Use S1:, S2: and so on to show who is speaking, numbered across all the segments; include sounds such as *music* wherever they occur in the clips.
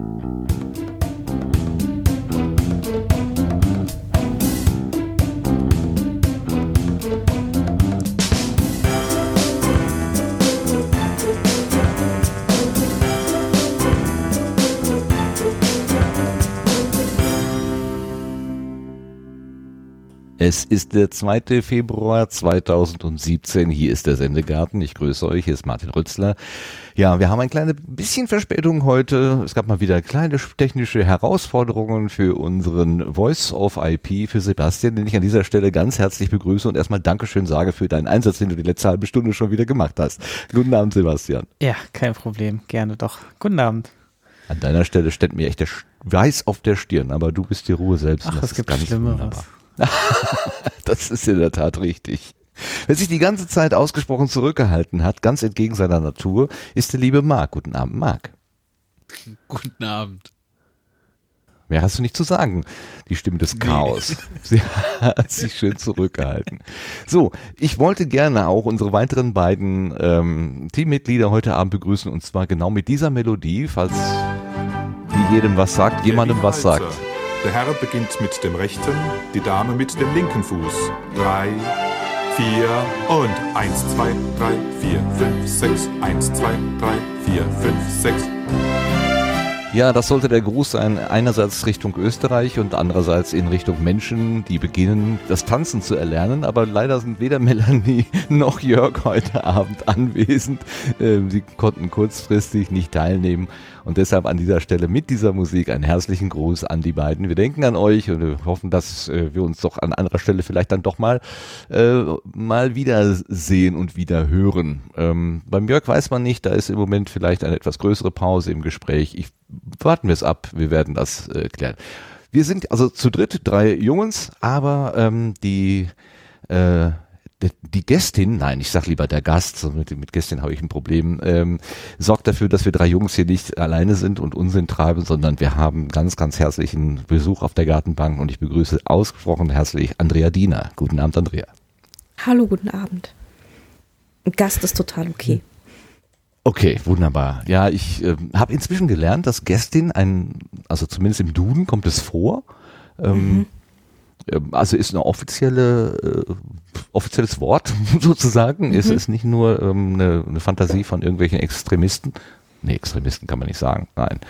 S1: Thank you. Es ist der 2. Februar 2017. Hier ist der Sendegarten. Ich grüße euch. Hier ist Martin Rützler. Ja, wir haben ein kleines bisschen Verspätung heute. Es gab mal wieder kleine technische Herausforderungen für unseren Voice of IP für Sebastian, den ich an dieser Stelle ganz herzlich begrüße und erstmal Dankeschön sage für deinen Einsatz, den du die letzte halbe Stunde schon wieder gemacht hast. Guten Abend, Sebastian.
S2: Ja, kein Problem. Gerne doch. Guten Abend.
S1: An deiner Stelle steht mir echt der Weiß auf der Stirn, aber du bist die Ruhe selbst.
S2: Ach, es gibt Schlimmeres. *laughs*
S1: das ist in der Tat richtig. Wer sich die ganze Zeit ausgesprochen zurückgehalten hat, ganz entgegen seiner Natur, ist der liebe Marc. Guten Abend, Marc.
S3: Guten Abend.
S1: Mehr hast du nicht zu sagen. Die Stimme des Chaos. Sie hat sich schön zurückgehalten. So, ich wollte gerne auch unsere weiteren beiden ähm, Teammitglieder heute Abend begrüßen und zwar genau mit dieser Melodie, falls die jedem was sagt, jemandem was sagt.
S4: Der Herr beginnt mit dem rechten, die Dame mit dem linken Fuß. Drei, vier und eins, zwei, drei, vier, fünf, sechs. Eins, zwei, drei, vier, fünf, sechs.
S1: Ja, das sollte der Gruß sein, einerseits Richtung Österreich und andererseits in Richtung Menschen, die beginnen, das Tanzen zu erlernen. Aber leider sind weder Melanie *laughs* noch Jörg heute Abend anwesend. Ähm, sie konnten kurzfristig nicht teilnehmen. Und deshalb an dieser Stelle mit dieser Musik einen herzlichen Gruß an die beiden. Wir denken an euch und hoffen, dass äh, wir uns doch an anderer Stelle vielleicht dann doch mal, äh, mal wieder sehen und wieder hören. Ähm, beim Jörg weiß man nicht, da ist im Moment vielleicht eine etwas größere Pause im Gespräch. Ich warten wir es ab, wir werden das äh, klären. Wir sind also zu dritt, drei Jungs, aber ähm, die äh, die Gästin, nein, ich sag lieber der Gast, mit, mit Gästin habe ich ein Problem, ähm, sorgt dafür, dass wir drei Jungs hier nicht alleine sind und Unsinn treiben, sondern wir haben ganz, ganz herzlichen Besuch auf der Gartenbank und ich begrüße ausgesprochen herzlich Andrea Diener. Guten Abend, Andrea.
S5: Hallo, guten Abend. Ein Gast ist total okay.
S1: Okay, wunderbar. Ja, ich äh, habe inzwischen gelernt, dass Gästin ein, also zumindest im Duden kommt es vor. Ähm, mhm. Ähm, also ist eine offizielle, äh, offizielles Wort *laughs* sozusagen. Mhm. Es ist nicht nur ähm, eine, eine, Fantasie von irgendwelchen Extremisten. Nee, Extremisten kann man nicht sagen. Nein.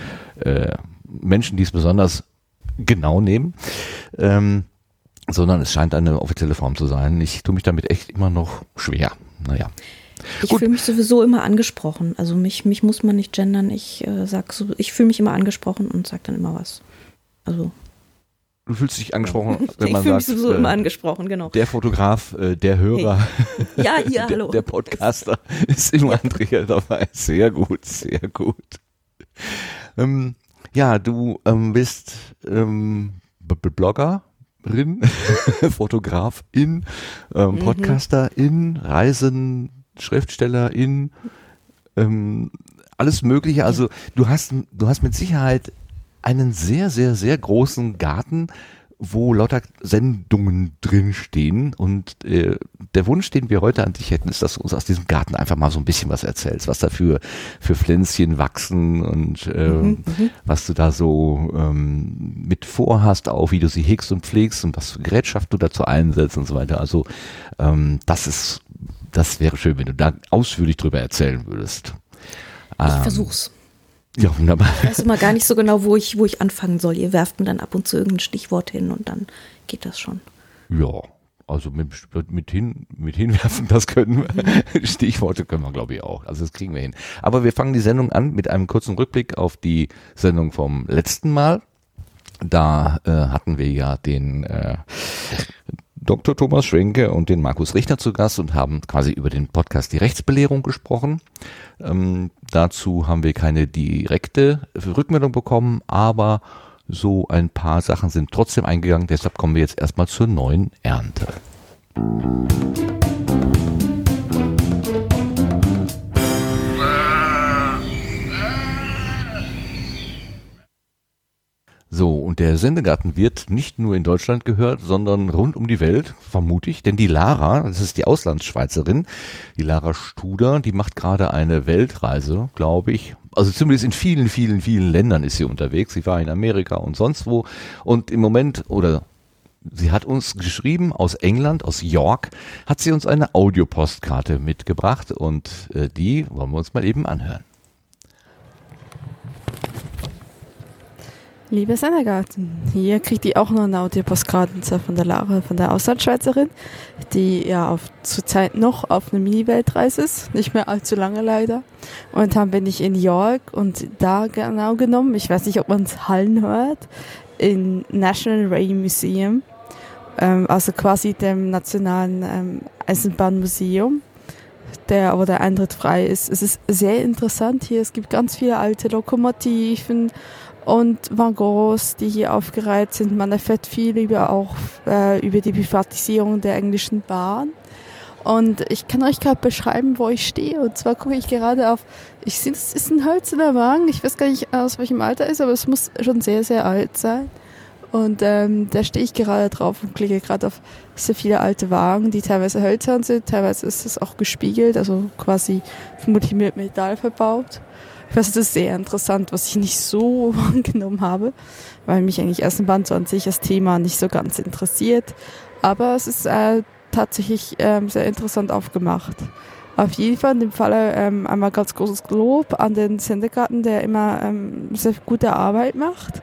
S1: Äh, Menschen, die es besonders genau nehmen. Ähm, sondern es scheint eine offizielle Form zu sein. Ich tue mich damit echt immer noch schwer. Naja.
S5: Ich fühle mich sowieso immer angesprochen. Also mich, mich muss man nicht gendern. Ich äh, sag so, ich fühle mich immer angesprochen und sage dann immer was. Also.
S1: Du fühlst dich angesprochen, wenn
S5: ich
S1: man
S5: fühle
S1: sagt.
S5: mich sowieso
S1: äh,
S5: immer angesprochen, genau.
S1: Der Fotograf, äh, der Hörer,
S5: hey. ja, hier, *laughs*
S1: der,
S5: hallo.
S1: der Podcaster *laughs* ist immer Andrea dabei. Sehr gut, sehr gut. Ähm, ja, du ähm, bist ähm, Bloggerin, *laughs* Fotografin, ähm,
S5: Mhm.
S1: Podcasterin, Reisen, Schriftstellerin, ähm, alles Mögliche. Also du hast, du hast mit Sicherheit einen sehr, sehr, sehr großen Garten, wo lauter Sendungen drinstehen. Und äh, der Wunsch, den wir heute an dich hätten, ist, dass du uns aus diesem Garten einfach mal so ein bisschen was erzählst, was da für, für Pflänzchen wachsen und äh,
S5: Mhm,
S1: was du da so ähm, mit vorhast, auch wie du sie hegst und pflegst und was für Gerätschaft du dazu einsetzt und so weiter. Also ähm, das ist, das wäre schön, wenn du da ausführlich drüber erzählen würdest.
S5: Ich
S1: Ähm,
S5: versuch's.
S1: Ja, wunderbar.
S5: Ich weiß immer gar nicht so genau, wo ich, wo ich anfangen soll. Ihr werft mir dann ab und zu irgendein Stichwort hin und dann geht das schon.
S1: Ja, also mit, mit, hin, mit hinwerfen, das können wir. *laughs* Stichworte können wir, glaube ich, auch. Also das kriegen wir hin. Aber wir fangen die Sendung an mit einem kurzen Rückblick auf die Sendung vom letzten Mal. Da äh, hatten wir ja den äh, Dr. Thomas Schwenke und den Markus Richter zu Gast und haben quasi über den Podcast die Rechtsbelehrung gesprochen. Ähm, dazu haben wir keine direkte Rückmeldung bekommen, aber so ein paar Sachen sind trotzdem eingegangen. Deshalb kommen wir jetzt erstmal zur neuen Ernte. So, und der Sendegarten wird nicht nur in Deutschland gehört, sondern rund um die Welt, vermute ich. Denn die Lara, das ist die Auslandsschweizerin, die Lara Studer, die macht gerade eine Weltreise, glaube ich. Also zumindest in vielen, vielen, vielen Ländern ist sie unterwegs. Sie war in Amerika und sonst wo. Und im Moment, oder sie hat uns geschrieben aus England, aus York, hat sie uns eine Audiopostkarte mitgebracht und äh, die wollen wir uns mal eben anhören.
S6: Liebe Sendergarten, hier kriegt ihr auch noch eine Audiopostkarten von der Lara, von der Auslandschweizerin, die ja auf, zurzeit noch auf einer Mini-Weltreise ist, nicht mehr allzu lange leider. Und dann bin ich in York und da genau genommen, ich weiß nicht, ob man es Hallen hört, in National Rail Museum, ähm, also quasi dem Nationalen ähm, Eisenbahnmuseum der, wo der Eintritt frei ist. Es ist sehr interessant hier. Es gibt ganz viele alte Lokomotiven und Waggons, die hier aufgereiht sind. Man erfährt viel über auch äh, über die Privatisierung der englischen Bahn. Und ich kann euch gerade beschreiben, wo ich stehe. Und zwar gucke ich gerade auf, ich sehe, es ist ein hölzerner Wagen. Ich weiß gar nicht, aus welchem Alter ist, aber es muss schon sehr, sehr alt sein. Und ähm, da stehe ich gerade drauf und klicke gerade auf sehr viele alte Wagen, die teilweise hölzern sind, teilweise ist es auch gespiegelt, also quasi vermutlich mit Metall verbaut. Das ist sehr interessant, was ich nicht so *laughs* wahrgenommen habe, weil mich eigentlich Eisenbahn so an sich das Thema nicht so ganz interessiert. Aber es ist äh, tatsächlich ähm, sehr interessant aufgemacht. Auf jeden Fall in dem Falle ähm, einmal ganz großes Lob an den Sendegarten, der immer ähm, sehr gute Arbeit macht.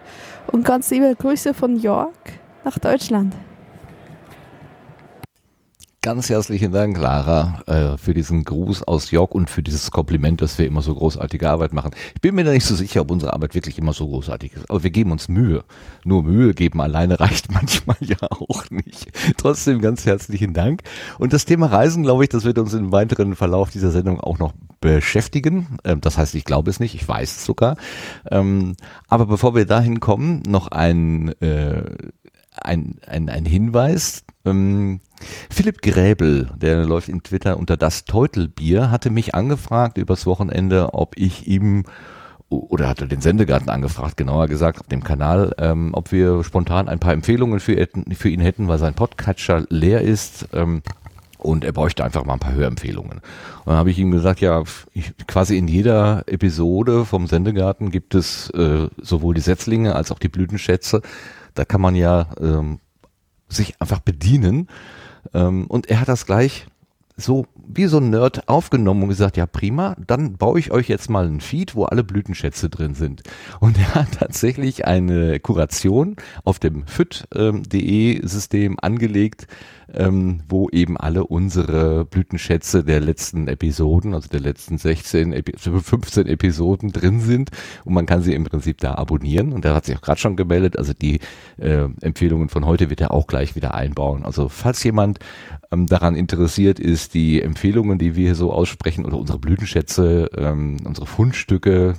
S6: Und ganz liebe Grüße von York nach Deutschland.
S1: Ganz herzlichen Dank, Lara, äh, für diesen Gruß aus York und für dieses Kompliment, dass wir immer so großartige Arbeit machen. Ich bin mir da nicht so sicher, ob unsere Arbeit wirklich immer so großartig ist, aber wir geben uns Mühe. Nur Mühe geben alleine *laughs* reicht manchmal ja auch nicht. Trotzdem ganz herzlichen Dank. Und das Thema Reisen, glaube ich, das wird uns im weiteren Verlauf dieser Sendung auch noch beschäftigen. Ähm, das heißt, ich glaube es nicht, ich weiß es sogar. Ähm, aber bevor wir dahin kommen, noch ein, äh, ein, ein, ein Hinweis. Ähm, Philipp Gräbel, der läuft in Twitter unter das Teutelbier, hatte mich angefragt übers Wochenende, ob ich ihm oder hatte den Sendegarten angefragt, genauer gesagt, auf dem Kanal, ähm, ob wir spontan ein paar Empfehlungen für, für ihn hätten, weil sein Podcatcher leer ist. Ähm, und er bräuchte einfach mal ein paar Hörempfehlungen. Und dann habe ich ihm gesagt, ja, ich, quasi in jeder Episode vom Sendegarten gibt es äh, sowohl die Setzlinge als auch die Blütenschätze. Da kann man ja ähm, sich einfach bedienen. Ähm, und er hat das gleich so wie so ein Nerd aufgenommen und gesagt, ja prima, dann baue ich euch jetzt mal ein Feed, wo alle Blütenschätze drin sind. Und er hat tatsächlich eine Kuration auf dem fit.de System angelegt, ähm, wo eben alle unsere Blütenschätze der letzten Episoden, also der letzten 16, 15 Episoden drin sind und man kann sie im Prinzip da abonnieren und er hat sich auch gerade schon gemeldet, also die äh, Empfehlungen von heute wird er auch gleich wieder einbauen. Also falls jemand ähm, daran interessiert ist, die Empfehlungen, die wir hier so aussprechen oder unsere Blütenschätze, ähm, unsere Fundstücke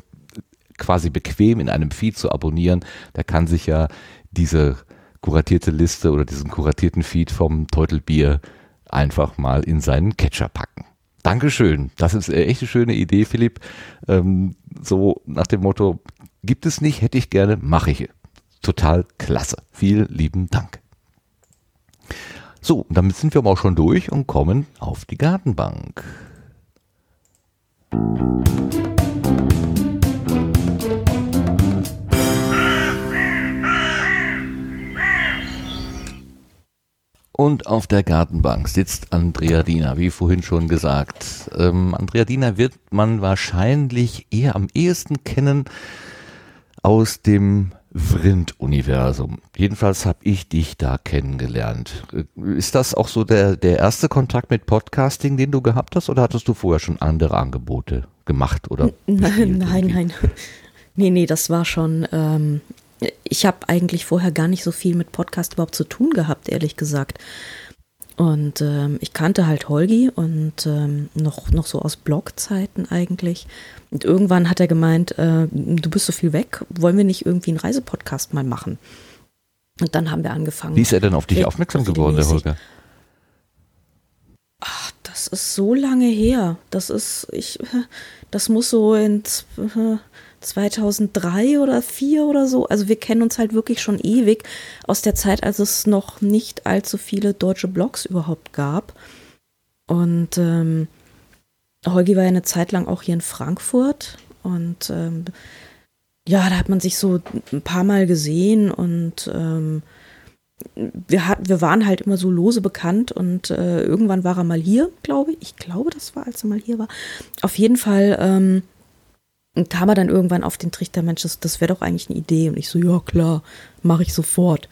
S1: quasi bequem in einem Feed zu abonnieren, der kann sich ja diese kuratierte Liste oder diesen kuratierten Feed vom Teutelbier einfach mal in seinen Catcher packen. Dankeschön. Das ist eine echte schöne Idee, Philipp. Ähm, so nach dem Motto, gibt es nicht, hätte ich gerne, mache ich. Total klasse. Vielen lieben Dank. So, damit sind wir aber auch schon durch und kommen auf die Gartenbank. Und auf der Gartenbank sitzt Andrea Diener, wie vorhin schon gesagt. Ähm, Andrea Diener wird man wahrscheinlich eher am ehesten kennen aus dem Vrind-Universum. Jedenfalls habe ich dich da kennengelernt. Ist das auch so der, der erste Kontakt mit Podcasting, den du gehabt hast, oder hattest du vorher schon andere Angebote gemacht? Oder
S5: nein, nein, nein. Nee, nee, das war schon, ähm, ich habe eigentlich vorher gar nicht so viel mit Podcast überhaupt zu tun gehabt, ehrlich gesagt. Und ähm, ich kannte halt Holgi und ähm, noch, noch so aus Blogzeiten eigentlich. Und irgendwann hat er gemeint, äh, du bist so viel weg, wollen wir nicht irgendwie einen Reisepodcast mal machen? Und dann haben wir angefangen.
S1: Wie ist er denn auf dich aufmerksam geworden, der Holger?
S5: Ach, das ist so lange her. Das ist, ich, das muss so in 2003 oder 4 oder so. Also wir kennen uns halt wirklich schon ewig aus der Zeit, als es noch nicht allzu viele deutsche Blogs überhaupt gab. Und ähm, Holgi war ja eine Zeit lang auch hier in Frankfurt und ähm, ja, da hat man sich so ein paar Mal gesehen und ähm, wir, hat, wir waren halt immer so lose bekannt und äh, irgendwann war er mal hier, glaube ich. Ich glaube, das war, als er mal hier war. Auf jeden Fall ähm, kam er dann irgendwann auf den Trichter, Mensch, das, das wäre doch eigentlich eine Idee. Und ich so, ja klar, mache ich sofort.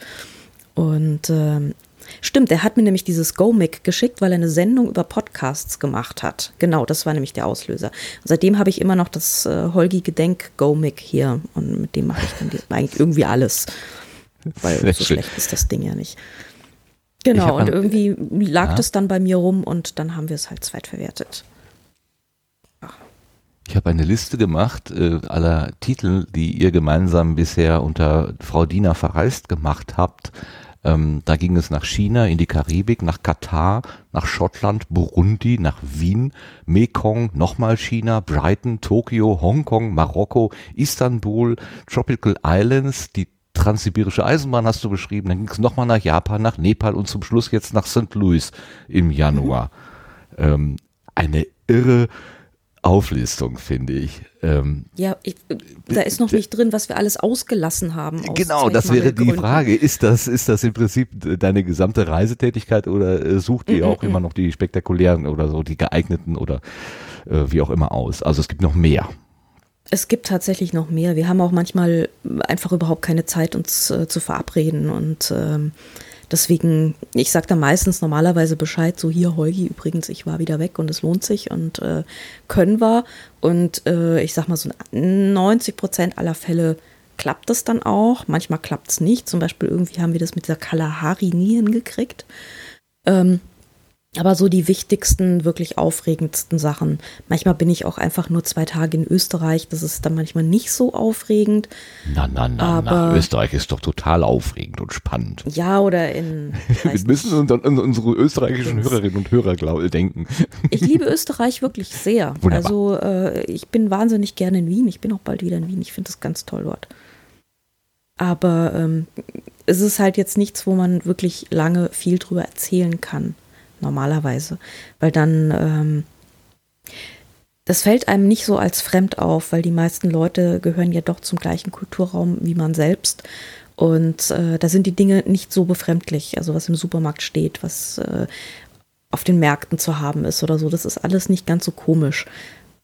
S5: Und ähm, stimmt, er hat mir nämlich dieses Go-Mic geschickt, weil er eine Sendung über Podcasts gemacht hat. Genau, das war nämlich der Auslöser. Und seitdem habe ich immer noch das äh, Holgi-Gedenk Go-Mic hier und mit dem mache ich dann eigentlich irgendwie alles. Weil Sehr so schön. schlecht ist das Ding ja nicht. Genau, und irgendwie lag ja. das dann bei mir rum und dann haben wir es halt zweitverwertet.
S1: Ich habe eine Liste gemacht äh, aller Titel, die ihr gemeinsam bisher unter Frau Diener verreist gemacht habt. Ähm, da ging es nach China, in die Karibik, nach Katar, nach Schottland, Burundi, nach Wien, Mekong, nochmal China, Brighton, Tokio, Hongkong, Marokko, Istanbul, Tropical Islands, die Transsibirische Eisenbahn hast du beschrieben, dann ging es nochmal nach Japan, nach Nepal und zum Schluss jetzt nach St. Louis im Januar. Mhm. Ähm, eine irre Auflistung, finde ich.
S5: Ähm, ja, ich, da ist noch nicht drin, was wir alles ausgelassen haben.
S1: Genau, das wäre die Frage. Ist das, ist das im Prinzip deine gesamte Reisetätigkeit oder äh, sucht ihr mm auch mm immer noch die spektakulären oder so, die geeigneten oder äh, wie auch immer aus? Also es gibt noch mehr.
S5: Es gibt tatsächlich noch mehr. Wir haben auch manchmal einfach überhaupt keine Zeit, uns äh, zu verabreden. Und ähm, deswegen, ich sage da meistens normalerweise Bescheid, so hier, Heugi, übrigens, ich war wieder weg und es lohnt sich und äh, können wir. Und äh, ich sag mal, so 90 Prozent aller Fälle klappt es dann auch. Manchmal klappt es nicht. Zum Beispiel irgendwie haben wir das mit der Kalahari nie hingekriegt. Ähm, aber so die wichtigsten, wirklich aufregendsten Sachen. Manchmal bin ich auch einfach nur zwei Tage in Österreich. Das ist dann manchmal nicht so aufregend.
S1: Na, na, na, aber na. Österreich ist doch total aufregend und spannend.
S5: Ja, oder in. *laughs*
S1: Wir müssen uns an unsere österreichischen Hörerinnen und Hörer glaube, denken. *laughs*
S5: Ich liebe Österreich wirklich sehr. Wunderbar. Also, äh, ich bin wahnsinnig gerne in Wien. Ich bin auch bald wieder in Wien. Ich finde es ganz toll dort. Aber ähm, es ist halt jetzt nichts, wo man wirklich lange viel drüber erzählen kann normalerweise. Weil dann, ähm, das fällt einem nicht so als fremd auf, weil die meisten Leute gehören ja doch zum gleichen Kulturraum wie man selbst. Und äh, da sind die Dinge nicht so befremdlich. Also was im Supermarkt steht, was äh, auf den Märkten zu haben ist oder so, das ist alles nicht ganz so komisch.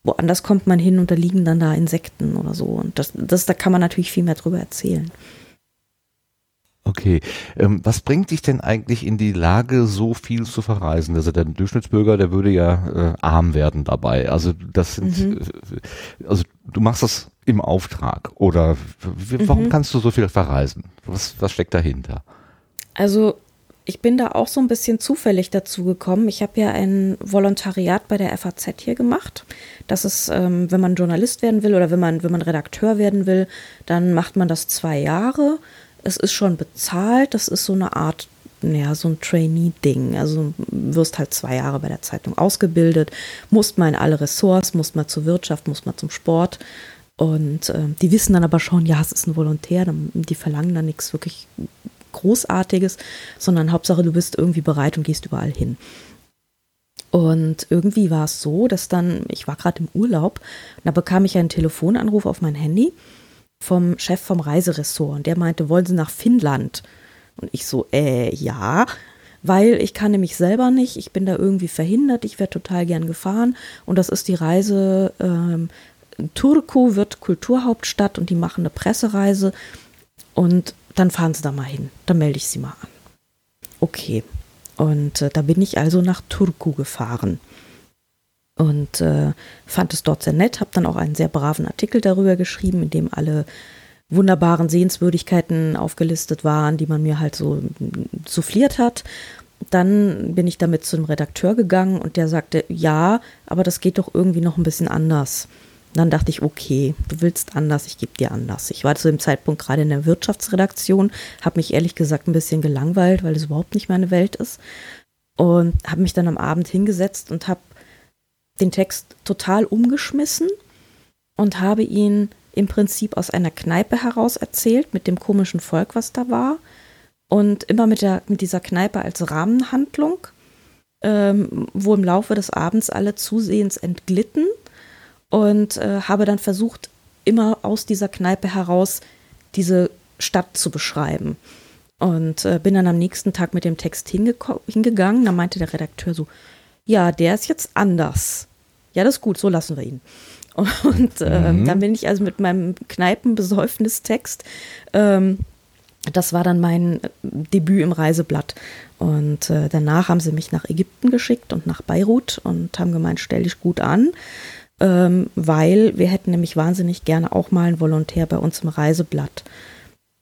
S5: Woanders kommt man hin und da liegen dann da Insekten oder so. Und das, das, da kann man natürlich viel mehr drüber erzählen.
S1: Okay. Ähm, was bringt dich denn eigentlich in die Lage, so viel zu verreisen? Also der Durchschnittsbürger, der würde ja äh, arm werden dabei. Also das sind, mhm. Äh, also du machst das im Auftrag oder warum mhm. kannst du so viel verreisen? Was, was steckt dahinter?
S5: Also ich bin da auch so ein bisschen zufällig dazu gekommen. Ich habe ja ein Volontariat bei der FAZ hier gemacht. Das ist, ähm, wenn man Journalist werden will oder wenn man, wenn man Redakteur werden will, dann macht man das zwei Jahre es ist schon bezahlt, das ist so eine Art, ja, so ein Trainee-Ding. Also wirst halt zwei Jahre bei der Zeitung ausgebildet, musst mal in alle Ressorts, musst mal zur Wirtschaft, musst mal zum Sport. Und äh, die wissen dann aber schon, ja, es ist ein Volontär, die verlangen dann nichts wirklich Großartiges, sondern Hauptsache, du bist irgendwie bereit und gehst überall hin. Und irgendwie war es so, dass dann, ich war gerade im Urlaub, da bekam ich einen Telefonanruf auf mein Handy vom Chef vom Reiseressort. Und der meinte, wollen Sie nach Finnland? Und ich so, äh, ja, weil ich kann nämlich selber nicht, ich bin da irgendwie verhindert, ich wäre total gern gefahren. Und das ist die Reise, ähm, Turku wird Kulturhauptstadt und die machen eine Pressereise. Und dann fahren Sie da mal hin, dann melde ich Sie mal an. Okay, und äh, da bin ich also nach Turku gefahren und äh, fand es dort sehr nett, habe dann auch einen sehr braven Artikel darüber geschrieben, in dem alle wunderbaren Sehenswürdigkeiten aufgelistet waren, die man mir halt so souffliert hat. Dann bin ich damit zu einem Redakteur gegangen und der sagte, ja, aber das geht doch irgendwie noch ein bisschen anders. Dann dachte ich, okay, du willst anders, ich gebe dir anders. Ich war zu dem Zeitpunkt gerade in der Wirtschaftsredaktion, habe mich ehrlich gesagt ein bisschen gelangweilt, weil es überhaupt nicht meine Welt ist. Und habe mich dann am Abend hingesetzt und habe den Text total umgeschmissen und habe ihn im Prinzip aus einer Kneipe heraus erzählt, mit dem komischen Volk, was da war. Und immer mit, der, mit dieser Kneipe als Rahmenhandlung, ähm, wo im Laufe des Abends alle zusehends entglitten. Und äh, habe dann versucht, immer aus dieser Kneipe heraus diese Stadt zu beschreiben. Und äh, bin dann am nächsten Tag mit dem Text hingegangen. Da meinte der Redakteur so, ja, der ist jetzt anders. Ja, das ist gut, so lassen wir ihn. Und äh, mhm. dann bin ich also mit meinem Kneipenbesäufnistext, ähm, das war dann mein Debüt im Reiseblatt. Und äh, danach haben sie mich nach Ägypten geschickt und nach Beirut und haben gemeint, stell dich gut an, ähm, weil wir hätten nämlich wahnsinnig gerne auch mal einen Volontär bei uns im Reiseblatt.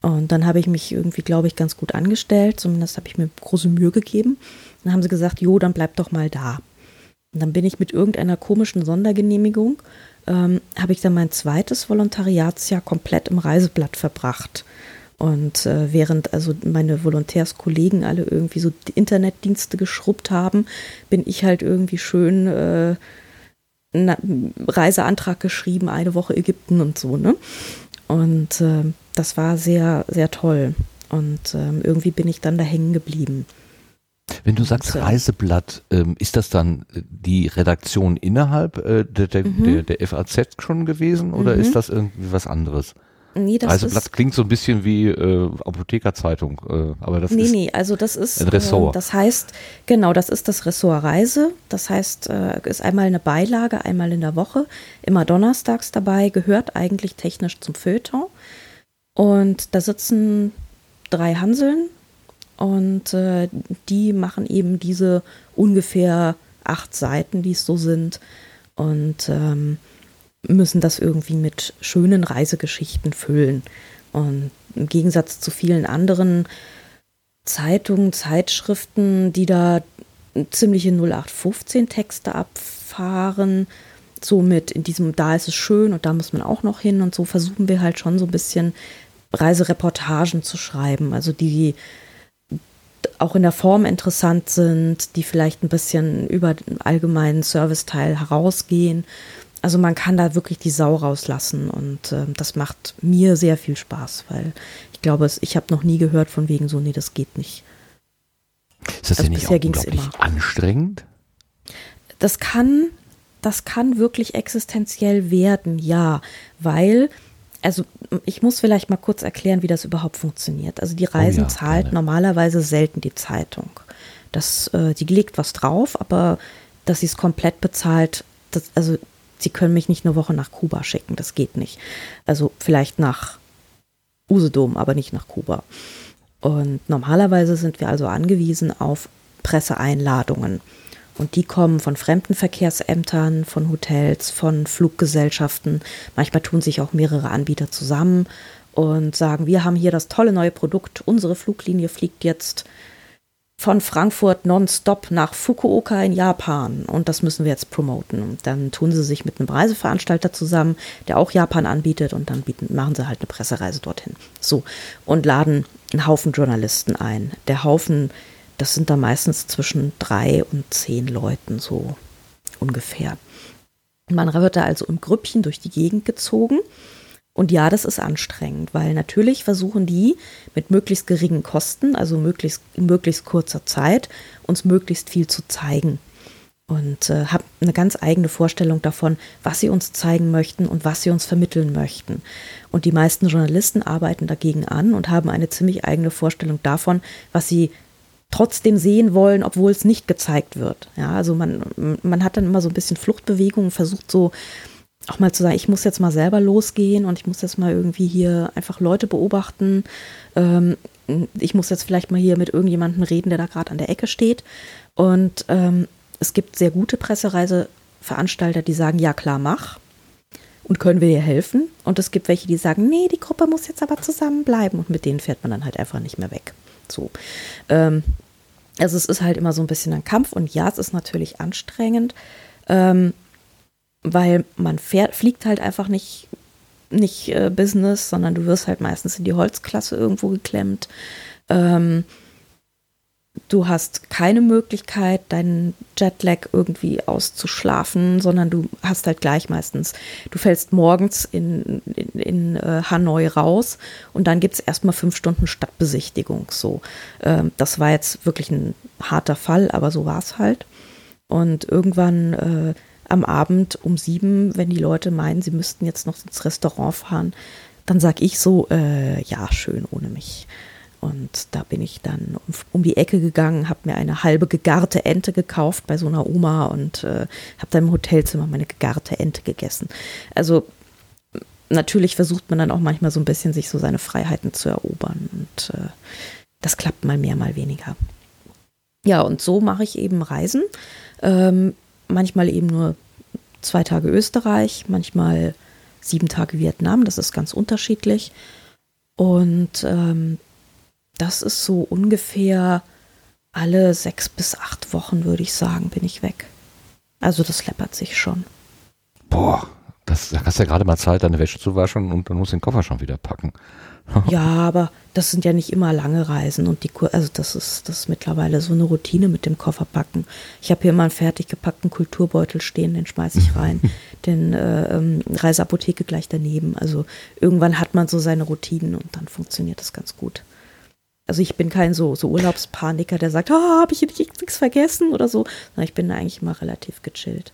S5: Und dann habe ich mich irgendwie, glaube ich, ganz gut angestellt. Zumindest habe ich mir große Mühe gegeben. Dann haben sie gesagt, jo, dann bleib doch mal da. Und dann bin ich mit irgendeiner komischen Sondergenehmigung, ähm, habe ich dann mein zweites Volontariatsjahr komplett im Reiseblatt verbracht. Und äh, während also meine Volontärskollegen alle irgendwie so die Internetdienste geschrubbt haben, bin ich halt irgendwie schön äh, einen Reiseantrag geschrieben, eine Woche Ägypten und so, ne? Und äh, das war sehr, sehr toll. Und ähm, irgendwie bin ich dann da hängen geblieben.
S1: Wenn du sagst Reiseblatt, ähm, ist das dann äh, die Redaktion innerhalb äh, der, der, mhm. der, der, FAZ schon gewesen oder mhm. ist das irgendwie was anderes? Nee, das Reiseblatt ist, klingt so ein bisschen wie äh, Apothekerzeitung, äh, aber das
S5: nee,
S1: ist
S5: nee, also das ist
S1: ein Ressort.
S5: Äh, das heißt, genau, das ist das Ressort Reise. Das heißt, äh, ist einmal eine Beilage, einmal in der Woche, immer donnerstags dabei, gehört eigentlich technisch zum Feuilleton. Und da sitzen drei Hanseln und äh, die machen eben diese ungefähr acht Seiten, die es so sind. Und ähm, müssen das irgendwie mit schönen Reisegeschichten füllen. Und im Gegensatz zu vielen anderen Zeitungen, Zeitschriften, die da ziemliche 0815 Texte abfahren, somit in diesem, da ist es schön und da muss man auch noch hin und so versuchen wir halt schon so ein bisschen Reisereportagen zu schreiben, also die auch in der Form interessant sind, die vielleicht ein bisschen über den allgemeinen Serviceteil herausgehen also man kann da wirklich die Sau rauslassen und äh, das macht mir sehr viel Spaß, weil ich glaube, ich habe noch nie gehört von wegen so, nee, das geht nicht.
S1: Ist das also denn nicht auch unglaublich immer. anstrengend?
S5: Das kann, das kann wirklich existenziell werden, ja, weil also ich muss vielleicht mal kurz erklären, wie das überhaupt funktioniert. Also die Reisen oh ja, zahlt gerne. normalerweise selten die Zeitung. Das, äh, die legt was drauf, aber dass sie es komplett bezahlt, das, also Sie können mich nicht eine Woche nach Kuba schicken, das geht nicht. Also vielleicht nach Usedom, aber nicht nach Kuba. Und normalerweise sind wir also angewiesen auf Presseeinladungen. Und die kommen von Fremdenverkehrsämtern, von Hotels, von Fluggesellschaften. Manchmal tun sich auch mehrere Anbieter zusammen und sagen, wir haben hier das tolle neue Produkt, unsere Fluglinie fliegt jetzt von Frankfurt nonstop nach Fukuoka in Japan und das müssen wir jetzt promoten. Und dann tun sie sich mit einem Reiseveranstalter zusammen, der auch Japan anbietet und dann bieten, machen sie halt eine Pressereise dorthin. So und laden einen Haufen Journalisten ein. Der Haufen, das sind da meistens zwischen drei und zehn Leuten so ungefähr. Man wird da also im Grüppchen durch die Gegend gezogen und ja, das ist anstrengend, weil natürlich versuchen die mit möglichst geringen Kosten, also möglichst, möglichst kurzer Zeit, uns möglichst viel zu zeigen. Und äh, haben eine ganz eigene Vorstellung davon, was sie uns zeigen möchten und was sie uns vermitteln möchten. Und die meisten Journalisten arbeiten dagegen an und haben eine ziemlich eigene Vorstellung davon, was sie trotzdem sehen wollen, obwohl es nicht gezeigt wird. Ja, also man, man hat dann immer so ein bisschen Fluchtbewegungen, versucht so auch mal zu sagen, ich muss jetzt mal selber losgehen und ich muss jetzt mal irgendwie hier einfach Leute beobachten. Ähm, ich muss jetzt vielleicht mal hier mit irgendjemandem reden, der da gerade an der Ecke steht. Und ähm, es gibt sehr gute Pressereiseveranstalter, die sagen, ja klar, mach. Und können wir dir helfen? Und es gibt welche, die sagen, nee, die Gruppe muss jetzt aber zusammenbleiben. Und mit denen fährt man dann halt einfach nicht mehr weg. So. Ähm, also es ist halt immer so ein bisschen ein Kampf. Und ja, es ist natürlich anstrengend. Ähm, weil man fährt, fliegt halt einfach nicht, nicht äh, Business, sondern du wirst halt meistens in die Holzklasse irgendwo geklemmt. Ähm, du hast keine Möglichkeit, deinen Jetlag irgendwie auszuschlafen, sondern du hast halt gleich meistens, du fällst morgens in, in, in äh, Hanoi raus und dann gibt es erstmal fünf Stunden Stadtbesichtigung. So, ähm, das war jetzt wirklich ein harter Fall, aber so war es halt. Und irgendwann äh, am Abend um sieben, wenn die Leute meinen, sie müssten jetzt noch ins Restaurant fahren, dann sag ich so, äh, ja, schön ohne mich. Und da bin ich dann um, um die Ecke gegangen, habe mir eine halbe gegarte Ente gekauft bei so einer Oma und äh, habe dann im Hotelzimmer meine gegarte Ente gegessen. Also natürlich versucht man dann auch manchmal so ein bisschen, sich so seine Freiheiten zu erobern. Und äh, das klappt mal mehr, mal weniger. Ja, und so mache ich eben Reisen. Ähm, manchmal eben nur zwei Tage Österreich, manchmal sieben Tage Vietnam, das ist ganz unterschiedlich. Und ähm, das ist so ungefähr alle sechs bis acht Wochen, würde ich sagen, bin ich weg. Also das läppert sich schon.
S1: Boah, das, da hast du ja gerade mal Zeit, deine Wäsche zu waschen und dann musst du den Koffer schon wieder packen. *laughs*
S5: Ja, aber das sind ja nicht immer lange Reisen und die also das ist das ist mittlerweile so eine Routine mit dem Kofferpacken. Ich habe hier mal einen fertig gepackten Kulturbeutel stehen, den schmeiße ich rein, *laughs* den äh, ähm, Reiseapotheke gleich daneben. Also irgendwann hat man so seine Routinen und dann funktioniert das ganz gut. Also ich bin kein so, so Urlaubspaniker, der sagt, oh, habe ich nichts vergessen oder so. Ich bin da eigentlich immer relativ gechillt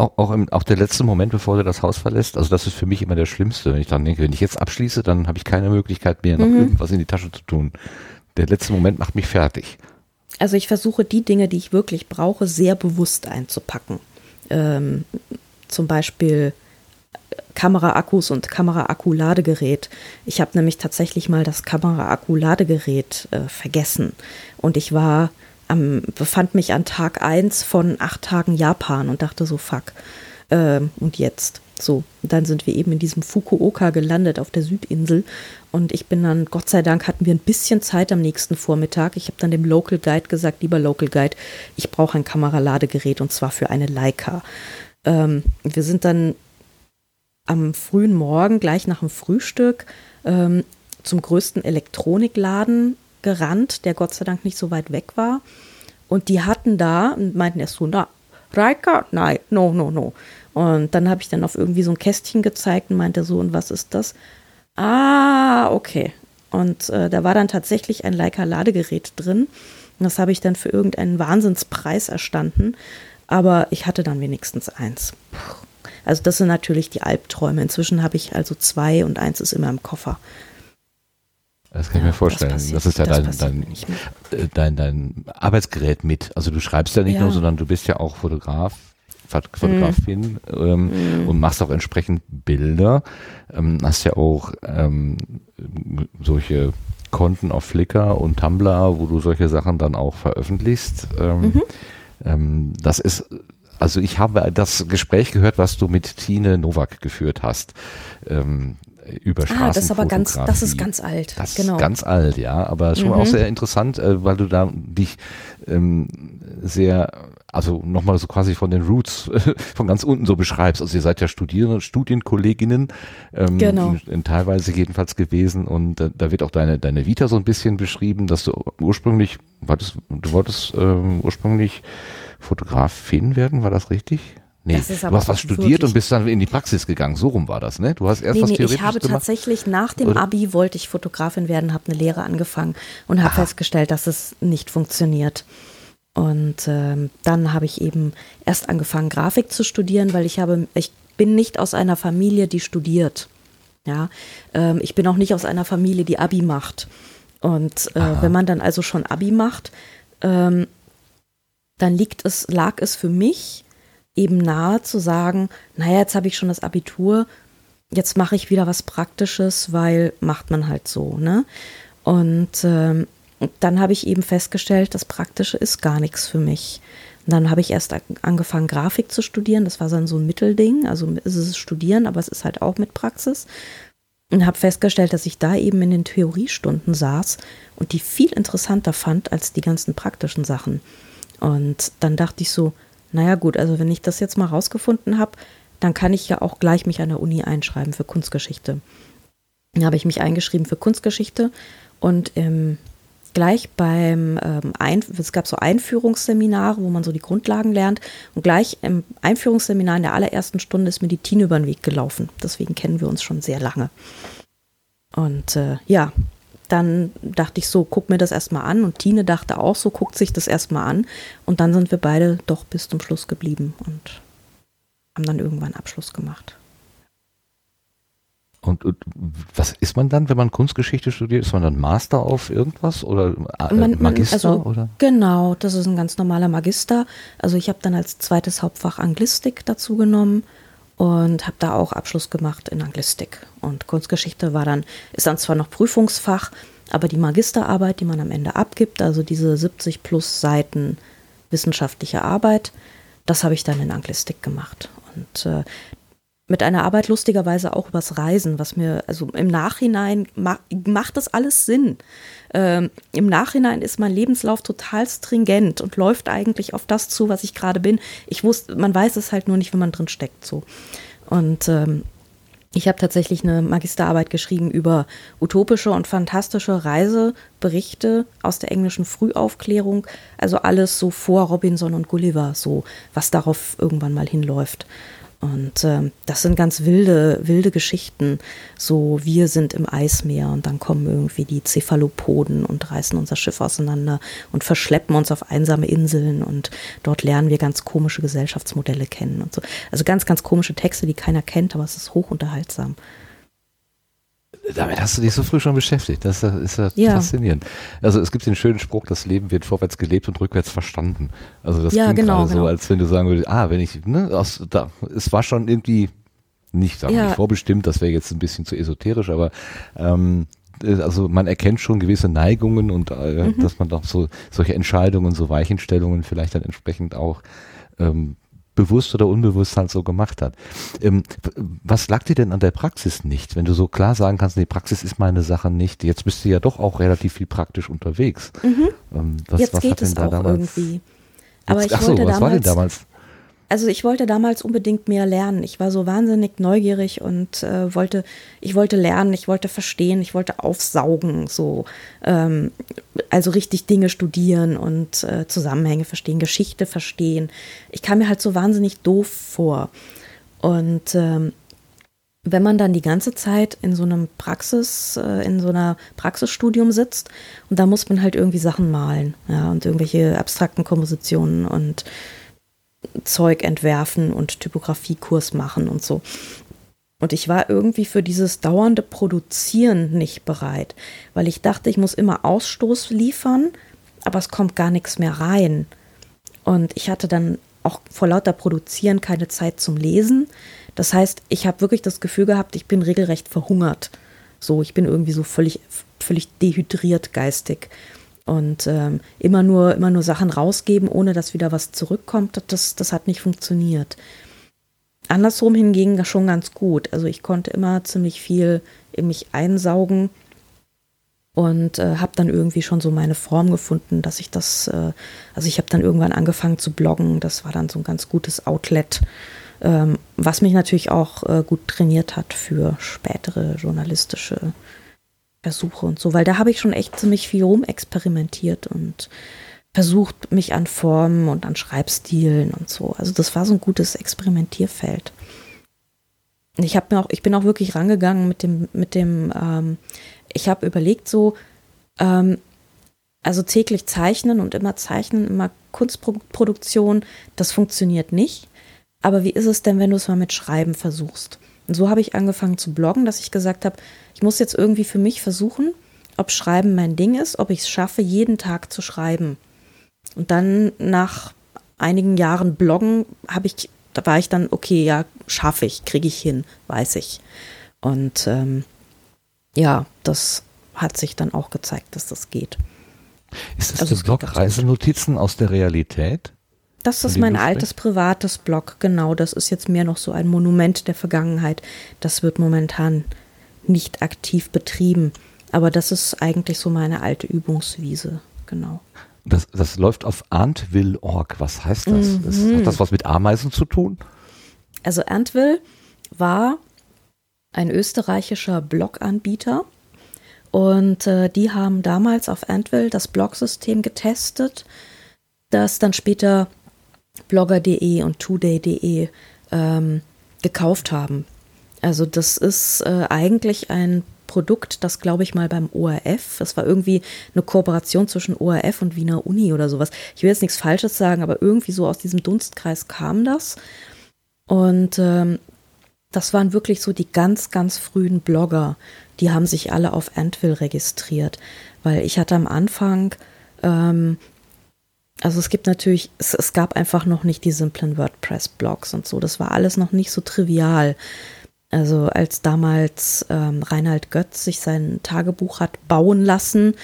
S1: auch, auch, im, auch der letzte Moment, bevor du das Haus verlässt, also das ist für mich immer der Schlimmste, wenn ich dann denke, wenn ich jetzt abschließe, dann habe ich keine Möglichkeit mehr, noch mhm. irgendwas in die Tasche zu tun. Der letzte Moment macht mich fertig.
S5: Also ich versuche die Dinge, die ich wirklich brauche, sehr bewusst einzupacken. Ähm, zum Beispiel Kameraakkus und Kameraakku-Ladegerät. Ich habe nämlich tatsächlich mal das Kameraakku-Ladegerät äh, vergessen. Und ich war am, befand mich an Tag 1 von acht Tagen Japan und dachte so, fuck. Ähm, und jetzt? So, und dann sind wir eben in diesem Fukuoka gelandet auf der Südinsel und ich bin dann, Gott sei Dank hatten wir ein bisschen Zeit am nächsten Vormittag. Ich habe dann dem Local Guide gesagt, lieber Local Guide, ich brauche ein Kameraladegerät und zwar für eine Leica. Ähm, wir sind dann am frühen Morgen, gleich nach dem Frühstück, ähm, zum größten Elektronikladen gerannt, der Gott sei Dank nicht so weit weg war. Und die hatten da meinten erst so, na, Reika? Nein, no, no, no. Und dann habe ich dann auf irgendwie so ein Kästchen gezeigt und meinte so, und was ist das? Ah, okay. Und äh, da war dann tatsächlich ein Leica-Ladegerät drin. Und das habe ich dann für irgendeinen Wahnsinnspreis erstanden. Aber ich hatte dann wenigstens eins. Also das sind natürlich die Albträume. Inzwischen habe ich also zwei und eins ist immer im Koffer.
S1: Das kann ich mir vorstellen. Das, das ist ja das dein, dein, äh, dein, dein, Arbeitsgerät mit. Also du schreibst ja nicht ja. nur, sondern du bist ja auch Fotograf, Fotografin mm. Ähm, mm. und machst auch entsprechend Bilder. Ähm, hast ja auch ähm, solche Konten auf Flickr und Tumblr, wo du solche Sachen dann auch veröffentlichst. Ähm, mhm. Ähm, das ist also ich habe das Gespräch gehört, was du mit Tine Nowak geführt hast. Ähm, über Straßen. Ah,
S5: das ist aber ganz, das ist ganz alt.
S1: Das genau. ist ganz alt, ja, aber schon mhm. auch sehr interessant, äh, weil du da dich ähm, sehr, also nochmal so quasi von den Roots *laughs* von ganz unten so beschreibst. Also ihr seid ja Studierende, Studienkolleginnen, ähm, genau. in, in teilweise jedenfalls gewesen und äh, da wird auch deine deine Vita so ein bisschen beschrieben, dass du ursprünglich, war das, du wolltest ähm, ursprünglich Fotografin werden, war das richtig? Nee, du hast was studiert und bist dann in die Praxis gegangen. So rum war das, ne? Du hast erst nee, was theoretisch
S5: Ich habe
S1: gemacht?
S5: tatsächlich nach dem Oder? Abi wollte ich Fotografin werden, habe eine Lehre angefangen und habe festgestellt, dass es nicht funktioniert. Und ähm, dann habe ich eben erst angefangen, Grafik zu studieren, weil ich habe, ich bin nicht aus einer Familie, die studiert. Ja, ähm, ich bin auch nicht aus einer Familie, die Abi macht. Und äh, wenn man dann also schon Abi macht, ähm, dann liegt es, lag es für mich eben nahe zu sagen, naja, jetzt habe ich schon das Abitur, jetzt mache ich wieder was Praktisches, weil macht man halt so, ne? Und ähm, dann habe ich eben festgestellt, das Praktische ist gar nichts für mich. Und dann habe ich erst angefangen, Grafik zu studieren. Das war dann so ein Mittelding. Also es ist Studieren, aber es ist halt auch mit Praxis. Und habe festgestellt, dass ich da eben in den Theoriestunden saß und die viel interessanter fand als die ganzen praktischen Sachen. Und dann dachte ich so, naja gut, also wenn ich das jetzt mal rausgefunden habe, dann kann ich ja auch gleich mich an der Uni einschreiben für Kunstgeschichte. Dann habe ich mich eingeschrieben für Kunstgeschichte und im gleich beim ähm, Ein es gab so Einführungsseminare, wo man so die Grundlagen lernt. Und gleich im Einführungsseminar in der allerersten Stunde ist mir die Tine über den Weg gelaufen. Deswegen kennen wir uns schon sehr lange. Und äh, ja, dann dachte ich so, guck mir das erstmal an. Und Tine dachte auch so, guckt sich das erstmal an. Und dann sind wir beide doch bis zum Schluss geblieben und haben dann irgendwann Abschluss gemacht.
S1: Und, und, was ist man dann, wenn man Kunstgeschichte studiert? Ist man dann Master auf irgendwas oder äh,
S5: Man-
S1: Magister?
S5: also-
S1: oder?
S5: Genau, das ist ein ganz normaler Magister. Also ich habe dann als zweites Hauptfach Anglistik dazu genommen und habe da auch Abschluss gemacht in Anglistik. Und Kunstgeschichte war dann, ist dann zwar noch Prüfungsfach, aber die Magisterarbeit, die man am Ende abgibt, also diese 70 plus Seiten wissenschaftliche Arbeit, das habe ich dann in Anglistik gemacht. Und äh, mit einer Arbeit lustigerweise auch übers Reisen, was mir, also im Nachhinein ma macht das alles Sinn. Ähm, Im Nachhinein ist mein Lebenslauf total stringent und läuft eigentlich auf das zu, was ich gerade bin. Ich wusste, man weiß es halt nur nicht, wenn man drin steckt so. Und ähm, ich habe tatsächlich eine Magisterarbeit geschrieben über utopische und fantastische Reiseberichte aus der englischen Frühaufklärung. Also alles so vor Robinson und Gulliver, so was darauf irgendwann mal hinläuft. Und ähm, das sind ganz wilde, wilde Geschichten. So, wir sind im Eismeer und dann kommen irgendwie die Cephalopoden und reißen unser Schiff auseinander und verschleppen uns auf einsame Inseln und dort lernen wir ganz komische Gesellschaftsmodelle kennen und so. Also ganz, ganz komische Texte, die keiner kennt, aber es ist hochunterhaltsam.
S1: Damit hast du dich so früh schon beschäftigt. Das ist ja
S5: Ja.
S1: faszinierend. Also es gibt den schönen Spruch, das Leben wird vorwärts gelebt und rückwärts verstanden. Also das
S5: Ja,
S1: klingt
S5: genau,
S1: gerade so,
S5: genau.
S1: als wenn du sagen würdest, ah, wenn ich, ne, aus, da, es war schon irgendwie nicht, sagen
S5: Ja.
S1: nicht vorbestimmt, das wäre jetzt ein bisschen zu esoterisch, aber ähm, äh, also man erkennt schon gewisse Neigungen und äh,
S5: Mhm.
S1: dass man doch so solche Entscheidungen, so Weichenstellungen vielleicht dann entsprechend auch ähm, bewusst oder unbewusst halt so gemacht hat. Ähm, was lag dir denn an der Praxis nicht, wenn du so klar sagen kannst, nee, Praxis ist meine Sache nicht. Jetzt bist du ja doch auch relativ viel praktisch unterwegs. Ähm, was,
S5: Mhm. Jetzt
S1: was
S5: geht
S1: hat denn
S5: es
S1: da
S5: auch
S1: damals?
S5: irgendwie. Aber
S1: Jetzt-
S5: ich
S1: ach so,
S5: wollte
S1: was war denn
S5: damals,
S1: damals?
S5: Also ich wollte damals unbedingt mehr lernen. Ich war so wahnsinnig neugierig und äh, wollte, ich wollte lernen, ich wollte verstehen, ich wollte aufsaugen, so, ähm, also richtig Dinge studieren und äh, Zusammenhänge verstehen, Geschichte verstehen. Ich kam mir halt so wahnsinnig doof vor. Und ähm, wenn man dann die ganze Zeit in so einem Praxis, äh, in so einer Praxisstudium sitzt und da muss man halt irgendwie Sachen malen, ja, und irgendwelche abstrakten Kompositionen und Zeug entwerfen und Typografiekurs machen und so. Und ich war irgendwie für dieses dauernde Produzieren nicht bereit, weil ich dachte, ich muss immer Ausstoß liefern, aber es kommt gar nichts mehr rein. Und ich hatte dann auch vor lauter Produzieren keine Zeit zum Lesen. Das heißt, ich habe wirklich das Gefühl gehabt, ich bin regelrecht verhungert. So, ich bin irgendwie so völlig, völlig dehydriert geistig. Und ähm, immer nur, immer nur Sachen rausgeben, ohne dass wieder was zurückkommt, das, das hat nicht funktioniert. Andersrum hingegen schon ganz gut. Also ich konnte immer ziemlich viel in mich einsaugen und äh, habe dann irgendwie schon so meine Form gefunden, dass ich das, äh, also ich habe dann irgendwann angefangen zu bloggen. Das war dann so ein ganz gutes Outlet, ähm, was mich natürlich auch äh, gut trainiert hat für spätere journalistische Versuche und so, weil da habe ich schon echt ziemlich viel rumexperimentiert und versucht, mich an Formen und an Schreibstilen und so. Also das war so ein gutes Experimentierfeld. Ich habe mir auch, ich bin auch wirklich rangegangen mit dem, mit dem, ähm, ich habe überlegt so, ähm, also täglich zeichnen und immer zeichnen, immer Kunstproduktion, das funktioniert nicht. Aber wie ist es denn, wenn du es mal mit Schreiben versuchst? Und so habe ich angefangen zu bloggen, dass ich gesagt habe, ich muss jetzt irgendwie für mich versuchen, ob Schreiben mein Ding ist, ob ich es schaffe, jeden Tag zu schreiben. Und dann nach einigen Jahren Bloggen habe ich, da war ich dann, okay, ja, schaffe ich, kriege ich hin, weiß ich. Und ähm, ja, das hat sich dann auch gezeigt, dass das geht.
S1: Ist das
S5: Also
S1: der Blog. Reisenotizen aus der Realität?
S5: Das ist mein altes privates Blog, genau. Das ist jetzt mehr noch so ein Monument der Vergangenheit. Das wird momentan nicht aktiv betrieben. Aber das ist eigentlich so meine alte Übungswiese, genau.
S1: Das, das läuft auf Arntville.org. Was heißt das?
S5: Mhm.
S1: hat das was mit Ameisen zu tun?
S5: Also Antwill war ein österreichischer Bloganbieter Und äh, die haben damals auf Antvil das Blog-System getestet, das dann später blogger.de und today.de ähm, gekauft haben. Also das ist äh, eigentlich ein Produkt, das glaube ich mal beim ORF, das war irgendwie eine Kooperation zwischen ORF und Wiener Uni oder sowas. Ich will jetzt nichts Falsches sagen, aber irgendwie so aus diesem Dunstkreis kam das. Und ähm, das waren wirklich so die ganz, ganz frühen Blogger. Die haben sich alle auf Antvil registriert, weil ich hatte am Anfang, ähm, also es gibt natürlich, es, es gab einfach noch nicht die simplen WordPress-Blogs und so. Das war alles noch nicht so trivial. Also als damals ähm, Reinhard Götz sich sein Tagebuch hat bauen lassen,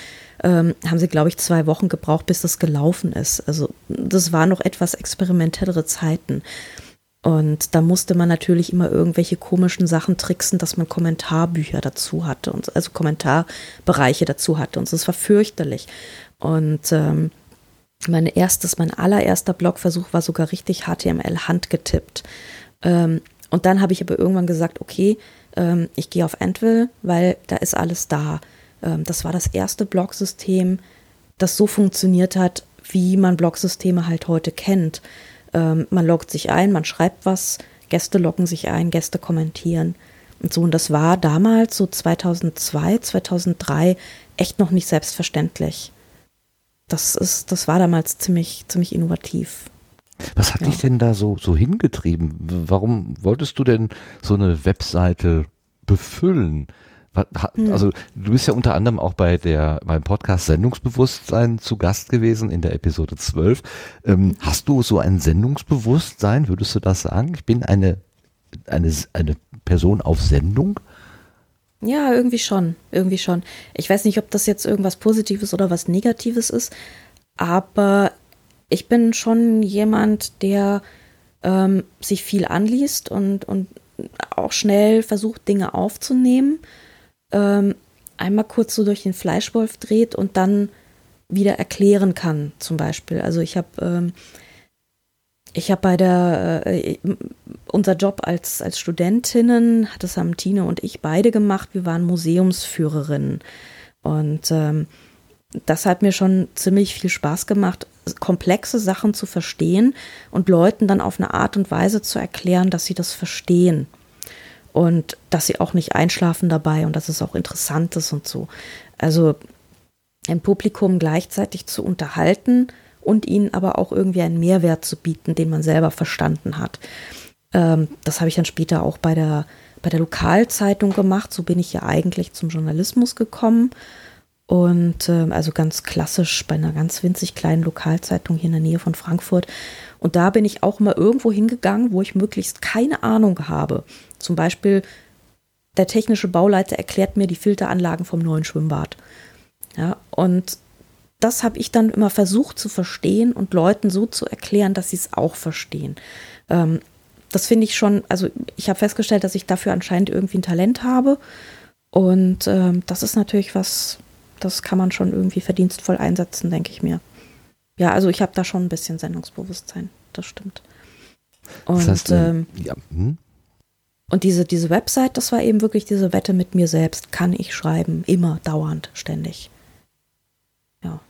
S5: ähm, haben sie, glaube ich, zwei Wochen gebraucht, bis das gelaufen ist. Also das waren noch etwas experimentellere Zeiten. Und da musste man natürlich immer irgendwelche komischen Sachen tricksen, dass man Kommentarbücher dazu hatte, und, also Kommentarbereiche dazu hatte. Und es war fürchterlich. Und ähm, mein erstes, mein allererster Blogversuch war sogar richtig HTML handgetippt. Ähm, und dann habe ich aber irgendwann gesagt, okay, ähm, ich gehe auf Antvil, weil da ist alles da. Ähm, das war das erste Blogsystem, das so funktioniert hat, wie man Blogsysteme halt heute kennt. Ähm, man loggt sich ein, man schreibt was, Gäste loggen sich ein, Gäste kommentieren und so. Und das war damals, so 2002, 2003, echt noch nicht selbstverständlich. Das ist, das war damals ziemlich, ziemlich innovativ.
S1: Was hat ja. dich denn da so, so hingetrieben? Warum wolltest du denn so eine Webseite befüllen? Hm. Also du bist ja unter anderem auch bei der beim Podcast Sendungsbewusstsein zu Gast gewesen in der Episode 12. Ähm, hast du so ein Sendungsbewusstsein, würdest du das sagen? Ich bin eine, eine, eine Person auf Sendung?
S5: Ja, irgendwie schon, irgendwie schon. Ich weiß nicht, ob das jetzt irgendwas Positives oder was Negatives ist, aber ich bin schon jemand, der ähm, sich viel anliest und, und auch schnell versucht, Dinge aufzunehmen ähm, einmal kurz so durch den Fleischwolf dreht und dann wieder erklären kann, zum Beispiel. Also ich habe ähm, ich bei der äh, unser Job als als Studentinnen, das haben Tine und ich beide gemacht. Wir waren Museumsführerinnen und ähm, das hat mir schon ziemlich viel Spaß gemacht, komplexe Sachen zu verstehen und Leuten dann auf eine Art und Weise zu erklären, dass sie das verstehen und dass sie auch nicht einschlafen dabei und dass es auch interessant ist und so. Also ein Publikum gleichzeitig zu unterhalten und ihnen aber auch irgendwie einen Mehrwert zu bieten, den man selber verstanden hat. Ähm, das habe ich dann später auch bei der, bei der Lokalzeitung gemacht. So bin ich ja eigentlich zum Journalismus gekommen. Und äh, also ganz klassisch bei einer ganz winzig kleinen Lokalzeitung hier in der Nähe von Frankfurt. Und da bin ich auch mal irgendwo hingegangen, wo ich möglichst keine Ahnung habe. Zum Beispiel, der technische Bauleiter erklärt mir die Filteranlagen vom neuen Schwimmbad. Ja, und das habe ich dann immer versucht zu verstehen und Leuten so zu erklären, dass sie es auch verstehen. Ähm, das finde ich schon, also ich habe festgestellt, dass ich dafür anscheinend irgendwie ein Talent habe. Und ähm, das ist natürlich was, das kann man schon irgendwie verdienstvoll einsetzen, denke ich mir. Ja, also ich habe da schon ein bisschen Sendungsbewusstsein, das stimmt. Und, das heißt, ähm, ja. hm? und diese, diese Website, das war eben wirklich diese Wette mit mir selbst. Kann ich schreiben? Immer, dauernd, ständig. Ja.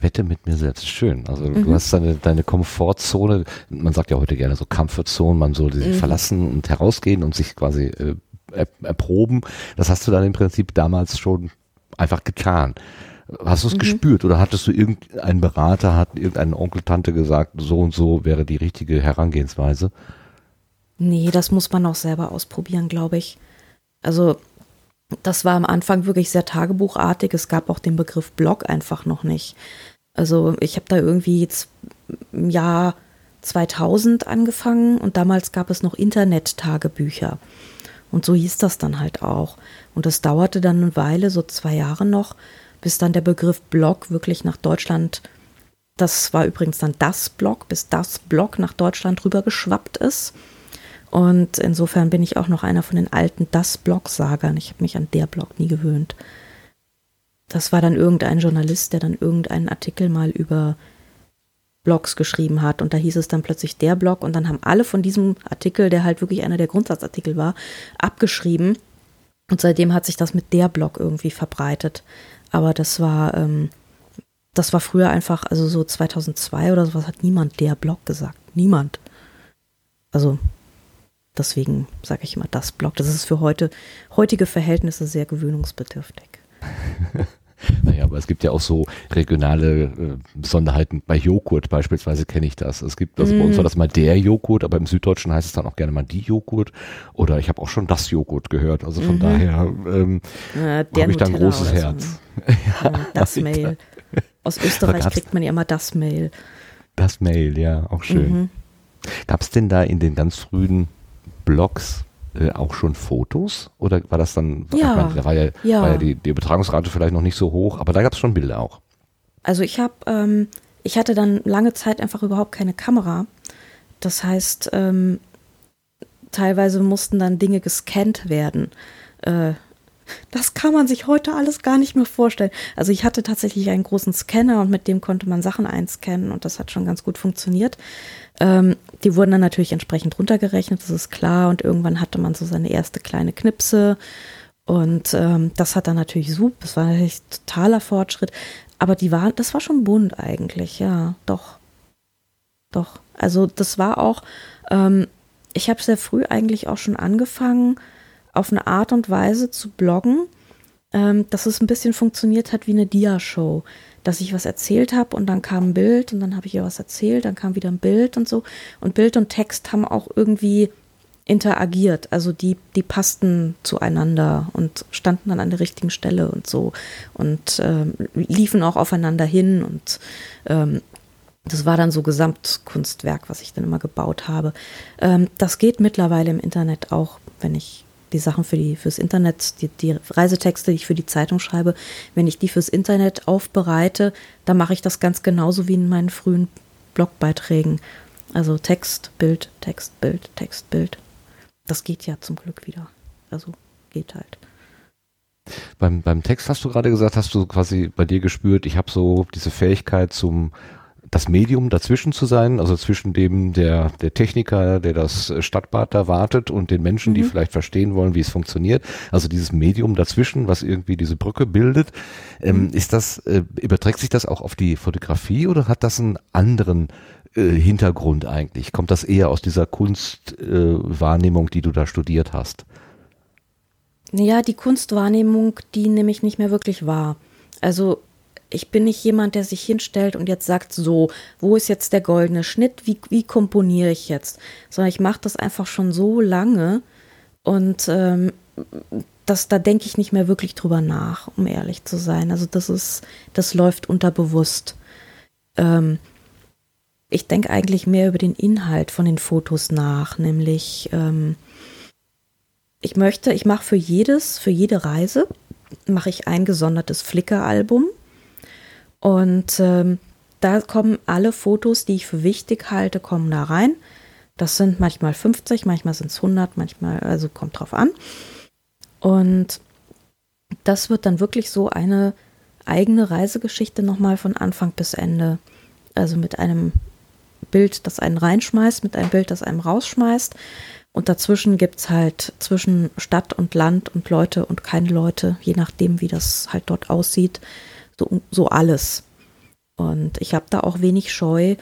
S1: Wette mit mir selbst, schön. Also mhm. du hast deine, deine Komfortzone, man sagt ja heute gerne so Comfortzone, man soll sich mhm. verlassen und herausgehen und sich quasi äh, erproben. Das hast du dann im Prinzip damals schon einfach getan. Hast du es mhm. gespürt oder hattest du irgendeinen Berater, hat irgendein Onkel, Tante gesagt, so und so wäre die richtige Herangehensweise?
S5: Nee, das muss man auch selber ausprobieren, glaube ich. Also, das war am Anfang wirklich sehr tagebuchartig. Es gab auch den Begriff Blog einfach noch nicht. Also, ich habe da irgendwie jetzt im Jahr 2000 angefangen und damals gab es noch Internet-Tagebücher. Und so hieß das dann halt auch. Und das dauerte dann eine Weile, so zwei Jahre noch, bis dann der Begriff Blog wirklich nach Deutschland, das war übrigens dann das Blog, bis das Blog nach Deutschland rübergeschwappt ist. Und insofern bin ich auch noch einer von den alten das Blog-Sagern. Ich habe mich an der Blog nie gewöhnt. Das war dann irgendein Journalist, der dann irgendeinen Artikel mal über Blogs geschrieben hat. Und da hieß es dann plötzlich der Blog. Und dann haben alle von diesem Artikel, der halt wirklich einer der Grundsatzartikel war, abgeschrieben Und seitdem hat sich das mit der Blog irgendwie verbreitet. Aber das war, ähm, das war früher einfach, also so 2002 oder sowas hat niemand der Blog gesagt. Niemand. Also deswegen sage ich immer das Blog. Das ist für heute, heutige Verhältnisse sehr gewöhnungsbedürftig. *laughs*
S1: Naja, aber es gibt ja auch so regionale äh, Besonderheiten. Bei Joghurt beispielsweise kenne ich das. Es gibt, also mm. bei uns war das mal der Joghurt, aber im Süddeutschen heißt es dann auch gerne mal die Joghurt. Oder ich habe auch schon das Joghurt gehört. Also von mhm. daher ähm,
S5: äh,
S1: habe ich da ein großes Herz.
S5: So. *laughs* ja, das Mail. Aus Österreich kriegt man ja immer das Mail.
S1: Das Mail, ja, auch schön. Mhm. Gab es denn da in den ganz frühen Blogs äh, auch schon Fotos? Oder war das dann,
S5: ja,
S1: meine, da war ja,
S5: ja.
S1: War ja die, die, Übertragungsrate vielleicht noch nicht so hoch, aber da gab es schon Bilder auch.
S5: Also ich habe, ähm, ich hatte dann lange Zeit einfach überhaupt keine Kamera. Das heißt, ähm, teilweise mussten dann Dinge gescannt werden. Äh, das kann man sich heute alles gar nicht mehr vorstellen. Also ich hatte tatsächlich einen großen Scanner und mit dem konnte man Sachen einscannen und das hat schon ganz gut funktioniert. Ähm, die wurden dann natürlich entsprechend runtergerechnet, das ist klar. Und irgendwann hatte man so seine erste kleine Knipse. Und ähm, das hat dann natürlich super, das war natürlich totaler Fortschritt. Aber die waren, das war schon bunt eigentlich, ja, doch. Doch. Also das war auch, ähm, ich habe sehr früh eigentlich auch schon angefangen, auf eine Art und Weise zu bloggen, ähm, dass es ein bisschen funktioniert hat wie eine Dia-Show dass ich was erzählt habe und dann kam ein Bild und dann habe ich ihr was erzählt, dann kam wieder ein Bild und so. Und Bild und Text haben auch irgendwie interagiert. Also die, die passten zueinander und standen dann an der richtigen Stelle und so und ähm, liefen auch aufeinander hin und ähm, das war dann so Gesamtkunstwerk, was ich dann immer gebaut habe. Ähm, das geht mittlerweile im Internet auch, wenn ich die Sachen für die, fürs Internet, die, die Reisetexte, die ich für die Zeitung schreibe, wenn ich die fürs Internet aufbereite, dann mache ich das ganz genauso wie in meinen frühen Blogbeiträgen. Also Text, Bild, Text, Bild, Text, Bild. Das geht ja zum Glück wieder. Also geht halt.
S1: Beim, beim Text hast du gerade gesagt, hast du quasi bei dir gespürt, ich habe so diese Fähigkeit zum das Medium dazwischen zu sein, also zwischen dem der, der Techniker, der das Stadtbad da wartet und den Menschen, mhm. die vielleicht verstehen wollen, wie es funktioniert. Also dieses Medium dazwischen, was irgendwie diese Brücke bildet. Ähm, mhm. ist das, äh, überträgt sich das auch auf die Fotografie oder hat das einen anderen äh, Hintergrund eigentlich? Kommt das eher aus dieser Kunstwahrnehmung, äh, die du da studiert hast?
S5: Ja, die Kunstwahrnehmung, die nehme ich nicht mehr wirklich wahr. Also ich bin nicht jemand, der sich hinstellt und jetzt sagt, so, wo ist jetzt der goldene Schnitt, wie, wie komponiere ich jetzt? Sondern ich mache das einfach schon so lange und ähm, das, da denke ich nicht mehr wirklich drüber nach, um ehrlich zu sein. Also das ist, das läuft unterbewusst. Ähm, ich denke eigentlich mehr über den Inhalt von den Fotos nach, nämlich ähm, ich möchte, ich mache für jedes, für jede Reise, mache ich ein gesondertes Flickr-Album und ähm, da kommen alle Fotos, die ich für wichtig halte, kommen da rein. Das sind manchmal 50, manchmal sind es 100, manchmal, also kommt drauf an. Und das wird dann wirklich so eine eigene Reisegeschichte nochmal von Anfang bis Ende. Also mit einem Bild, das einen reinschmeißt, mit einem Bild, das einem rausschmeißt. Und dazwischen gibt es halt zwischen Stadt und Land und Leute und keine Leute, je nachdem, wie das halt dort aussieht, so, so alles. Und ich habe da auch wenig Scheu,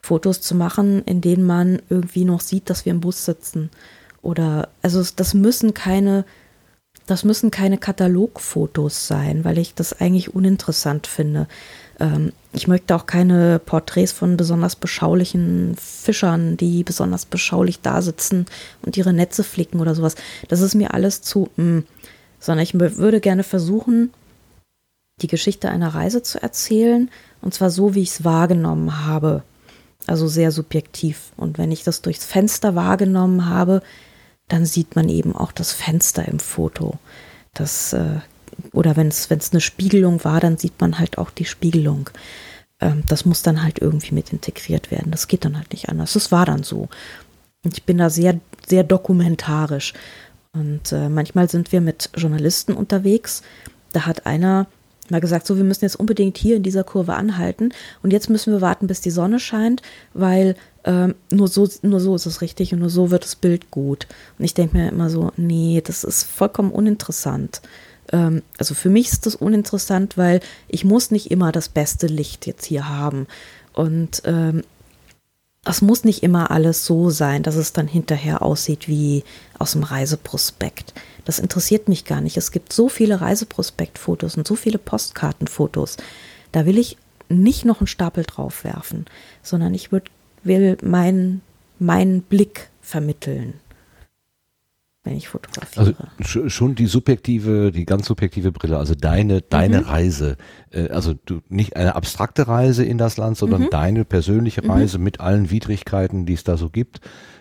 S5: Fotos zu machen, in denen man irgendwie noch sieht, dass wir im Bus sitzen. Oder, also das müssen keine, das müssen keine Katalogfotos sein, weil ich das eigentlich uninteressant finde. Ähm, ich möchte auch keine Porträts von besonders beschaulichen Fischern, die besonders beschaulich da sitzen und ihre Netze flicken oder sowas. Das ist mir alles zu, mh. Mm, sondern ich würde gerne versuchen, die Geschichte einer Reise zu erzählen, und zwar so, wie ich es wahrgenommen habe. Also sehr subjektiv. Und wenn ich das durchs Fenster wahrgenommen habe, dann sieht man eben auch das Fenster im Foto. Das, äh, oder wenn es eine Spiegelung war, dann sieht man halt auch die Spiegelung. Ähm, das muss dann halt irgendwie mit integriert werden. Das geht dann halt nicht anders. Das war dann so. Und ich bin da sehr, sehr dokumentarisch. Und äh, manchmal sind wir mit Journalisten unterwegs. Da hat einer mal gesagt, so, wir müssen jetzt unbedingt hier in dieser Kurve anhalten und jetzt müssen wir warten, bis die Sonne scheint, weil ähm, nur, so, nur so ist es richtig und nur so wird das Bild gut. Und ich denke mir immer so, nee, das ist vollkommen uninteressant. Ähm, also für mich ist das uninteressant, weil ich muss nicht immer das beste Licht jetzt hier haben. Und ähm, es muss nicht immer alles so sein, dass es dann hinterher aussieht wie aus dem Reiseprospekt. Das interessiert mich gar nicht. Es gibt so viele Reiseprospektfotos und so viele Postkartenfotos. Da will ich nicht noch einen Stapel draufwerfen, sondern ich würd, will meinen meinen Blick vermitteln wenn ich fotografiere.
S1: Also schon die subjektive, die ganz subjektive Brille, also deine, deine mhm. Reise, äh, also du nicht eine abstrakte Reise in das Land, sondern mhm. deine persönliche mhm. Reise mhm. mit allen Widrigkeiten, die es da so gibt,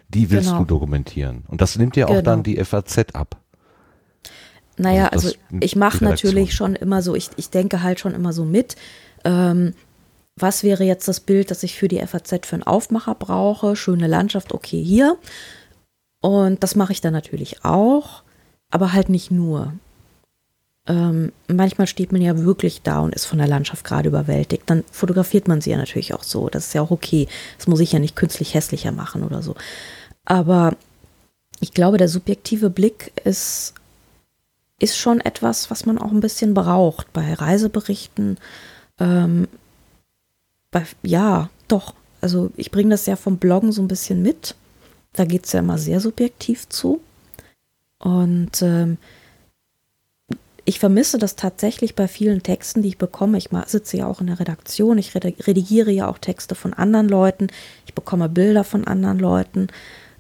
S1: die willst genau. du dokumentieren. Und das nimmt ja auch genau. dann die FAZ ab.
S5: Naja, also, also ich mache natürlich schon immer so, ich, ich denke halt schon immer so mit. Ähm, was wäre jetzt das Bild, das ich für die FAZ für einen Aufmacher brauche? Schöne Landschaft, okay, hier. Und das mache ich dann natürlich auch, aber halt nicht nur. Ähm, manchmal steht man ja wirklich da und ist von der Landschaft gerade überwältigt. Dann fotografiert man sie ja natürlich auch so. Das ist ja auch okay. Das muss ich ja nicht künstlich hässlicher machen oder so. Aber ich glaube, der subjektive Blick ist, ist schon etwas, was man auch ein bisschen braucht bei Reiseberichten. Ähm, bei, ja, doch. Also ich bringe das ja vom Bloggen so ein bisschen mit. Da geht es ja immer sehr subjektiv zu. Und ähm, ich vermisse das tatsächlich bei vielen Texten, die ich bekomme. Ich sitze ja auch in der Redaktion, ich redigiere ja auch Texte von anderen Leuten, ich bekomme Bilder von anderen Leuten,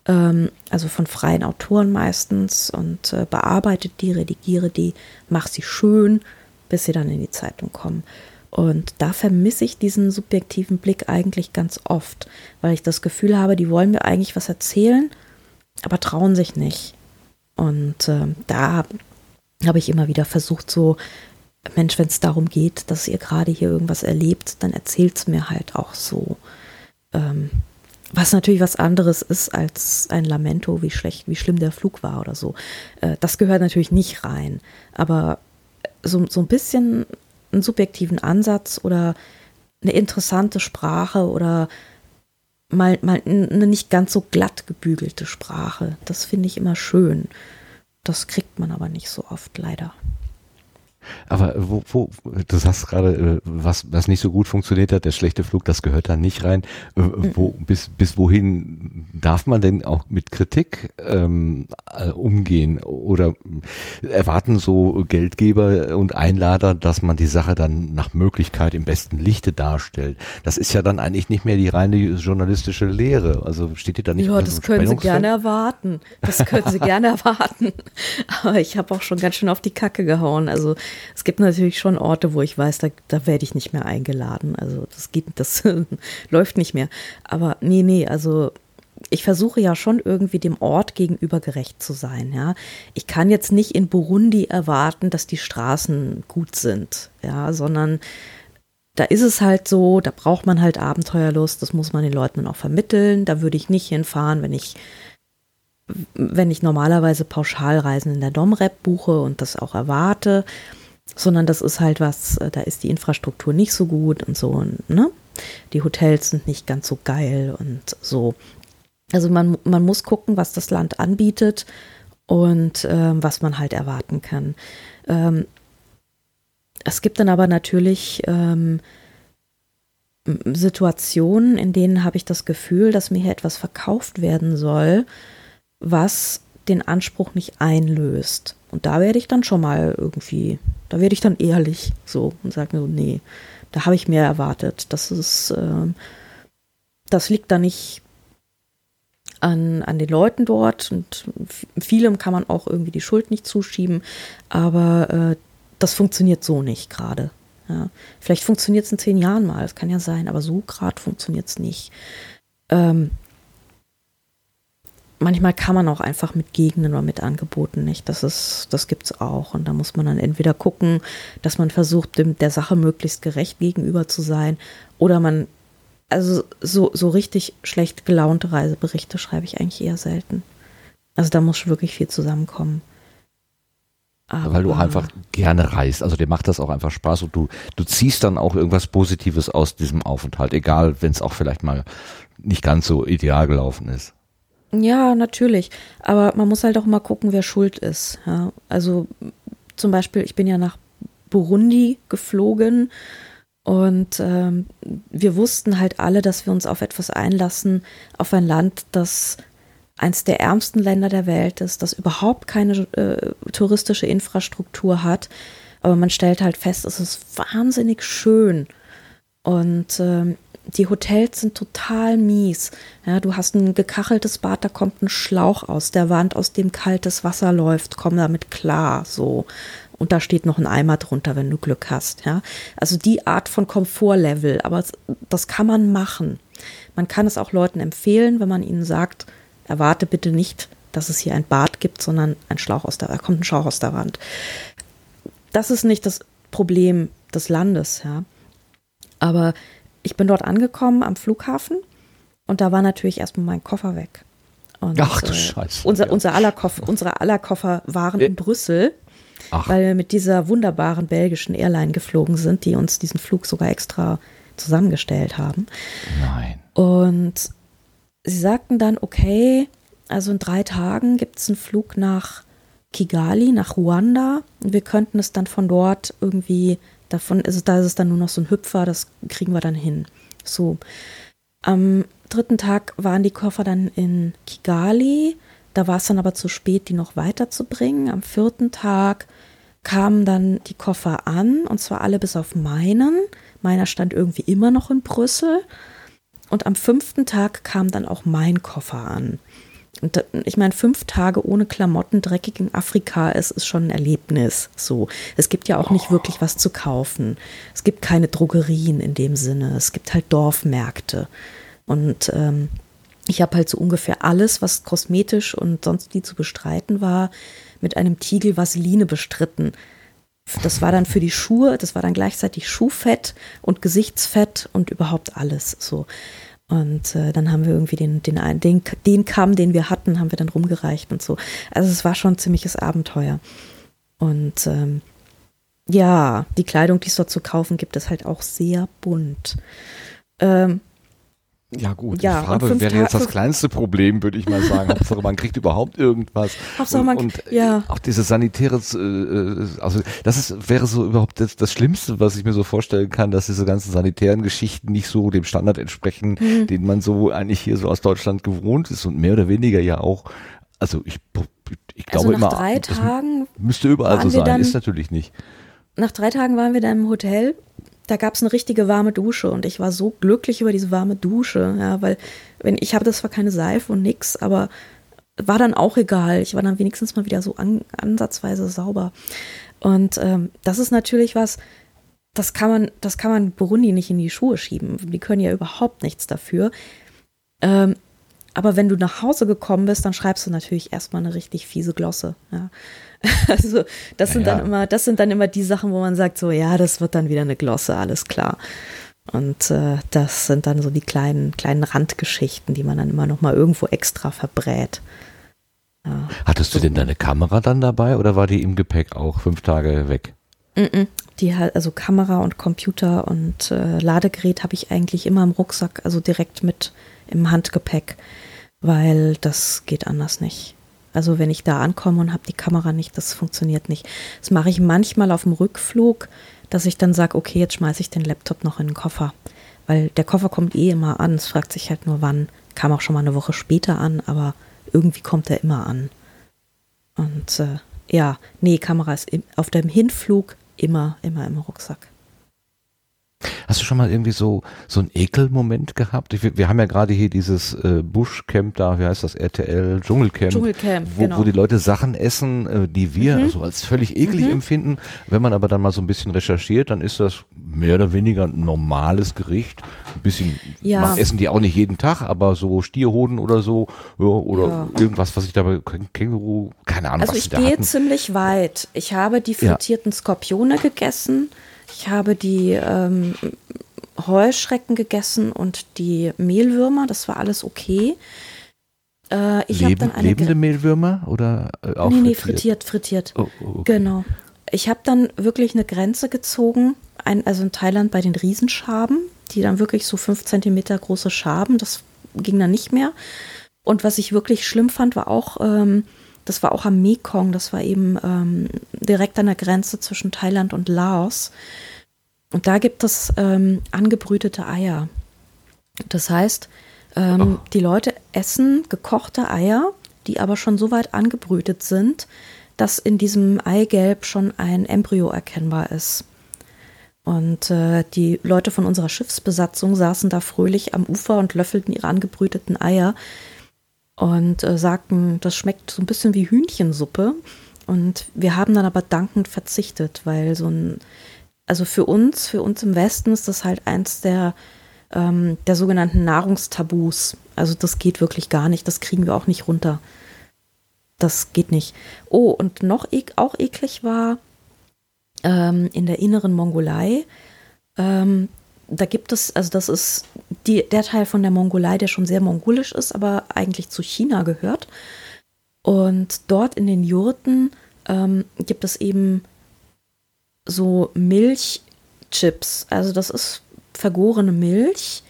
S5: also von freien Autoren meistens und äh, bearbeite die, redigiere die, mache sie schön, bis sie dann in die Zeitung kommen. Und da vermisse ich diesen subjektiven Blick eigentlich ganz oft, weil ich das Gefühl habe, die wollen mir eigentlich was erzählen, aber trauen sich nicht. Und äh, da habe ich immer wieder versucht, so, Mensch, wenn es darum geht, dass ihr gerade hier irgendwas erlebt, dann erzählt es mir halt auch so. Ähm, was natürlich was anderes ist als ein Lamento, wie schlecht, wie schlimm der Flug war oder so. Äh, das gehört natürlich nicht rein. Aber so, so ein bisschen einen subjektiven Ansatz oder eine interessante Sprache oder mal, mal eine nicht ganz so glatt gebügelte Sprache. Das finde ich immer schön. Das kriegt man aber nicht so oft, leider.
S1: Aber wo, wo, du sagst gerade, äh, was, was nicht so gut funktioniert hat, der schlechte Flug, das gehört da nicht rein. Äh, wo, bis, bis wohin darf man denn auch mit Kritik ähm, äh, umgehen? Oder erwarten so Geldgeber und Einlader, dass man die Sache dann nach Möglichkeit im besten Lichte darstellt? Das ist ja dann eigentlich nicht mehr die reine journalistische Lehre. Also steht ihr da nicht
S5: Ja, das können Sie gerne erwarten. Das können Sie *laughs* gerne erwarten. Aber ich habe auch schon ganz schön auf die Kacke gehauen. Also es gibt natürlich schon Orte, wo ich weiß, da, da werde ich nicht mehr eingeladen. Also das geht, das *laughs* läuft nicht mehr. Aber nee, nee, also ich versuche ja schon irgendwie dem Ort gegenüber gerecht zu sein, ja. Ich kann jetzt nicht in Burundi erwarten, dass die Straßen gut sind, ja, sondern da ist es halt so, da braucht man halt Abenteuerlust, das muss man den Leuten auch vermitteln. Da würde ich nicht hinfahren, wenn ich wenn ich normalerweise Pauschalreisen in der Domrep buche und das auch erwarte sondern das ist halt was, äh, da ist die Infrastruktur nicht so gut und so, ne? Die Hotels sind nicht ganz so geil und so. Also man, man muss gucken, was das Land anbietet und ähm, was man halt erwarten kann. Ähm, es gibt dann aber natürlich ähm, Situationen, in denen habe ich das Gefühl, dass mir hier etwas verkauft werden soll, was den Anspruch nicht einlöst. Und da werde ich dann schon mal irgendwie, da werde ich dann ehrlich so und sage so, nee, da habe ich mehr erwartet. Das ist, äh, das liegt da nicht an, an den Leuten dort und vielem kann man auch irgendwie die Schuld nicht zuschieben, aber äh, das funktioniert so nicht gerade. Ja. Vielleicht funktioniert es in zehn Jahren mal, das kann ja sein, aber so gerade funktioniert es nicht. Ähm, manchmal kann man auch einfach mit Gegenden oder mit Angeboten nicht. Das ist, das gibt's auch. Und da muss man dann entweder gucken, dass man versucht, dem, der Sache möglichst gerecht gegenüber zu sein, oder man, also so, so richtig schlecht gelaunte Reiseberichte schreibe ich eigentlich eher selten. Also da muss wirklich viel zusammenkommen. Aber
S1: Weil du einfach gerne reist. Also dir macht das auch einfach Spaß und du, du ziehst dann auch irgendwas Positives aus diesem Aufenthalt, egal wenn es auch vielleicht mal nicht ganz so ideal gelaufen ist.
S5: Ja, natürlich. Aber man muss halt auch mal gucken, wer schuld ist. Ja, also zum Beispiel, ich bin ja nach Burundi geflogen und ähm, wir wussten halt alle, dass wir uns auf etwas einlassen, auf ein Land, das eins der ärmsten Länder der Welt ist, das überhaupt keine äh, touristische Infrastruktur hat. Aber man stellt halt fest, es ist wahnsinnig schön. Und ähm, die Hotels sind total mies. Ja, du hast ein gekacheltes Bad, da kommt ein Schlauch aus der Wand, aus dem kaltes Wasser läuft, komm damit klar, so. Und da steht noch ein Eimer drunter, wenn du Glück hast, ja. Also die Art von Komfortlevel, aber das kann man machen. Man kann es auch Leuten empfehlen, wenn man ihnen sagt, erwarte bitte nicht, dass es hier ein Bad gibt, sondern ein Schlauch aus der, da kommt ein Schlauch aus der Wand. Das ist nicht das Problem des Landes, ja. Aber ich bin dort angekommen am Flughafen und da war natürlich erstmal mein Koffer weg. Und,
S1: Ach du
S5: äh,
S1: Scheiße.
S5: Unser,
S1: Ja.
S5: unser aller Koffer, unsere aller Koffer waren in Brüssel,
S1: Ach.
S5: weil wir mit dieser wunderbaren belgischen Airline geflogen sind, die uns diesen Flug sogar extra zusammengestellt haben.
S1: Nein.
S5: Und sie sagten dann, okay, also in drei Tagen gibt es einen Flug nach Kigali, nach Ruanda. Und wir könnten es dann von dort irgendwie, davon ist es, da ist es dann nur noch so ein Hüpfer, das kriegen wir dann hin. So. Am dritten Tag waren die Koffer dann in Kigali. Da war es dann aber zu spät, die noch weiterzubringen. Am vierten Tag kamen dann die Koffer an, und zwar alle bis auf meinen. Meiner stand irgendwie immer noch in Brüssel. Und am fünften Tag kam dann auch mein Koffer an. Und ich meine, fünf Tage ohne Klamotten dreckig in Afrika ist, ist schon ein Erlebnis. So. Es gibt ja auch nicht wirklich was zu kaufen. Es gibt keine Drogerien in dem Sinne. Es gibt halt Dorfmärkte. Und ähm, ich habe halt so ungefähr alles, was kosmetisch und sonst wie zu bestreiten war, mit einem Tiegel Vaseline bestritten. Das war dann für die Schuhe, das war dann gleichzeitig Schuhfett und Gesichtsfett und überhaupt alles so. Und äh, dann haben wir irgendwie den, den, den, den Kamm, den wir hatten, haben wir dann rumgereicht und so. Also es war schon ein ziemliches Abenteuer. Und ähm, ja, die Kleidung, die es dort zu kaufen gibt, ist halt auch sehr bunt. Ähm,
S1: Ja gut,
S5: Ja,
S1: die Farbe wäre jetzt das kleinste Problem, würde ich mal sagen. Hauptsache, man kriegt überhaupt irgendwas.
S5: Hauptsache,
S1: und,
S5: man-
S1: und
S5: ja.
S1: auch diese sanitäre, äh, äh, also das ist, wäre so überhaupt das, das Schlimmste, was ich mir so vorstellen kann, dass diese ganzen sanitären Geschichten nicht so dem Standard entsprechen,
S5: Mhm.
S1: den man so eigentlich hier so aus Deutschland gewohnt ist und mehr oder weniger ja auch. Also ich, ich glaube
S5: also nach
S1: immer,
S5: drei Tagen
S1: müsste überall so sein, ist natürlich nicht.
S5: nach drei Tagen waren wir dann im Hotel. Da gab es eine richtige warme Dusche und ich war so glücklich über diese warme Dusche, ja, weil wenn ich habe das zwar keine Seife und nix, aber war dann auch egal. Ich war dann wenigstens mal wieder so an, ansatzweise sauber. Und ähm, das ist natürlich was, das kann man, das kann man Burundi nicht in die Schuhe schieben. Die können ja überhaupt nichts dafür. Ähm, aber wenn du nach Hause gekommen bist, dann schreibst du natürlich erstmal eine richtig fiese Glosse. Ja. *laughs* Also das sind
S1: Ja,
S5: dann immer, das sind dann immer die Sachen, wo man sagt, so ja, das wird dann wieder eine Glosse, alles klar. Und äh, das sind dann so die kleinen, kleinen Randgeschichten, die man dann immer noch mal irgendwo extra verbrät. Ja.
S1: Hattest du denn deine Kamera dann dabei oder war die im Gepäck auch fünf Tage weg?
S5: Die halt, also Kamera und Computer und äh, Ladegerät habe ich eigentlich immer im Rucksack, also direkt mit im Handgepäck, weil das geht anders nicht. Also wenn ich da ankomme und habe die Kamera nicht, das funktioniert nicht. Das mache ich manchmal auf dem Rückflug, dass ich dann sage, okay, jetzt schmeiße ich den Laptop noch in den Koffer. Weil der Koffer kommt eh immer an. Es fragt sich halt nur wann. Kam auch schon mal eine Woche später an, aber irgendwie kommt er immer an. Und äh, ja, nee, Kamera ist im, auf dem Hinflug immer, immer im Rucksack.
S1: Hast du schon mal irgendwie so so einen Ekelmoment gehabt? Ich, wir haben ja gerade hier dieses äh, Bushcamp da, wie heißt das, RTL Dschungelcamp,
S5: Dschungelcamp,
S1: wo,
S5: genau.
S1: wo die Leute Sachen essen, äh, die wir
S5: Mhm.
S1: also als völlig eklig empfinden. Wenn man aber dann mal so ein bisschen recherchiert, dann ist das mehr oder weniger ein normales Gericht. Ein bisschen
S5: Ja.
S1: man essen die auch nicht jeden Tag, aber so Stierhoden oder so ja, oder
S5: Ja.
S1: irgendwas, was ich dabei Känguru, keine Ahnung,
S5: Also
S1: was
S5: ich
S1: da
S5: gehe
S1: hatten.
S5: ziemlich weit. Ich habe die frittierten Skorpione gegessen. Ich habe die ähm, Heuschrecken gegessen und die Mehlwürmer. Das war alles okay. Äh, ich habe
S1: Leben,
S5: dann eine
S1: lebende Mehlwürmer oder äh, auch
S5: nee, nee,
S1: frittiert?
S5: frittiert, frittiert.
S1: Oh, oh, okay.
S5: Genau. Ich habe dann wirklich eine Grenze gezogen, ein, also in Thailand bei den Riesenschaben, die dann wirklich so fünf Zentimeter große Schaben, das ging dann nicht mehr. Und was ich wirklich schlimm fand, war auch, ähm, das war auch am Mekong, das war eben ähm, direkt an der Grenze zwischen Thailand und Laos. Und da gibt es ähm, angebrütete Eier. Das heißt, ähm,
S1: Oh.
S5: die Leute essen gekochte Eier, die aber schon so weit angebrütet sind, dass in diesem Eigelb schon ein Embryo erkennbar ist. Und äh, die Leute von unserer Schiffsbesatzung saßen da fröhlich am Ufer und löffelten ihre angebrüteten Eier und äh, sagten, das schmeckt so ein bisschen wie Hühnchensuppe. Und wir haben dann aber dankend verzichtet, weil so ein, also für uns, für uns im Westen ist das halt eins der, ähm, der sogenannten Nahrungstabus. Also das geht wirklich gar nicht, das kriegen wir auch nicht runter. Das geht nicht. Oh, und noch ek auch eklig war ähm, in der inneren Mongolei. Ähm, da gibt es, also das ist die, der Teil von der Mongolei, der schon sehr mongolisch ist, aber eigentlich zu China gehört. Und dort in den Jurten ähm, gibt es eben so Milchchips. Also das ist vergorene Milch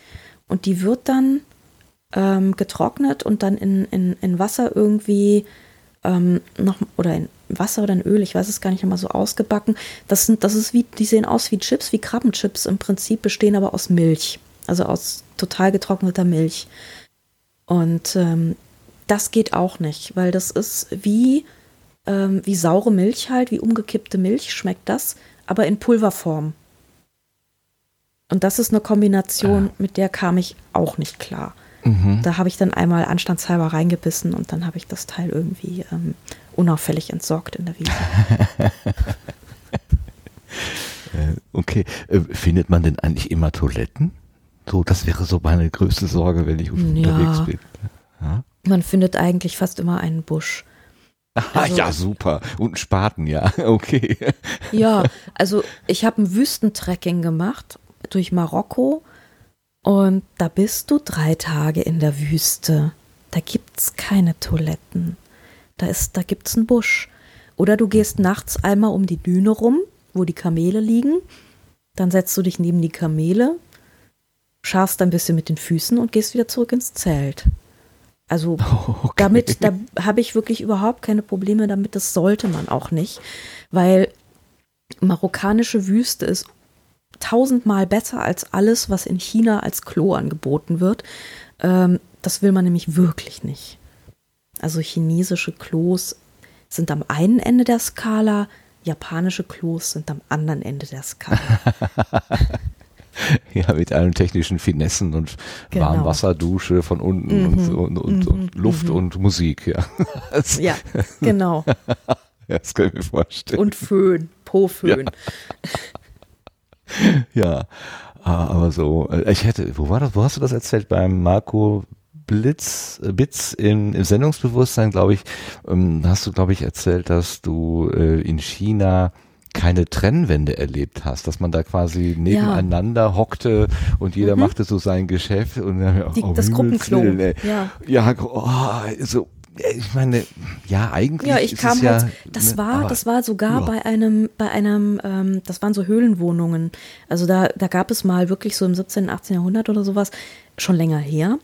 S5: und die wird dann ähm, getrocknet und dann in, in, in Wasser irgendwie ähm, noch oder in Wasser oder in Öl, ich weiß es gar nicht immer so ausgebacken. Das sind, das ist wie, die sehen aus wie Chips, wie Krabbenchips im Prinzip, bestehen aber aus Milch, also aus total getrockneter Milch. Und ähm, das geht auch nicht, weil das ist wie, ähm, wie saure Milch halt, wie umgekippte Milch schmeckt das, aber in Pulverform. Und das ist eine Kombination, mit der kam ich auch nicht klar.
S1: Mhm.
S5: Da habe ich dann einmal anstandshalber reingebissen und dann habe ich das Teil irgendwie ähm, unauffällig entsorgt in der Wiese. *laughs*
S1: Äh, okay. Äh, findet man denn eigentlich immer Toiletten? So, das wäre so meine größte Sorge, wenn ich
S5: Ja.
S1: unterwegs bin. Ja,
S5: Man findet eigentlich fast immer einen Busch. *laughs*
S1: ah,
S5: Also-
S1: ja super. Und einen Spaten, ja. *laughs* Okay.
S5: Ja, also ich habe ein Wüstentrekking gemacht durch Marokko und da bist du drei Tage in der Wüste. Da gibt's keine Toiletten. Da ist, da gibt's einen Busch. Oder du gehst nachts einmal um die Düne rum, wo die Kamele liegen. Dann setzt du dich neben die Kamele, scharfst ein bisschen mit den Füßen und gehst wieder zurück ins Zelt. Also *laughs*
S1: okay.
S5: damit, da habe ich wirklich überhaupt keine Probleme damit. Das sollte man auch nicht, weil marokkanische Wüste ist tausendmal besser als alles, was in China als Klo angeboten wird. Ähm, das will man nämlich wirklich nicht. Also chinesische Klos sind am einen Ende der Skala, japanische Klos sind am anderen Ende der Skala. *laughs*
S1: Ja, mit allen technischen Finessen und
S5: Genau.
S1: Warmwasserdusche von unten und, so- und, und, und Luft und Musik, ja. Das, *laughs*
S5: ja, genau.
S1: das kann ich mir vorstellen.
S5: Und Föhn, Po-Föhn.
S1: Ja, Ah, aber so, äh, ich hätte, wo war das, wo hast du das erzählt? Beim Marco Blitz, äh, Bitz im, im Sendungsbewusstsein, glaube ich, ähm, hast du, glaube ich, erzählt, dass du äh, in China keine Trennwände erlebt hast, dass man da quasi nebeneinander hockte und jeder machte so sein Geschäft und dann,
S5: Die,
S1: oh,
S5: das Gruppenklo.
S1: Willen.
S5: Ja.
S1: Ja, oh, so, ich meine, ja, eigentlich.
S5: Ja, ich kam
S1: es ja,
S5: halt, das
S1: ne,
S5: war,
S1: aber-
S5: das war sogar
S1: ja.
S5: bei einem, bei einem, ähm, das waren so Höhlenwohnungen. Also da, da gab es mal wirklich so im 17., 18. Jahrhundert oder sowas, schon länger her,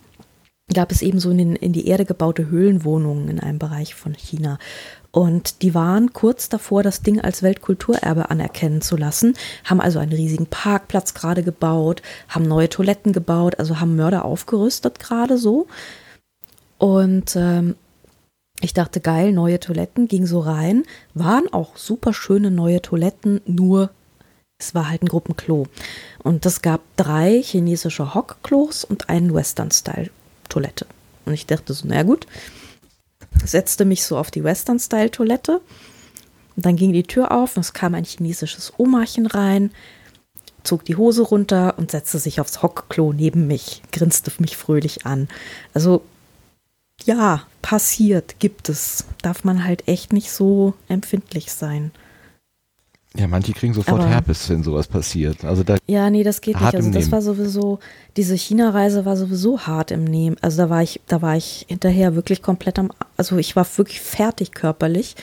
S5: gab es eben so in, den, in die Erde gebaute Höhlenwohnungen in einem Bereich von China. Und die waren kurz davor, das Ding als Weltkulturerbe anerkennen zu lassen, haben also einen riesigen Parkplatz gerade gebaut, haben neue Toiletten gebaut, also haben Mörder aufgerüstet gerade so. Und ähm, ich dachte, geil, neue Toiletten, ging so rein, waren auch super schöne neue Toiletten, nur es war halt ein Gruppenklo. Und es gab drei chinesische Hockklos und einen Western-Style-Toilette. Und ich dachte so, na gut, setzte mich so auf die Western-Style-Toilette. Und dann ging die Tür auf und es kam ein chinesisches Omachen rein, zog die Hose runter und setzte sich aufs Hockklo neben mich, grinste mich fröhlich an. Also ja, passiert, gibt es. Darf man halt echt nicht so empfindlich sein.
S1: Ja, manche kriegen sofort
S5: Aber-
S1: Herpes, wenn sowas passiert. Also da,
S5: Ja, nee, das geht nicht. Also das war sowieso, diese China-Reise war sowieso hart im Nehmen. Also da war ich, da war ich hinterher wirklich komplett am, also ich war wirklich fertig körperlich.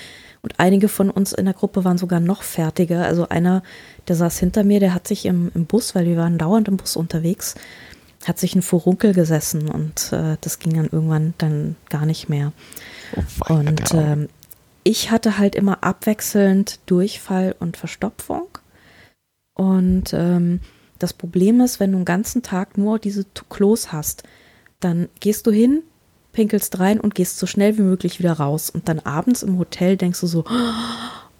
S5: Und einige von uns in der Gruppe waren sogar noch fertiger. Also einer, der saß hinter mir, der hat sich im, im Bus, weil wir waren dauernd im Bus unterwegs, hat sich ein Furunkel gesessen und äh, das ging dann irgendwann dann gar nicht mehr.
S1: oh,
S5: Und ähm, ich hatte halt immer abwechselnd Durchfall und Verstopfung. Und ähm, das Problem ist, wenn du den ganzen Tag nur diese Klos hast, dann gehst du hin, pinkelst rein und gehst so schnell wie möglich wieder raus. Und dann abends im Hotel denkst du so,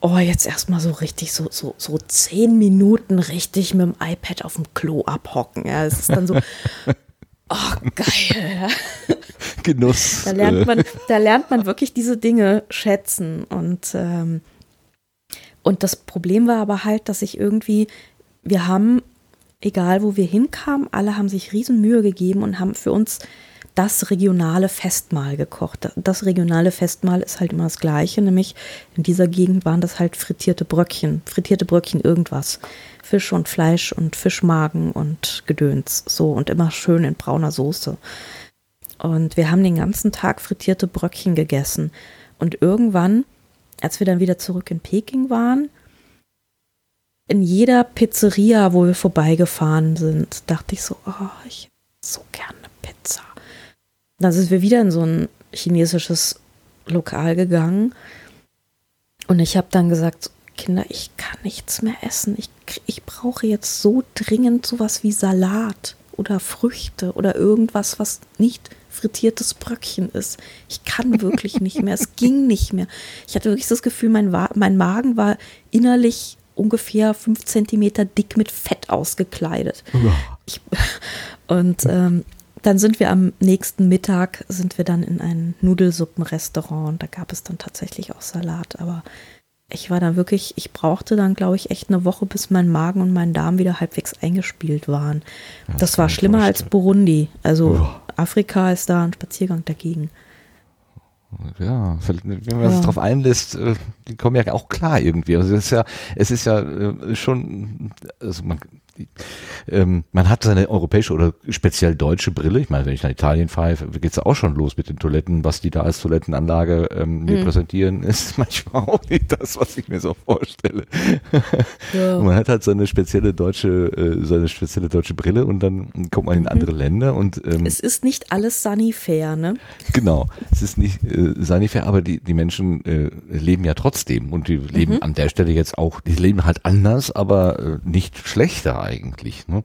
S5: oh, jetzt erstmal so richtig, so, so, so zehn Minuten richtig mit dem iPad auf dem Klo abhocken. Ja, es ist dann so, *laughs* oh, geil. *laughs*
S1: Genuss.
S5: Da lernt
S1: äh,
S5: man, da lernt man wirklich diese Dinge schätzen. Und, ähm, und das Problem war aber halt, dass ich irgendwie, wir haben, egal wo wir hinkamen, alle haben sich riesen Mühe gegeben und haben für uns das regionale Festmahl gekocht. Das regionale Festmahl ist halt immer das gleiche, nämlich in dieser Gegend waren das halt frittierte Bröckchen, frittierte Bröckchen irgendwas. Fisch und Fleisch und Fischmagen und Gedöns. So und immer schön in brauner Soße. Und wir haben den ganzen Tag frittierte Bröckchen gegessen. Und irgendwann, als wir dann wieder zurück in Peking waren, in jeder Pizzeria, wo wir vorbeigefahren sind, dachte ich so, oh, ich hätte so gerne Pizza. Dann sind wir wieder in so ein chinesisches Lokal gegangen. Und ich habe dann gesagt, Kinder, ich kann nichts mehr essen. Ich, ich brauche jetzt so dringend sowas wie Salat oder Früchte oder irgendwas, was nicht frittiertes Bröckchen ist. Ich kann wirklich nicht mehr. Es *laughs* ging nicht mehr. Ich hatte wirklich das Gefühl, mein, mein Magen war innerlich ungefähr fünf Zentimeter dick mit Fett ausgekleidet. Ich, *laughs* und ähm, dann sind wir am nächsten Mittag, sind wir dann in ein Nudelsuppenrestaurant und da gab es dann tatsächlich auch Salat. Aber ich war dann wirklich, ich brauchte dann, glaube ich, echt eine Woche, bis mein Magen und mein Darm wieder halbwegs eingespielt waren.
S1: das
S5: das war schlimmer als. Burundi. Also
S1: Uah.
S5: Afrika ist da ein Spaziergang dagegen.
S1: Ja, wenn man sich
S5: Ja.
S1: darauf einlässt, äh, die kommen ja auch klar irgendwie. Also es ist ja, es ist ja äh, schon, also man, ähm, man hat seine europäische oder speziell deutsche Brille. Ich meine, wenn ich nach Italien fahre, geht's ja auch schon los mit den Toiletten. Was die da als Toilettenanlage ähm, mir
S5: Mhm.
S1: präsentieren, *laughs* ist manchmal auch nicht das, was ich mir so vorstelle.
S5: Ja. *laughs*
S1: Man hat halt seine spezielle deutsche, äh, seine spezielle deutsche Brille und dann kommt man in andere Länder und ähm,
S5: Es ist nicht alles sunny fair, ne?
S1: Genau, es ist nicht äh, sanifair, aber die, die Menschen äh, leben ja trotzdem und die leben an der Stelle jetzt auch, die leben halt anders, aber äh, nicht schlechter eigentlich. Ne?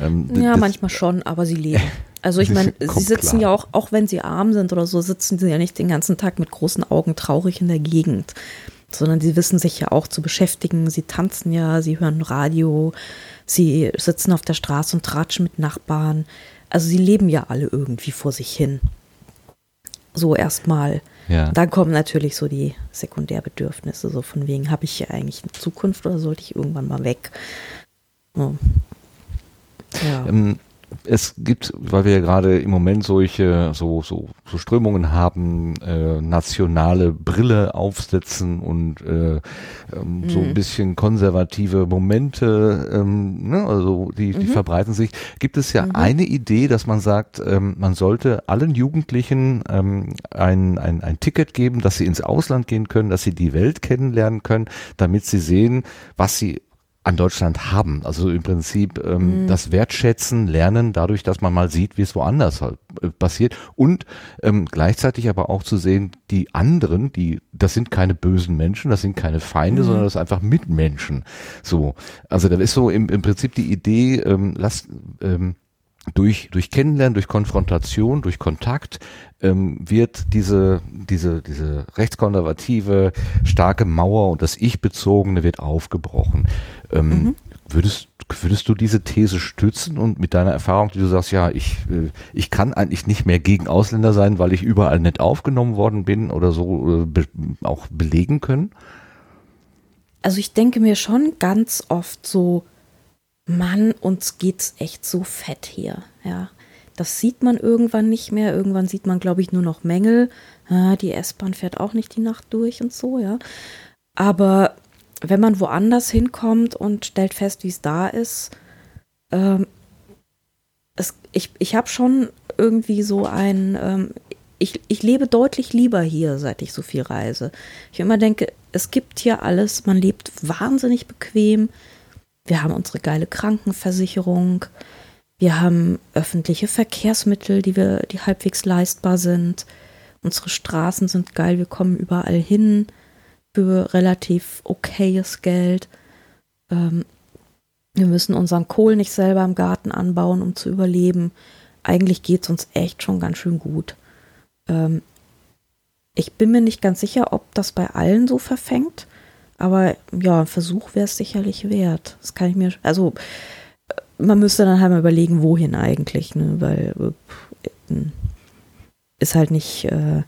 S1: Ähm,
S5: Ja, manchmal schon, aber sie leben. *laughs* Also ich meine, sie sitzen
S1: klar.
S5: ja auch, auch wenn sie arm sind oder so, sitzen sie ja nicht den ganzen Tag mit großen Augen traurig in der Gegend, sondern sie wissen sich ja auch zu beschäftigen. Sie tanzen ja, sie hören Radio, sie sitzen auf der Straße und tratschen mit Nachbarn. Also sie leben ja alle irgendwie vor sich hin. So erstmal.
S1: Ja.
S5: Dann kommen natürlich so die Sekundärbedürfnisse, so von wegen, habe ich hier eigentlich eine Zukunft oder sollte ich irgendwann mal weg? Ja.
S1: Ähm, es gibt, weil wir ja gerade im Moment solche so so, so Strömungen haben, äh, nationale Brille aufsetzen und äh, ähm, so ein bisschen konservative Momente, ähm, ne, also die, die verbreiten sich. Gibt es ja eine Idee, dass man sagt, ähm, man sollte allen Jugendlichen ähm, ein, ein, ein Ticket geben, dass sie ins Ausland gehen können, dass sie die Welt kennenlernen können, damit sie sehen, was sie an Deutschland haben. Also im Prinzip ähm, das Wertschätzen, Lernen, dadurch, dass man mal sieht, wie es woanders halt, äh, passiert und ähm, gleichzeitig aber auch zu sehen, die anderen, die, das sind keine bösen Menschen, das sind keine Feinde, sondern das sind einfach Mitmenschen. So, also da ist so im, im Prinzip die Idee, ähm, lasst ähm, durch, durch Kennenlernen, durch Konfrontation, durch Kontakt ähm, wird diese, diese, diese rechtskonservative, starke Mauer und das Ich-bezogene wird aufgebrochen. Ähm, würdest, würdest du diese These stützen und mit deiner Erfahrung, die du sagst, ja, ich, äh, ich kann eigentlich nicht mehr gegen Ausländer sein, weil ich überall nicht aufgenommen worden bin oder so äh, be auch belegen können?
S5: Also ich denke mir schon ganz oft so, Mann, uns geht's echt so fett hier, ja. Das sieht man irgendwann nicht mehr. Irgendwann sieht man, glaube ich, nur noch Mängel. Ah, die S-Bahn fährt auch nicht die Nacht durch und so, ja. Aber wenn man woanders hinkommt und stellt fest, wie es da ist, ähm, es, ich, ich habe schon irgendwie so ein, ähm, ich, ich lebe deutlich lieber hier, seit ich so viel reise. Ich immer denke, es gibt hier alles, man lebt wahnsinnig bequem. Wir haben unsere geile Krankenversicherung. Wir haben öffentliche Verkehrsmittel, die wir, die halbwegs leistbar sind. Unsere Straßen sind geil, wir kommen überall hin für relativ okayes Geld. Ähm, wir müssen unseren Kohl nicht selber im Garten anbauen, um zu überleben. Eigentlich geht es uns echt schon ganz schön gut. Ähm, ich bin mir nicht ganz sicher, ob das bei allen so verfängt, aber ja, ein Versuch wäre es sicherlich wert. Das kann ich mir, also man müsste dann halt mal überlegen, wohin eigentlich, ne? weil äh, ist halt nicht, äh,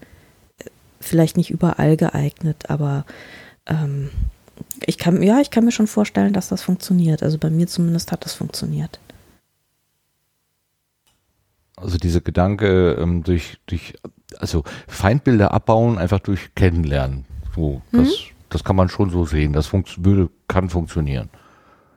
S5: vielleicht nicht überall geeignet, aber ähm, ich kann, ja, ich kann mir schon vorstellen, dass das funktioniert. Also bei mir zumindest hat das funktioniert.
S1: Also dieser Gedanke ähm, durch, durch, also Feindbilder abbauen, einfach durch Kennenlernen. So, mhm. das kann man schon so sehen. Das würde, kann funktionieren.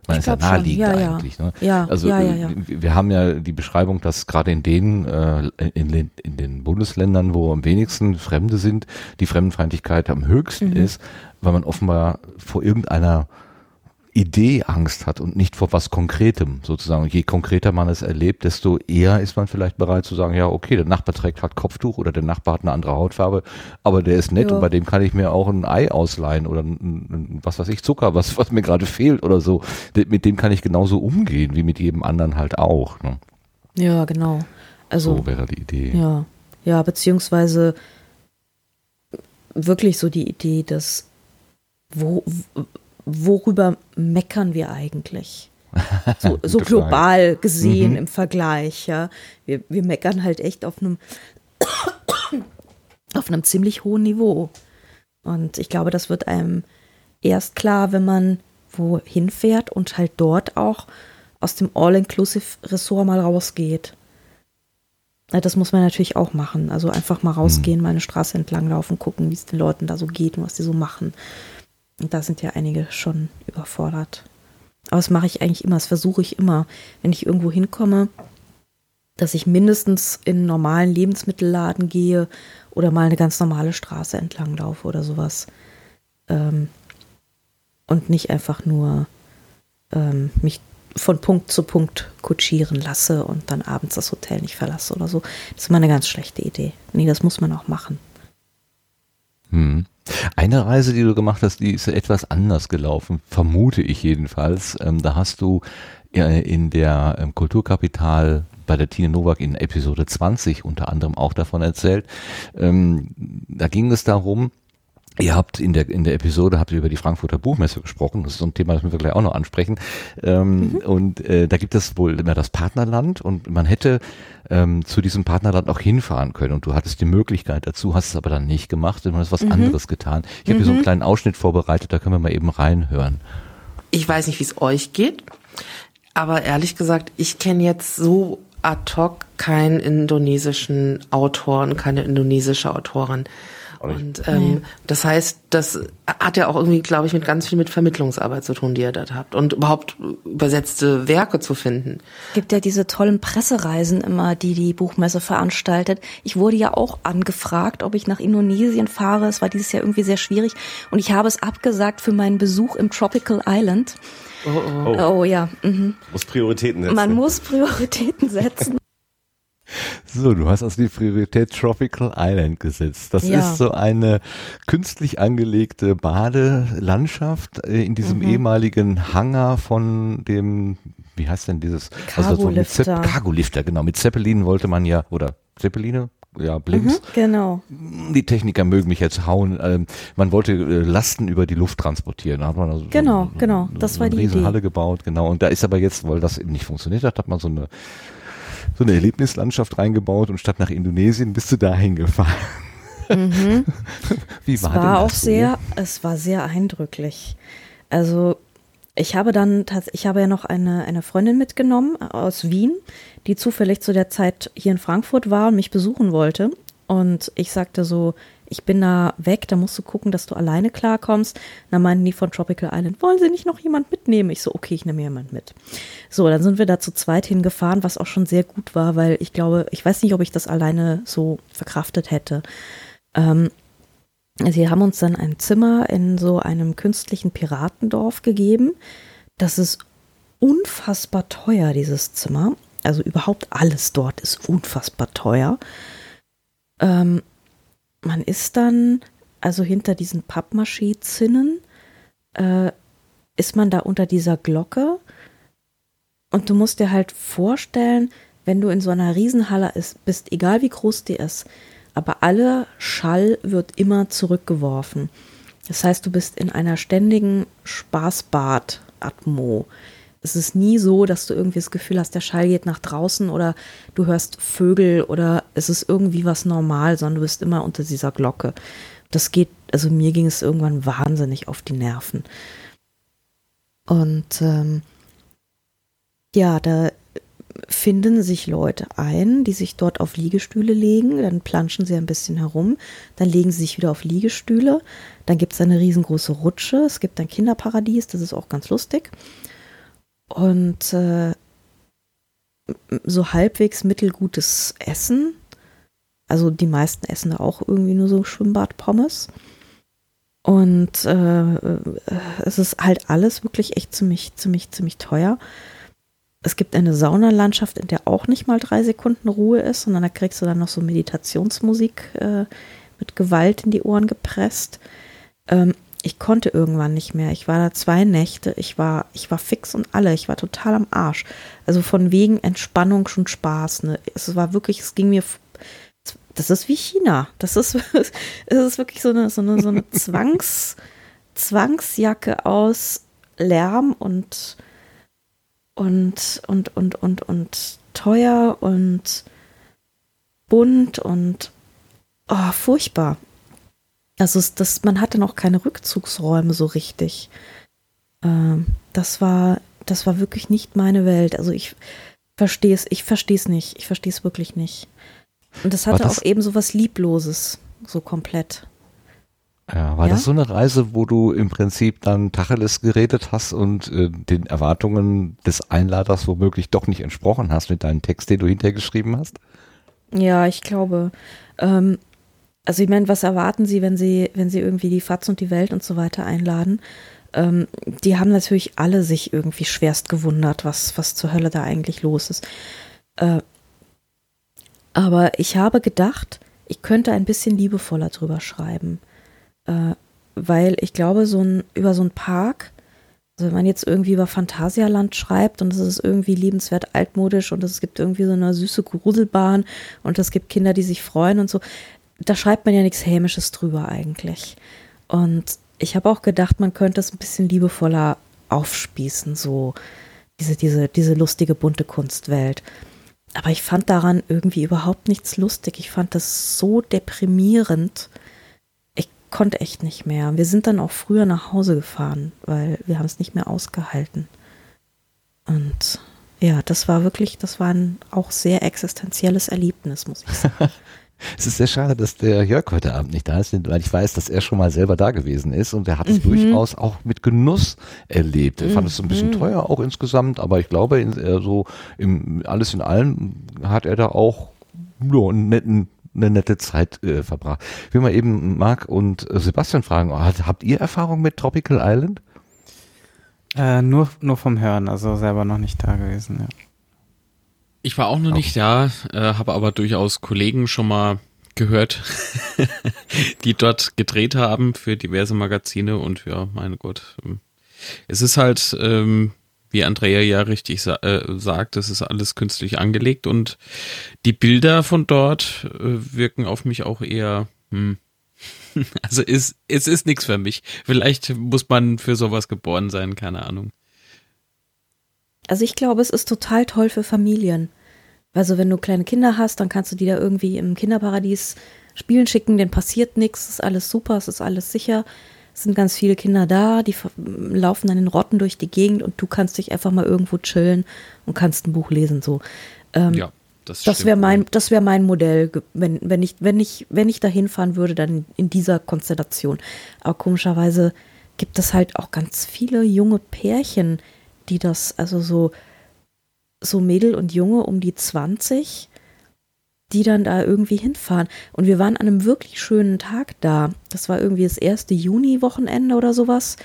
S1: Man ist ja naheliegend ja, eigentlich. Ne?
S5: Ja,
S1: also
S5: ja, ja, ja.
S1: wir haben ja die Beschreibung, dass gerade in den, äh, in, den, in den Bundesländern, wo am wenigsten Fremde sind, die Fremdenfeindlichkeit am höchsten mhm. ist, weil man offenbar vor irgendeiner Idee Angst hat und nicht vor was Konkretem sozusagen. Je konkreter man es erlebt, desto eher ist man vielleicht bereit zu sagen, ja, okay, der Nachbar trägt halt Kopftuch oder der Nachbar hat eine andere Hautfarbe, aber der ist nett ja. und bei dem kann ich mir auch ein Ei ausleihen oder ein, ein, was weiß ich, Zucker, was, was mir gerade fehlt oder so. Mit dem kann ich genauso umgehen wie mit jedem anderen halt auch. Ne?
S5: Ja, genau. Also,
S1: so wäre die Idee.
S5: Ja, ja, beziehungsweise wirklich so die Idee, dass wo, worüber meckern wir eigentlich? *laughs* So, so global gesehen mhm. im Vergleich, ja. Wir, wir meckern halt echt auf einem *coughs* auf einem ziemlich hohen Niveau. Und ich glaube, das wird einem erst klar, wenn man wohin fährt und halt dort auch aus dem All-Inclusive-Ressort mal rausgeht. Das muss man natürlich auch machen. Also einfach mal rausgehen, mhm. mal eine Straße entlang laufen, gucken, wie es den Leuten da so geht und was die so machen. Und da sind ja einige schon überfordert. Aber das mache ich eigentlich immer, das versuche ich immer, wenn ich irgendwo hinkomme, dass ich mindestens in einen normalen Lebensmittelladen gehe oder mal eine ganz normale Straße entlang laufe oder sowas. Ähm, und nicht einfach nur ähm, mich von Punkt zu Punkt kutschieren lasse und dann abends das Hotel nicht verlasse oder so. Das ist immer eine ganz schlechte Idee. Nee, das muss man auch machen.
S1: Hm. Eine Reise, die du gemacht hast, die ist etwas anders gelaufen, vermute ich jedenfalls. Ähm, da hast du äh, in der ähm, Kulturkapital bei der Tine Nowak in Episode 20 unter anderem auch davon erzählt. Ähm, da ging es darum, Ihr habt in der, in der Episode habt ihr über die Frankfurter Buchmesse gesprochen. Das ist so ein Thema, das wir gleich auch noch ansprechen. Ähm, mhm. Und äh, da gibt es wohl immer das Partnerland und man hätte ähm, zu diesem Partnerland auch hinfahren können. Und du hattest die Möglichkeit dazu, hast es aber dann nicht gemacht, sondern hast was mhm. anderes getan. Ich habe mhm. hier so einen mhm. kleinen Ausschnitt vorbereitet, da können wir mal eben reinhören.
S7: Ich weiß nicht, wie es euch geht, aber ehrlich gesagt, ich kenne jetzt so ad hoc keinen indonesischen Autoren, keine indonesische Autorin. Und ähm, nee. das heißt, das hat ja auch irgendwie, glaube ich, mit ganz viel mit Vermittlungsarbeit zu tun, die ihr dort habt. Und überhaupt übersetzte Werke zu finden.
S5: Gibt ja diese tollen Pressereisen immer, die die Buchmesse veranstaltet. Ich wurde ja auch angefragt, ob ich nach Indonesien fahre. Es war dieses Jahr irgendwie sehr schwierig. Und ich habe es abgesagt für meinen Besuch im Tropical Island.
S8: Oh, oh.
S5: oh. oh ja. Mhm.
S8: Muss Prioritäten setzen.
S5: Man muss Prioritäten setzen.
S1: So, du hast also die Priorität Tropical Island gesetzt. Das ja. ist so eine künstlich angelegte Badelandschaft äh, in diesem mhm. ehemaligen Hangar von dem, wie heißt denn dieses?
S5: Cargo-Lifter.
S1: Also so Cargo-Lifter, genau. Mit Zeppelinen wollte man ja, oder Zeppeline? ja, Blinks. Mhm,
S5: genau.
S1: Die Techniker mögen mich jetzt hauen. Ähm, man wollte äh, Lasten über die Luft transportieren. Da hat man also
S5: genau, so, genau. Das so war die Idee.
S1: Halle gebaut, genau. Und da ist aber jetzt, weil das eben nicht funktioniert hat, hat man so eine so eine Erlebnislandschaft reingebaut und statt nach Indonesien bist du dahin gefahren.
S5: Mhm. *laughs*
S1: Wie war,
S5: es war
S1: denn
S5: auch
S1: so?
S5: sehr, es war sehr eindrücklich. Also ich habe dann ich habe ja noch eine, eine Freundin mitgenommen aus Wien, die zufällig zu der Zeit hier in Frankfurt war und mich besuchen wollte. Und ich sagte so, ich bin da weg, da musst du gucken, dass du alleine klarkommst. Dann meinten die von Tropical Island, wollen Sie nicht noch jemand mitnehmen? Ich so, okay, ich nehme jemand mit. So, dann sind wir da zu zweit hingefahren, was auch schon sehr gut war, weil ich glaube, ich weiß nicht, ob ich das alleine so verkraftet hätte. Ähm, sie haben uns dann ein Zimmer in so einem künstlichen Piratendorf gegeben. Das ist unfassbar teuer, dieses Zimmer. Also überhaupt alles dort ist unfassbar teuer. Ähm, man ist dann, also hinter diesen Pappmaché-Zinnen, äh, ist man da unter dieser Glocke und du musst dir halt vorstellen, wenn du in so einer Riesenhalle ist, bist, egal wie groß die ist, aber alle Schall wird immer zurückgeworfen. Das heißt, du bist in einer ständigen Spaßbad-Atmo. Es ist nie so, dass du irgendwie das Gefühl hast, der Schall geht nach draußen oder du hörst Vögel oder es ist irgendwie was normal, sondern du bist immer unter dieser Glocke. Das geht, also mir ging es irgendwann wahnsinnig auf die Nerven. Und ähm, ja, da finden sich Leute ein, die sich dort auf Liegestühle legen, dann planschen sie ein bisschen herum, dann legen sie sich wieder auf Liegestühle, dann gibt es eine riesengroße Rutsche, es gibt ein Kinderparadies, das ist auch ganz lustig. Und äh, so halbwegs mittelgutes Essen. Also die meisten essen da auch irgendwie nur so Schwimmbadpommes. Und äh, es ist halt alles wirklich echt ziemlich, ziemlich, ziemlich teuer. Es gibt eine Saunalandschaft, in der auch nicht mal drei Sekunden Ruhe ist, sondern da kriegst du dann noch so Meditationsmusik äh, mit Gewalt in die Ohren gepresst. Ähm, ich konnte irgendwann nicht mehr. Ich war da zwei Nächte. Ich war, ich war fix und alle. Ich war total am Arsch. Also von wegen Entspannung schon Spaß. Ne? Es war wirklich, es ging mir. Das ist wie China. Das ist, *laughs* es ist wirklich so eine, so eine, so eine *laughs* Zwangs, Zwangsjacke aus Lärm und, und, und, und, und, und teuer und bunt und oh, furchtbar. Also es, das, man hatte noch keine Rückzugsräume so richtig. Ähm, das war, das war wirklich nicht meine Welt. Also ich verstehe es, ich verstehe es nicht. Ich verstehe es wirklich nicht. Und das hatte das, auch eben so was Liebloses, so komplett.
S1: Ja, war ja? das so eine Reise, wo du im Prinzip dann Tacheles geredet hast und äh, den Erwartungen des Einladers womöglich doch nicht entsprochen hast mit deinem Text, den du hinterher geschrieben hast?
S5: Ja, ich glaube. Ähm, also ich meine, was erwarten Sie, wenn Sie, wenn Sie irgendwie die Fatz und die Welt und so weiter einladen? Ähm, die haben natürlich alle sich irgendwie schwerst gewundert, was, was zur Hölle da eigentlich los ist. Äh, aber ich habe gedacht, ich könnte ein bisschen liebevoller drüber schreiben. Äh, weil ich glaube, so ein, über so einen Park, also wenn man jetzt irgendwie über Phantasialand schreibt und es ist irgendwie liebenswert altmodisch und es gibt irgendwie so eine süße Gruselbahn und es gibt Kinder, die sich freuen und so, da schreibt man ja nichts Hämisches drüber eigentlich. Und ich habe auch gedacht, man könnte es ein bisschen liebevoller aufspießen, so diese, diese, diese lustige, bunte Kunstwelt. Aber ich fand daran irgendwie überhaupt nichts lustig. Ich fand das so deprimierend. Ich konnte echt nicht mehr. Wir sind dann auch früher nach Hause gefahren, weil wir haben es nicht mehr ausgehalten. Und ja, das war wirklich, das war ein auch sehr existenzielles Erlebnis, muss ich sagen. *laughs*
S1: Es ist sehr schade, dass der Jörg heute Abend nicht da ist, weil ich weiß, dass er schon mal selber da gewesen ist und er hat es mhm. durchaus auch mit Genuss erlebt. Er mhm. fand es ein bisschen mhm. teuer auch insgesamt, aber ich glaube, in, so im, alles in allem hat er da auch ja, einen netten eine nette Zeit äh, verbracht. Ich will mal eben Marc und Sebastian fragen, habt ihr Erfahrung mit Tropical Island?
S2: Äh, nur, nur vom Hören, also selber noch nicht da gewesen, ja.
S3: Ich war auch noch nicht da, äh, habe aber durchaus Kollegen schon mal gehört, *laughs* die dort gedreht haben für diverse Magazine und ja, mein Gott. Ähm, es ist halt, ähm, wie Andrea ja richtig sa äh, sagt, es ist alles künstlich angelegt und die Bilder von dort äh, wirken auf mich auch eher, hm, *laughs* also ist, es ist nichts für mich. Vielleicht muss man für sowas geboren sein, keine Ahnung.
S5: Also ich glaube, es ist total toll für Familien. Also wenn du kleine Kinder hast, dann kannst du die da irgendwie im Kinderparadies spielen schicken, denen passiert nichts, ist alles super, es ist alles sicher. Es sind ganz viele Kinder da, die laufen dann in Rotten durch die Gegend und du kannst dich einfach mal irgendwo chillen und kannst ein Buch lesen. So. Ähm, ja.
S3: Das,
S5: Das wäre mein, das wäre mein Modell, wenn, wenn ich, wenn ich, wenn ich dahin fahren würde, dann in dieser Konstellation. Aber komischerweise gibt es halt auch ganz viele junge Pärchen, die das, also so, so Mädel und Junge um die 20, die dann da irgendwie hinfahren. Und wir waren an einem wirklich schönen Tag da. Das war irgendwie das erste Juni-Wochenende oder sowas.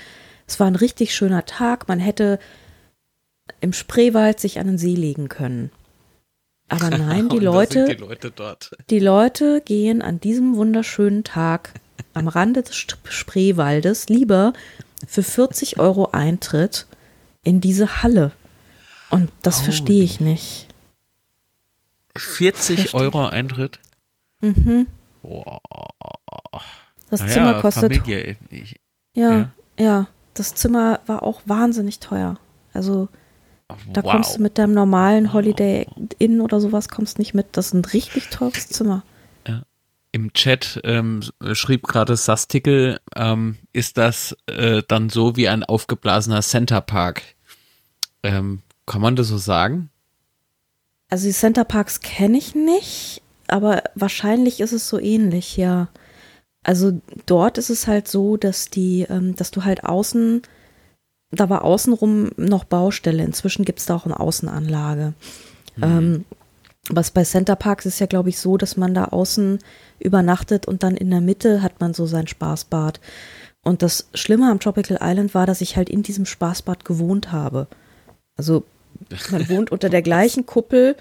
S5: Es war ein richtig schöner Tag. Man hätte im Spreewald sich an den See legen können. Aber *laughs* nein, die Leute,
S3: die Leute dort.
S5: die Leute gehen an diesem wunderschönen Tag am Rande des Spreewaldes lieber für 40 Euro Eintritt in diese Halle. Und das
S3: Oh,
S5: verstehe ich nicht.
S3: 40 Euro Eintritt?
S5: Mhm.
S3: Boah.
S5: Das
S3: Naja,
S5: Zimmer kostet.
S3: Familie. Ich,
S5: Ja,
S3: ja.
S5: ja, Das Zimmer war auch wahnsinnig teuer. Also da
S3: wow.
S5: kommst du mit deinem normalen Holiday Inn oder sowas kommst nicht mit. Das ist ein richtig teures Zimmer.
S3: Im Chat ähm, schrieb gerade Sastikel, ähm, ist das äh, dann so wie ein aufgeblasener Centerpark? Ähm, kann man das so sagen?
S5: Also die Center Parks kenne ich nicht, aber wahrscheinlich ist es so ähnlich, ja. Also dort ist es halt so, dass die, ähm, dass du halt außen, da war außenrum noch Baustelle. Inzwischen gibt es da auch eine Außenanlage. Ähm, was bei Center Parks ist ja, glaube ich, so, dass man da außen übernachtet und dann in der Mitte hat man so sein Spaßbad. Und das Schlimme am Tropical Island war, dass ich halt in diesem Spaßbad gewohnt habe. Also man wohnt unter der gleichen Kuppel,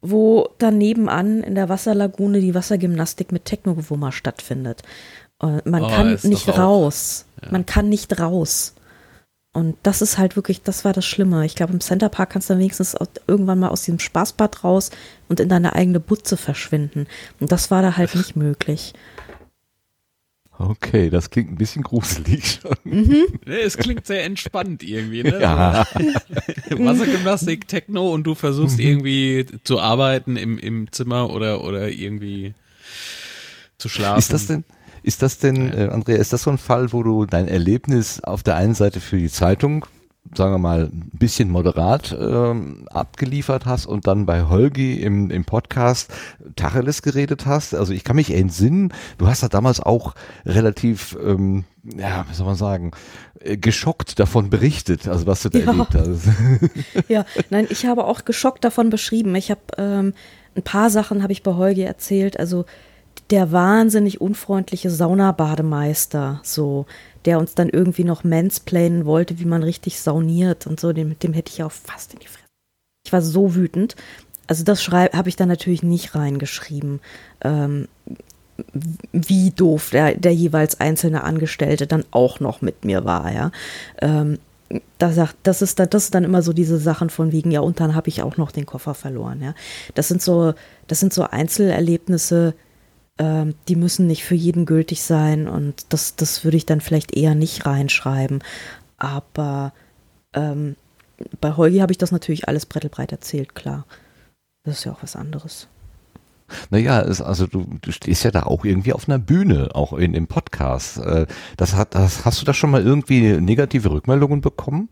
S5: wo dann nebenan in der Wasserlagune die Wassergymnastik mit Technogewummer stattfindet. Und man
S3: Oh,
S5: kann nicht raus. Man kann nicht raus. Und das ist halt wirklich, das war das Schlimme. Ich glaube, im Centerpark kannst du dann wenigstens irgendwann mal aus diesem Spaßbad raus und in deine eigene Butze verschwinden. Und das war da halt *laughs* nicht möglich.
S1: Okay, das klingt ein bisschen gruselig *laughs* schon.
S5: Mhm.
S3: Es klingt sehr entspannt irgendwie, ne? *laughs*
S1: Ja. *laughs*
S3: Wassergymnastik, Techno und du versuchst
S1: Mhm.
S3: irgendwie zu arbeiten im, im Zimmer oder, oder irgendwie zu schlafen.
S1: Ist das denn, ist das denn, äh, Andrea, ist das so ein Fall, wo du dein Erlebnis auf der einen Seite für die Zeitung, sagen wir mal, ein bisschen moderat ähm, abgeliefert hast und dann bei Holgi im, im Podcast Tacheles geredet hast? Also ich kann mich entsinnen, du hast da damals auch relativ, ähm, ja, wie soll man sagen, äh, geschockt davon berichtet, also was du da
S5: Ja.
S1: erlebt hast. *laughs*
S5: Ja, nein, ich habe auch geschockt davon beschrieben. Ich habe ähm, ein paar Sachen habe ich bei Holgi erzählt. Also der wahnsinnig unfreundliche Saunabademeister, so, der uns dann irgendwie noch mansplainen wollte, wie man richtig sauniert und so, dem, dem hätte ich ja auch fast in die Fresse. Ich war so wütend. Also das habe ich da natürlich nicht reingeschrieben. Ähm, wie doof der, der jeweils einzelne Angestellte dann auch noch mit mir war, ja. Ähm, da das ist dann, das ist dann immer so diese Sachen von wegen, ja, und dann habe ich auch noch den Koffer verloren, ja. Das sind so, das sind so Einzelerlebnisse, ähm, die müssen nicht für jeden gültig sein und das, das würde ich dann vielleicht eher nicht reinschreiben. Aber ähm, bei Holgi habe ich das natürlich alles brettelbreit erzählt, klar. Das ist ja auch was anderes.
S1: Naja, es, also du, du stehst ja da auch irgendwie auf einer Bühne, auch in dem Podcast. Äh, Das hat, das, hast du da schon mal irgendwie negative Rückmeldungen bekommen?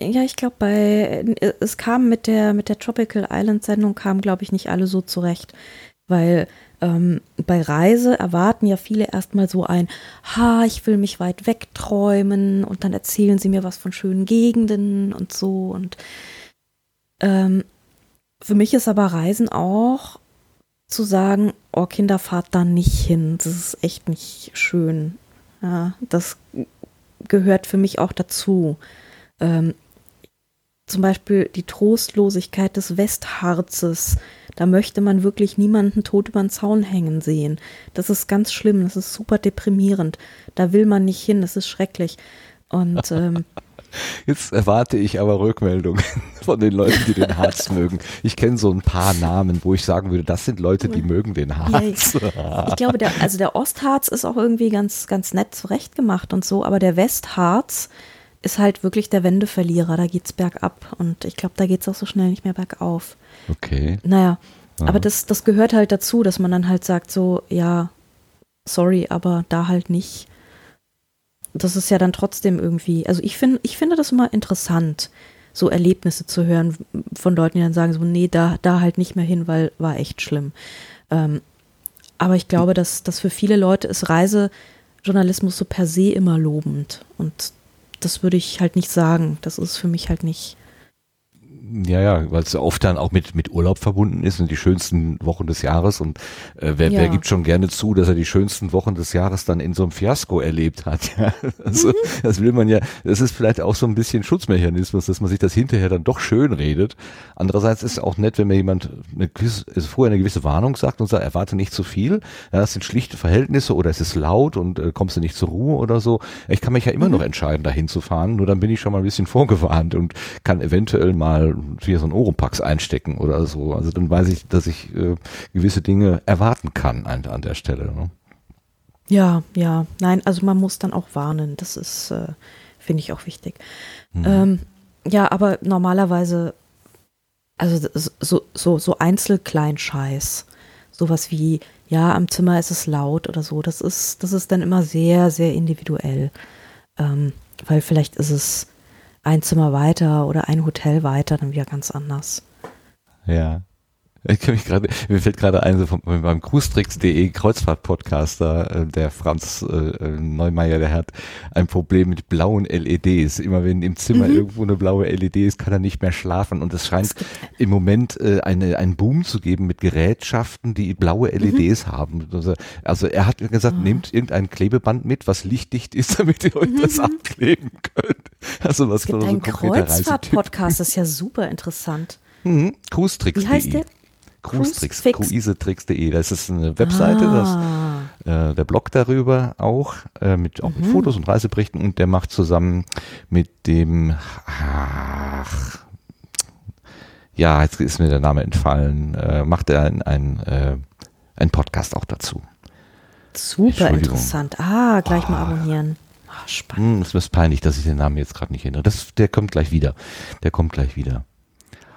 S5: Ja, ich glaube, bei es kam mit der mit der Tropical Island Sendung kamen, glaube ich, nicht alle so zurecht, weil ähm, bei Reise erwarten ja viele erstmal so ein, ha, ich will mich weit wegträumen und dann erzählen sie mir was von schönen Gegenden und so und ähm, für mich ist aber Reisen auch zu sagen, oh Kinder, fahrt da nicht hin, das ist echt nicht schön. Ja, das gehört für mich auch dazu. Ähm, zum Beispiel die Trostlosigkeit des Westharzes. Da möchte man wirklich niemanden tot über den Zaun hängen sehen. Das ist ganz schlimm, das ist super deprimierend. Da will man nicht hin, das ist schrecklich. Und *laughs* ähm,
S1: Jetzt erwarte ich aber Rückmeldungen *laughs* von den Leuten, die den Harz *laughs* mögen. Ich kenne so ein paar Namen, wo ich sagen würde, das sind Leute, die mögen den Harz.
S5: ich glaube, der, also der Ostharz ist auch irgendwie ganz, ganz nett zurechtgemacht und so, aber der Westharz ist halt wirklich der Wendeverlierer. Da geht's bergab und ich glaube, da geht's auch so schnell nicht mehr bergauf.
S1: Okay.
S5: Naja,
S1: Aha.
S5: aber das, das gehört halt dazu, dass man dann halt sagt, so, ja, sorry, aber da halt nicht. Das ist ja dann trotzdem irgendwie, also ich finde, ich finde das immer interessant, so Erlebnisse zu hören von Leuten, die dann sagen so, nee, da, da halt nicht mehr hin, weil war echt schlimm. Ähm, aber ich glaube, dass, dass für viele Leute ist Reisejournalismus so per se immer lobend. Und das würde ich halt nicht sagen. Das ist für mich halt nicht
S1: ja, ja, weil es oft dann auch mit, mit Urlaub verbunden ist und die schönsten Wochen des Jahres. Und äh, wer, ja. wer gibt schon gerne zu, dass er die schönsten Wochen des Jahres dann in so einem Fiasko erlebt hat? *laughs* Ja, also, mhm. Das will man ja, das ist vielleicht auch so ein bisschen Schutzmechanismus, dass man sich das hinterher dann doch schön redet. Andererseits ist es auch nett, wenn mir jemand eine, also vorher eine gewisse Warnung sagt und sagt, erwarte nicht zu viel. Ja, das sind schlichte Verhältnisse oder es ist laut und äh, kommst du nicht zur Ruhe oder so. Ich kann mich ja immer mhm. noch entscheiden, dahin zu fahren, nur dann bin ich schon mal ein bisschen *laughs* vorgewarnt und kann eventuell mal hier so ein Oropax einstecken oder so. Also dann weiß ich, dass ich äh, gewisse Dinge erwarten kann an, an der Stelle. Ne?
S5: Ja, ja. Nein, also man muss dann auch warnen. Das ist, äh, finde ich auch wichtig. Hm. Ähm, ja, aber normalerweise, also so, so, so Einzelkleinscheiß, sowas wie, ja, am Zimmer ist es laut oder so, das ist, das ist dann immer sehr, sehr individuell. Ähm, weil vielleicht ist es ein Zimmer weiter oder ein Hotel weiter dann wieder ganz anders.
S1: Ja. Ich kann mich gerade, mir fällt gerade ein, so vom, beim cruestricks.de Kreuzfahrt-Podcaster, äh, der Franz äh, äh, Neumeier, der hat ein Problem mit blauen LEDs. Immer wenn im Zimmer mhm. irgendwo eine blaue LED ist, kann er nicht mehr schlafen. Und es scheint im Moment äh, eine, einen Boom zu geben mit Gerätschaften, die blaue LEDs mhm. haben. Also, also er hat gesagt, oh. nehmt irgendein Klebeband mit, was lichtdicht ist, *laughs* damit ihr euch mhm. das abkleben könnt. *laughs*
S5: Also was es gibt so ein Kreuzfahrt-Podcast, das ist ja super interessant.
S1: Mhm. Cruestricks.de. Wie heißt der? Cruisetricks, cruisetricks.de. Das ist eine Webseite, ah. das, äh, der Blog darüber auch, äh, mit, auch mhm. mit Fotos und Reiseberichten und der macht zusammen mit dem, ach, ja, jetzt ist mir der Name entfallen, äh, macht er ein, ein, äh, ein Podcast auch dazu.
S5: Super interessant. Ah, gleich oh. mal abonnieren. Spannend.
S1: Hm, es ist peinlich, dass ich den Namen jetzt gerade nicht erinnere. Das, der kommt gleich wieder. Der kommt gleich wieder.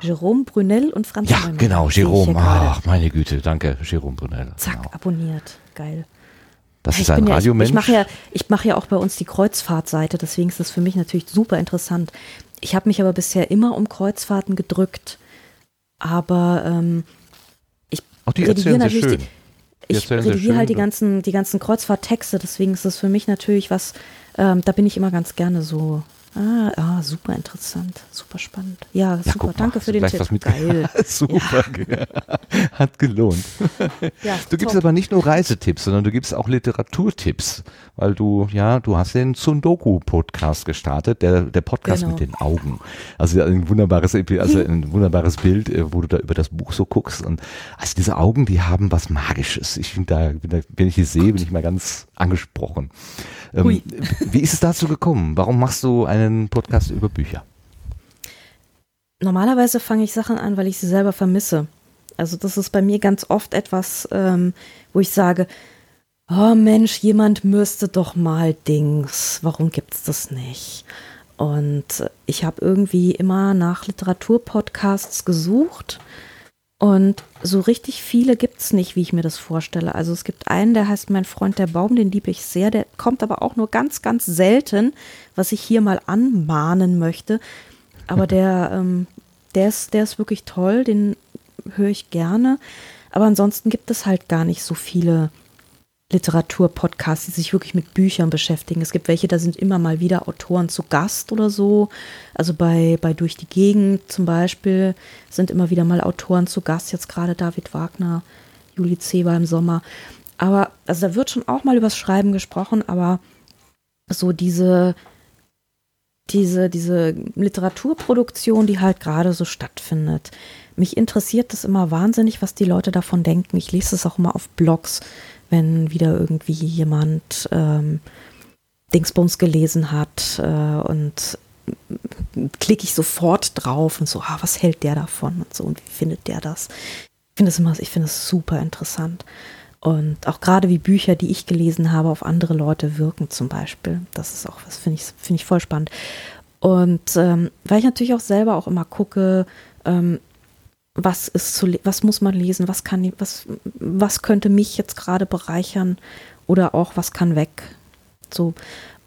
S5: Jerome Brunel und Franz
S1: Ja, Neumann. genau, Jerome. Ach, meine Güte, danke, Jerome Brunel.
S5: Zack,
S1: genau.
S5: abonniert. Geil.
S1: Das ja, ist ein Radiomensch.
S5: Ja, ich mache ja, ich mache ja auch bei uns die Kreuzfahrtseite, deswegen ist das für mich natürlich super interessant. Ich habe mich aber bisher immer um Kreuzfahrten gedrückt, aber ähm, ich
S1: auch die redigiere natürlich schön.
S5: Die, ich redigiere halt die ganzen, die ganzen Kreuzfahrttexte, deswegen ist das für mich natürlich was, ähm, da bin ich immer ganz gerne so Ah, ah, super interessant, super spannend. Ja, ja super, danke mal, für den Tipp. Was mit
S1: Geil. *laughs* super, ja. hat gelohnt. *laughs* Ja, du gibst aber nicht nur Reisetipps, sondern du gibst auch Literaturtipps, weil du, ja, du hast den Sundoku-Podcast gestartet, der, der Podcast genau. mit den Augen. Also ein wunderbares, also ein wunderbares Bild, äh, wo du da über das Buch so guckst und also diese Augen, die haben was Magisches. Ich finde da, wenn ich die sehe, bin ich mal ganz angesprochen. Ähm, wie ist es dazu gekommen? Warum machst du einen Podcast über Bücher?
S5: Normalerweise fange ich Sachen an, weil ich sie selber vermisse. Also das ist bei mir ganz oft etwas, ähm, wo ich sage, oh Mensch, jemand müsste doch mal Dings. Warum gibt es das nicht? Und ich habe irgendwie immer nach Literaturpodcasts gesucht und so richtig viele gibt es nicht, wie ich mir das vorstelle. Also es gibt einen, der heißt Mein Freund der Baum, den liebe ich sehr. Der kommt aber auch nur ganz, ganz selten, was ich hier mal anmahnen möchte. Aber der, *laughs* ähm, der, ist, der ist wirklich toll, den höre ich gerne. Aber ansonsten gibt es halt gar nicht so viele Literaturpodcasts, die sich wirklich mit Büchern beschäftigen. Es gibt welche, da sind immer mal wieder Autoren zu Gast oder so. Also bei, bei Durch die Gegend zum Beispiel sind immer wieder mal Autoren zu Gast, jetzt gerade David Wagner, Juli Zeber im Sommer. Aber, also da wird schon auch mal übers Schreiben gesprochen, aber so diese, diese, diese Literaturproduktion, die halt gerade so stattfindet. Mich interessiert das immer wahnsinnig, was die Leute davon denken. Ich lese es auch immer auf Blogs wenn wieder irgendwie jemand ähm, Dingsbums gelesen hat äh, und klicke ich sofort drauf und so, ah, was hält der davon und so und wie findet der das? Ich finde es immer, ich es super interessant. Und auch gerade wie Bücher, die ich gelesen habe, auf andere Leute wirken zum Beispiel. Das ist auch was, finde ich, finde ich voll spannend. Und ähm, weil ich natürlich auch selber auch immer gucke, ähm, was ist zu, was muss man lesen, was kann, was, was könnte mich jetzt gerade bereichern oder auch was kann weg. So.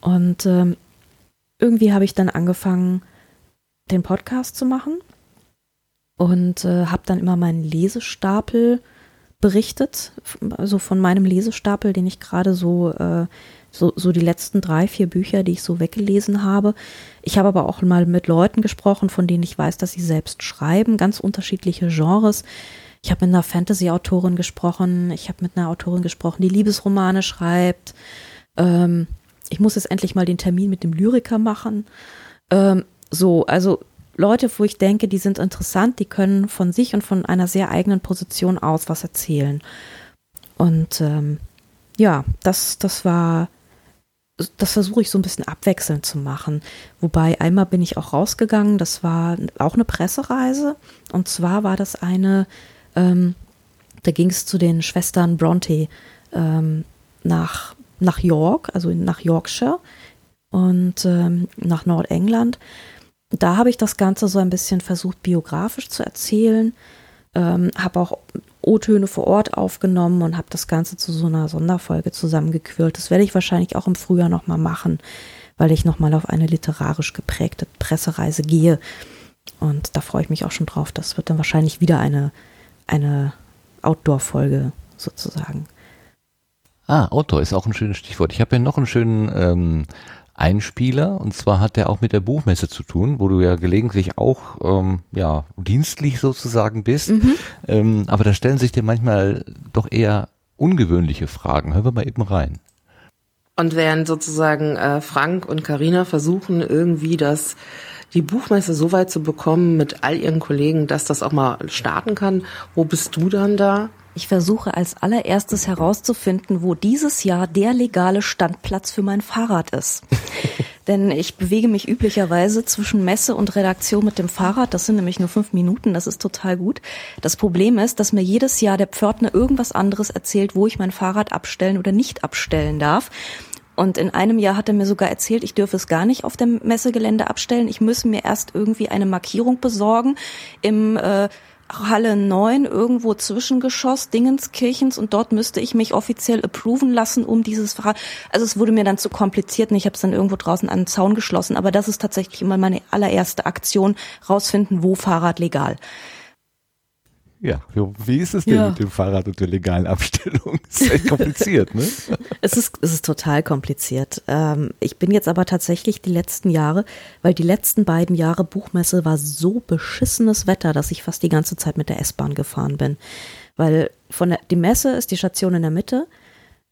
S5: Und ähm, irgendwie habe ich dann angefangen, den Podcast zu machen und äh, habe dann immer meinen Lesestapel berichtet, also von meinem Lesestapel, den ich gerade so, äh, so, so die letzten drei, vier Bücher, die ich so weggelesen habe. Ich habe aber auch mal mit Leuten gesprochen, von denen ich weiß, dass sie selbst schreiben, ganz unterschiedliche Genres. Ich habe mit einer Fantasy-Autorin gesprochen, ich habe mit einer Autorin gesprochen, die Liebesromane schreibt. Ähm, ich muss jetzt endlich mal den Termin mit dem Lyriker machen. Ähm, so, also Leute, wo ich denke, die sind interessant, die können von sich und von einer sehr eigenen Position aus was erzählen. Und ähm, ja, das, das war, das versuche ich so ein bisschen abwechselnd zu machen. Wobei einmal bin ich auch rausgegangen, das war auch eine Pressereise. Und zwar war das eine, ähm, da ging es zu den Schwestern Bronte ähm, nach, nach York, also nach Yorkshire und ähm, nach Nordengland. Da habe ich das Ganze so ein bisschen versucht, biografisch zu erzählen. Ähm, habe auch O-Töne vor Ort aufgenommen und habe das Ganze zu so einer Sonderfolge zusammengequirlt. Das werde ich wahrscheinlich auch im Frühjahr nochmal machen, weil ich nochmal auf eine literarisch geprägte Pressereise gehe. Und da freue ich mich auch schon drauf. Das wird dann wahrscheinlich wieder eine, eine Outdoor-Folge sozusagen.
S1: Ah, Outdoor ist auch ein schönes Stichwort. Ich habe hier noch einen schönen ähm, Einspieler und zwar hat der auch mit der Buchmesse zu tun, wo du ja gelegentlich auch ähm, ja dienstlich sozusagen bist. Mhm. Ähm, aber da stellen sich dir manchmal doch eher ungewöhnliche Fragen. Hören wir mal eben rein.
S7: Und während sozusagen äh, Frank und Karina versuchen irgendwie das die Buchmesse so weit zu bekommen mit all ihren Kollegen, dass das auch mal starten kann, wo bist du dann da?
S5: Ich versuche als allererstes herauszufinden, wo dieses Jahr der legale Standplatz für mein Fahrrad ist. *laughs* Denn ich bewege mich üblicherweise zwischen Messe und Redaktion mit dem Fahrrad. Das sind nämlich nur fünf Minuten. Das ist total gut. Das Problem ist, dass mir jedes Jahr der Pförtner irgendwas anderes erzählt, wo ich mein Fahrrad abstellen oder nicht abstellen darf. Und in einem Jahr hat er mir sogar erzählt, ich dürfe es gar nicht auf dem Messegelände abstellen. Ich müsse mir erst irgendwie eine Markierung besorgen im äh, Halle 9 irgendwo Zwischengeschoss Dingenskirchens und dort müsste ich mich offiziell approven lassen, um dieses Fahrrad. Also es wurde mir dann zu kompliziert und ich habe es dann irgendwo draußen an den Zaun geschlossen. Aber das ist tatsächlich immer meine allererste Aktion, rausfinden, wo Fahrrad legal.
S1: Ja, wie ist es denn ja. mit dem Fahrrad und der legalen Abstellung? Das *laughs* ist echt kompliziert, ne?
S5: es ist, es ist total kompliziert. Ähm, ich bin jetzt aber tatsächlich die letzten Jahre, weil die letzten beiden Jahre Buchmesse war so beschissenes Wetter, dass ich fast die ganze Zeit mit der S-Bahn gefahren bin. Weil von der, die Messe ist die Station in der Mitte,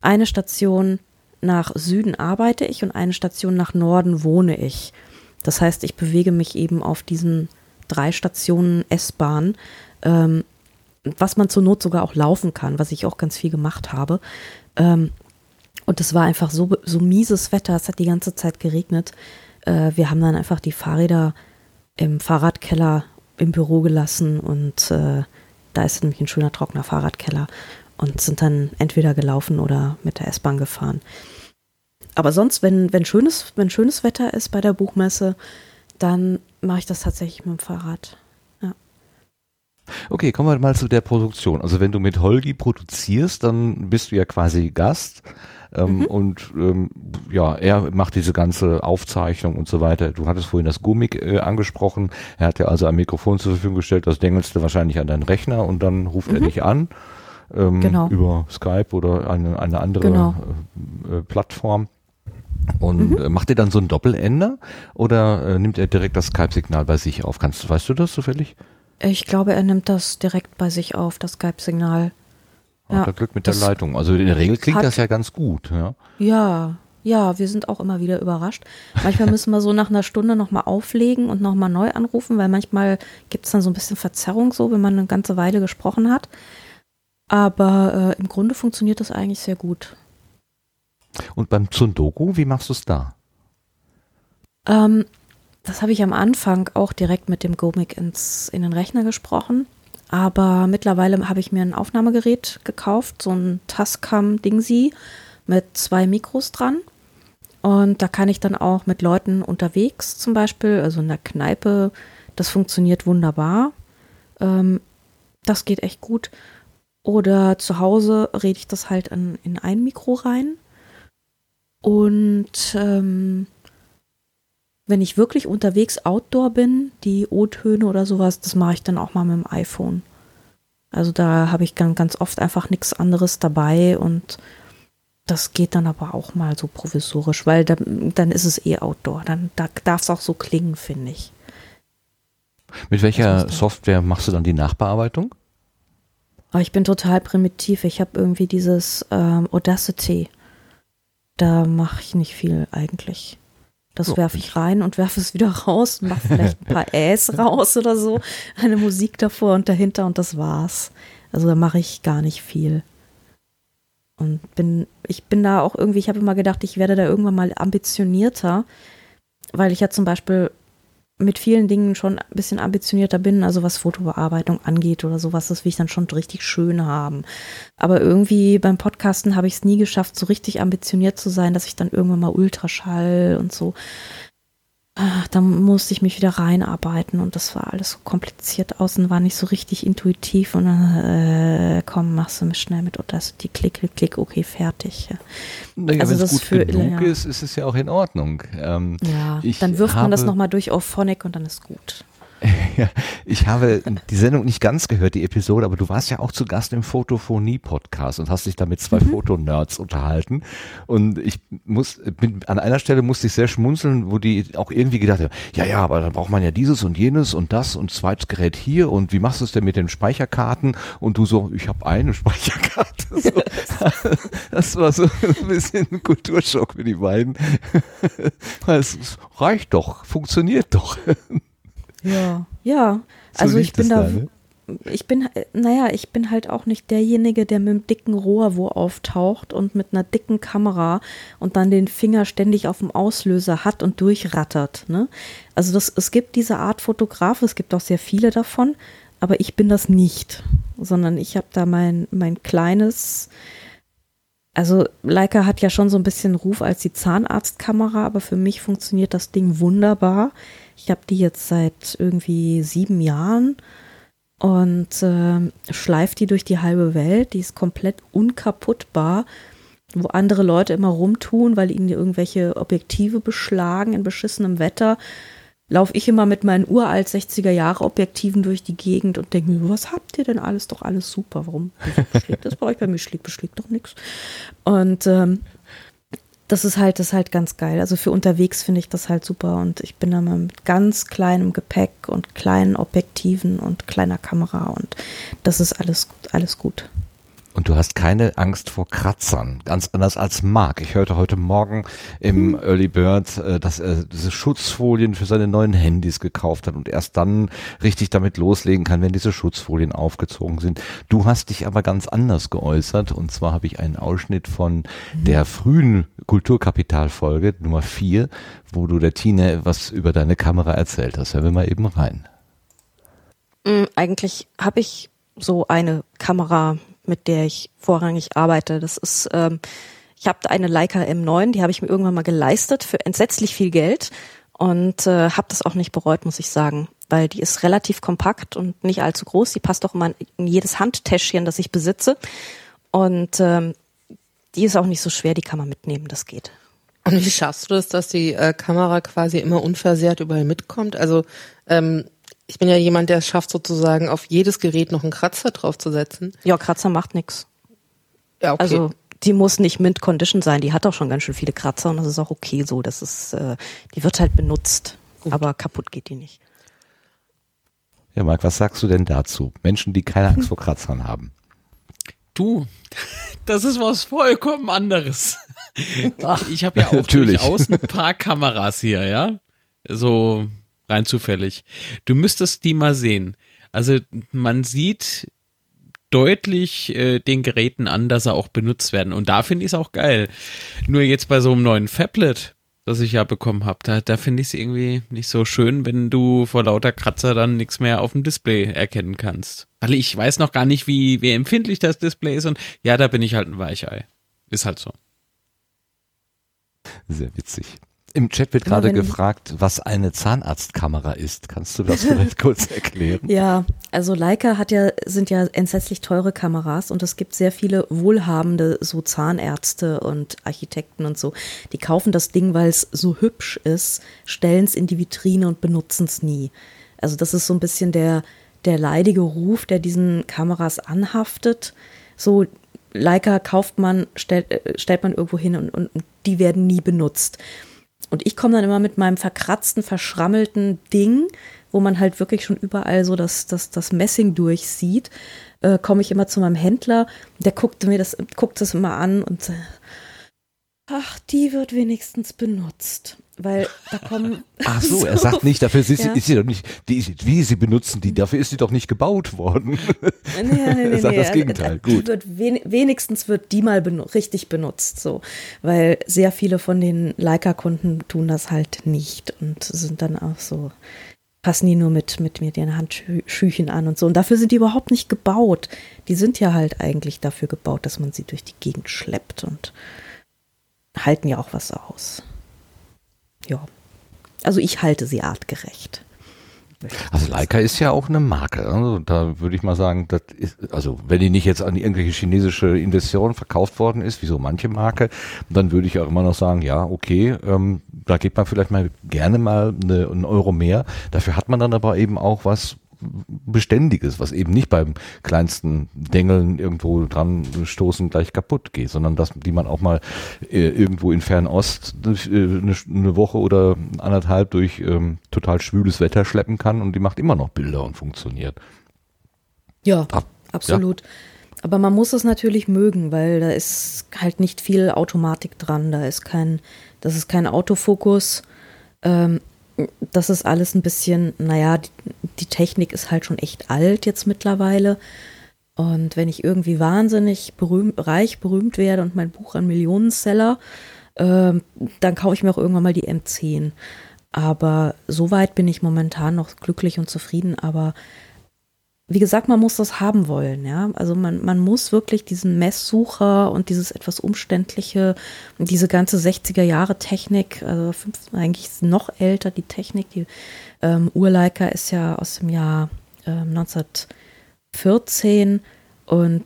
S5: eine Station nach Süden arbeite ich und eine Station nach Norden wohne ich. Das heißt, ich bewege mich eben auf diesen drei Stationen S-Bahn ähm, was man zur Not sogar auch laufen kann, was ich auch ganz viel gemacht habe. Ähm, und es war einfach so, so mieses Wetter, es hat die ganze Zeit geregnet. Äh, wir haben dann einfach die Fahrräder im Fahrradkeller im Büro gelassen und äh, da ist nämlich ein schöner trockener Fahrradkeller und sind dann entweder gelaufen oder mit der S-Bahn gefahren. Aber sonst, wenn, wenn, schönes, wenn schönes Wetter ist bei der Buchmesse, dann mache ich das tatsächlich mit dem Fahrrad.
S1: Okay, kommen wir mal zu der Produktion. Also wenn du mit Holgi produzierst, dann bist du ja quasi Gast. Ähm, mhm. Und ähm, ja, er macht diese ganze Aufzeichnung und so weiter. Du hattest vorhin das Gummik äh, angesprochen. Er hat ja also ein Mikrofon zur Verfügung gestellt. Das dengelst du wahrscheinlich an deinen Rechner und dann ruft mhm. er dich an. Ähm, genau. Über Skype oder eine, eine andere genau. äh, äh, Plattform. Und mhm. Äh, macht er dann so ein Doppelender oder äh, nimmt er direkt das Skype-Signal bei sich auf? Kannst, weißt du das zufällig?
S5: Ich glaube, er nimmt das direkt bei sich auf, das Skype-Signal.
S1: Ja, hat er Glück mit der Leitung. Also in der Regel klingt hat, das ja ganz gut. Ja.
S5: ja, ja, wir sind auch immer wieder überrascht. Manchmal müssen wir so nach einer Stunde nochmal auflegen und nochmal neu anrufen, weil manchmal gibt es dann so ein bisschen Verzerrung so, wenn man eine ganze Weile gesprochen hat. Aber äh, im Grunde funktioniert das eigentlich sehr gut.
S1: Und beim Zundoku, wie machst du es da?
S5: Ähm, das habe ich am Anfang auch direkt mit dem Gomic ins, in den Rechner gesprochen. Aber mittlerweile habe ich mir ein Aufnahmegerät gekauft, so ein Tascam Dingsi mit zwei Mikros dran. Und da kann ich dann auch mit Leuten unterwegs zum Beispiel, also in der Kneipe, das funktioniert wunderbar. Ähm, das geht echt gut. Oder zu Hause rede ich das halt in, in ein Mikro rein. Und ähm, wenn ich wirklich unterwegs outdoor bin, die O-Töne oder sowas, das mache ich dann auch mal mit dem iPhone. Also da habe ich ganz, ganz oft einfach nichts anderes dabei und das geht dann aber auch mal so provisorisch, weil da, dann ist es eh Outdoor. Dann da darf es auch so klingen, finde ich.
S1: Mit welcher Software machst du dann die Nachbearbeitung?
S5: Aber ich bin total primitiv. Ich habe irgendwie dieses ähm, Audacity. Da mache ich nicht viel eigentlich. Das werfe ich rein und werfe es wieder raus und mache vielleicht ein paar *laughs* Äs raus oder so. Eine Musik davor und dahinter und das war's. Also da mache ich gar nicht viel. Und bin, ich bin da auch irgendwie, ich habe immer gedacht, ich werde da irgendwann mal ambitionierter, weil ich ja zum Beispiel mit vielen Dingen schon ein bisschen ambitionierter bin, also was Fotobearbeitung angeht oder sowas, das will ich dann schon richtig schön haben. Aber irgendwie beim Podcasten habe ich es nie geschafft, so richtig ambitioniert zu sein, dass ich dann irgendwann mal Ultraschall und so da musste ich mich wieder reinarbeiten und das war alles so kompliziert außen, war nicht so richtig intuitiv und dann, äh, komm, machst du mich schnell mit Audacity, klick, klick, klick, okay, fertig. Ja.
S1: Naja, also wenn es gut für, genug ja. ist, ist es ja auch in Ordnung.
S5: Ähm, ja, dann wirft man das nochmal durch auf Phonic und dann ist gut. *laughs*
S1: Ja, ich habe die Sendung nicht ganz gehört, die Episode, aber du warst ja auch zu Gast im Fotophonie-Podcast und hast dich da mit zwei mhm. Fotonerds unterhalten. Und ich muss, bin, an einer Stelle musste ich sehr schmunzeln, wo die auch irgendwie gedacht haben, ja, ja, aber dann braucht man ja dieses und jenes und das und zweites Gerät hier und wie machst du es denn mit den Speicherkarten? Und du so, ich habe eine *laughs* Speicherkarte. So. *laughs* das war so ein bisschen ein Kulturschock für die beiden. es reicht doch, funktioniert doch.
S5: Ja, ja. So also ich bin da, da ne? ich bin, naja, ich bin halt auch nicht derjenige, der mit einem dicken Rohr wo auftaucht und mit einer dicken Kamera und dann den Finger ständig auf dem Auslöser hat und durchrattert. Ne? Also das, es gibt diese Art Fotograf, es gibt auch sehr viele davon, aber ich bin das nicht, sondern ich habe da mein, mein kleines, also Leica hat ja schon so ein bisschen Ruf als die Zahnarztkamera, aber für mich funktioniert das Ding wunderbar. Ich habe die jetzt seit irgendwie sieben Jahren und äh, schleift die durch die halbe Welt. Die ist komplett unkaputtbar, wo andere Leute immer rumtun, weil ihnen irgendwelche Objektive beschlagen in beschissenem Wetter. Laufe ich immer mit meinen uralt 60er Jahre Objektiven durch die Gegend und denke mir, was habt ihr denn alles? Doch alles super. Warum beschlägt das bei euch? Bei mir schlägt, beschlägt doch nichts. Und ähm, das ist halt, das ist halt ganz geil. Also für unterwegs finde ich das halt super und ich bin da mit ganz kleinem Gepäck und kleinen Objektiven und kleiner Kamera und das ist alles, alles gut.
S1: Und du hast keine Angst vor Kratzern, ganz anders als Marc. Ich hörte heute Morgen im hm. Early Bird, äh, dass er diese Schutzfolien für seine neuen Handys gekauft hat und erst dann richtig damit loslegen kann, wenn diese Schutzfolien aufgezogen sind. Du hast dich aber ganz anders geäußert und zwar habe ich einen Ausschnitt von mhm. der frühen Kulturkapitalfolge Nummer vier, wo du der Tine was über deine Kamera erzählt hast. Hören wir mal eben rein.
S5: Mm, eigentlich habe ich so eine Kamera mit der ich vorrangig arbeite. Das ist, ähm, ich habe eine Leica M9, die habe ich mir irgendwann mal geleistet für entsetzlich viel Geld und äh, habe das auch nicht bereut, muss ich sagen, weil die ist relativ kompakt und nicht allzu groß. Die passt auch immer in jedes Handtäschchen, das ich besitze und ähm, die ist auch nicht so schwer, die kann man mitnehmen, das geht.
S7: Und wie schaffst du das, dass die äh, Kamera quasi immer unversehrt überall mitkommt? Also ähm, ich bin ja jemand, der es schafft, sozusagen auf jedes Gerät noch einen Kratzer draufzusetzen.
S5: Ja, Kratzer macht nichts. Ja, okay. Also die muss nicht mint condition sein, die hat auch schon ganz schön viele Kratzer und das ist auch okay so. Das ist, äh, die wird halt benutzt, Gut. aber kaputt geht die nicht.
S1: Ja, Marc, was sagst du denn dazu? Menschen, die keine Angst vor Kratzern haben.
S3: Du, *laughs* das ist was vollkommen anderes. *laughs* Ich habe ja auch durchaus ein paar Kameras hier, ja. So rein zufällig. Du müsstest die mal sehen. Also man sieht deutlich äh, den Geräten an, dass sie auch benutzt werden. Und da finde ich es auch geil. Nur jetzt bei so einem neuen Fablet, das ich ja bekommen habe, da, da finde ich es irgendwie nicht so schön, wenn du vor lauter Kratzer dann nichts mehr auf dem Display erkennen kannst. Weil ich weiß noch gar nicht, wie, wie empfindlich das Display ist und ja, da bin ich halt ein Weichei. Ist halt so.
S1: Sehr witzig. Im Chat wird
S5: Immer
S1: gerade gefragt, was eine Zahnarztkamera ist. Kannst du das vielleicht *laughs* kurz erklären?
S5: Ja, also Leica hat ja, sind ja entsetzlich teure Kameras und es gibt sehr viele wohlhabende so Zahnärzte und Architekten und so. Die kaufen das Ding, weil es so hübsch ist, stellen es in die Vitrine und benutzen es nie. Also das ist so ein bisschen der, der leidige Ruf, der diesen Kameras anhaftet. So Leica kauft man, stellt, äh, stellt man irgendwo hin und und die werden nie benutzt. Und ich komme dann immer mit meinem verkratzten, verschrammelten Ding, wo man halt wirklich schon überall so das, das, das Messing durchsieht, äh, komme ich immer zu meinem Händler. Der guckt mir das, guckt das immer an und sagt, ach, die wird wenigstens benutzt. Weil da kommen. *laughs*
S1: Ach so, *laughs* er sagt nicht, dafür ist, sie-
S5: Ja.
S1: ist sie doch nicht, die, wie sie benutzen die, dafür ist sie doch nicht gebaut worden.
S5: Nee, nee, nee, *laughs*
S1: Er sagt
S5: nee.
S1: das Gegenteil.
S5: Die
S1: Gut.
S5: wird wen, wenigstens wird die mal benu richtig benutzt, so. Weil sehr viele von den Leica-Kunden tun das halt nicht und sind dann auch so, passen die nur mit, mit mir den Handschüchen an und so. Und dafür sind die überhaupt nicht gebaut. Die sind ja halt eigentlich dafür gebaut, dass man sie durch die Gegend schleppt und halten ja auch was aus. Ja. Also ich halte sie artgerecht.
S1: Also Leica ist ja auch eine Marke. Also da würde ich mal sagen, das ist, also wenn die nicht jetzt an irgendwelche chinesische Investoren verkauft worden ist, wie so manche Marke, dann würde ich auch immer noch sagen, ja, okay, ähm, da gibt man vielleicht mal gerne mal eine, einen Euro mehr. Dafür hat man dann aber eben auch was Beständiges, was eben nicht beim kleinsten Dengeln irgendwo dran stoßen gleich kaputt geht, sondern dass die man auch mal äh, irgendwo in Fernost äh, eine, eine Woche oder anderthalb durch ähm, total schwüles Wetter schleppen kann und die macht immer noch Bilder und funktioniert.
S5: Ja,
S1: Ab-
S5: absolut. Aber man muss es natürlich mögen, weil da ist halt nicht viel Automatik dran. Da ist kein, das ist kein Autofokus. Ähm, das ist alles ein bisschen, naja, die, Technik ist halt schon echt alt jetzt mittlerweile. Und wenn ich irgendwie wahnsinnig berühmt, reich berühmt werde und mein Buch ein Millionenseller, ähm, dann kaufe ich mir auch irgendwann mal die M10. Aber soweit bin ich momentan noch glücklich und zufrieden. Aber wie gesagt, man muss das haben wollen, ja. Also man, man muss wirklich diesen Messsucher und dieses etwas umständliche, diese ganze 60er Jahre Technik, also fünf, eigentlich noch älter die Technik, die ähm, Urleica ist ja aus dem Jahr ähm, 1914 und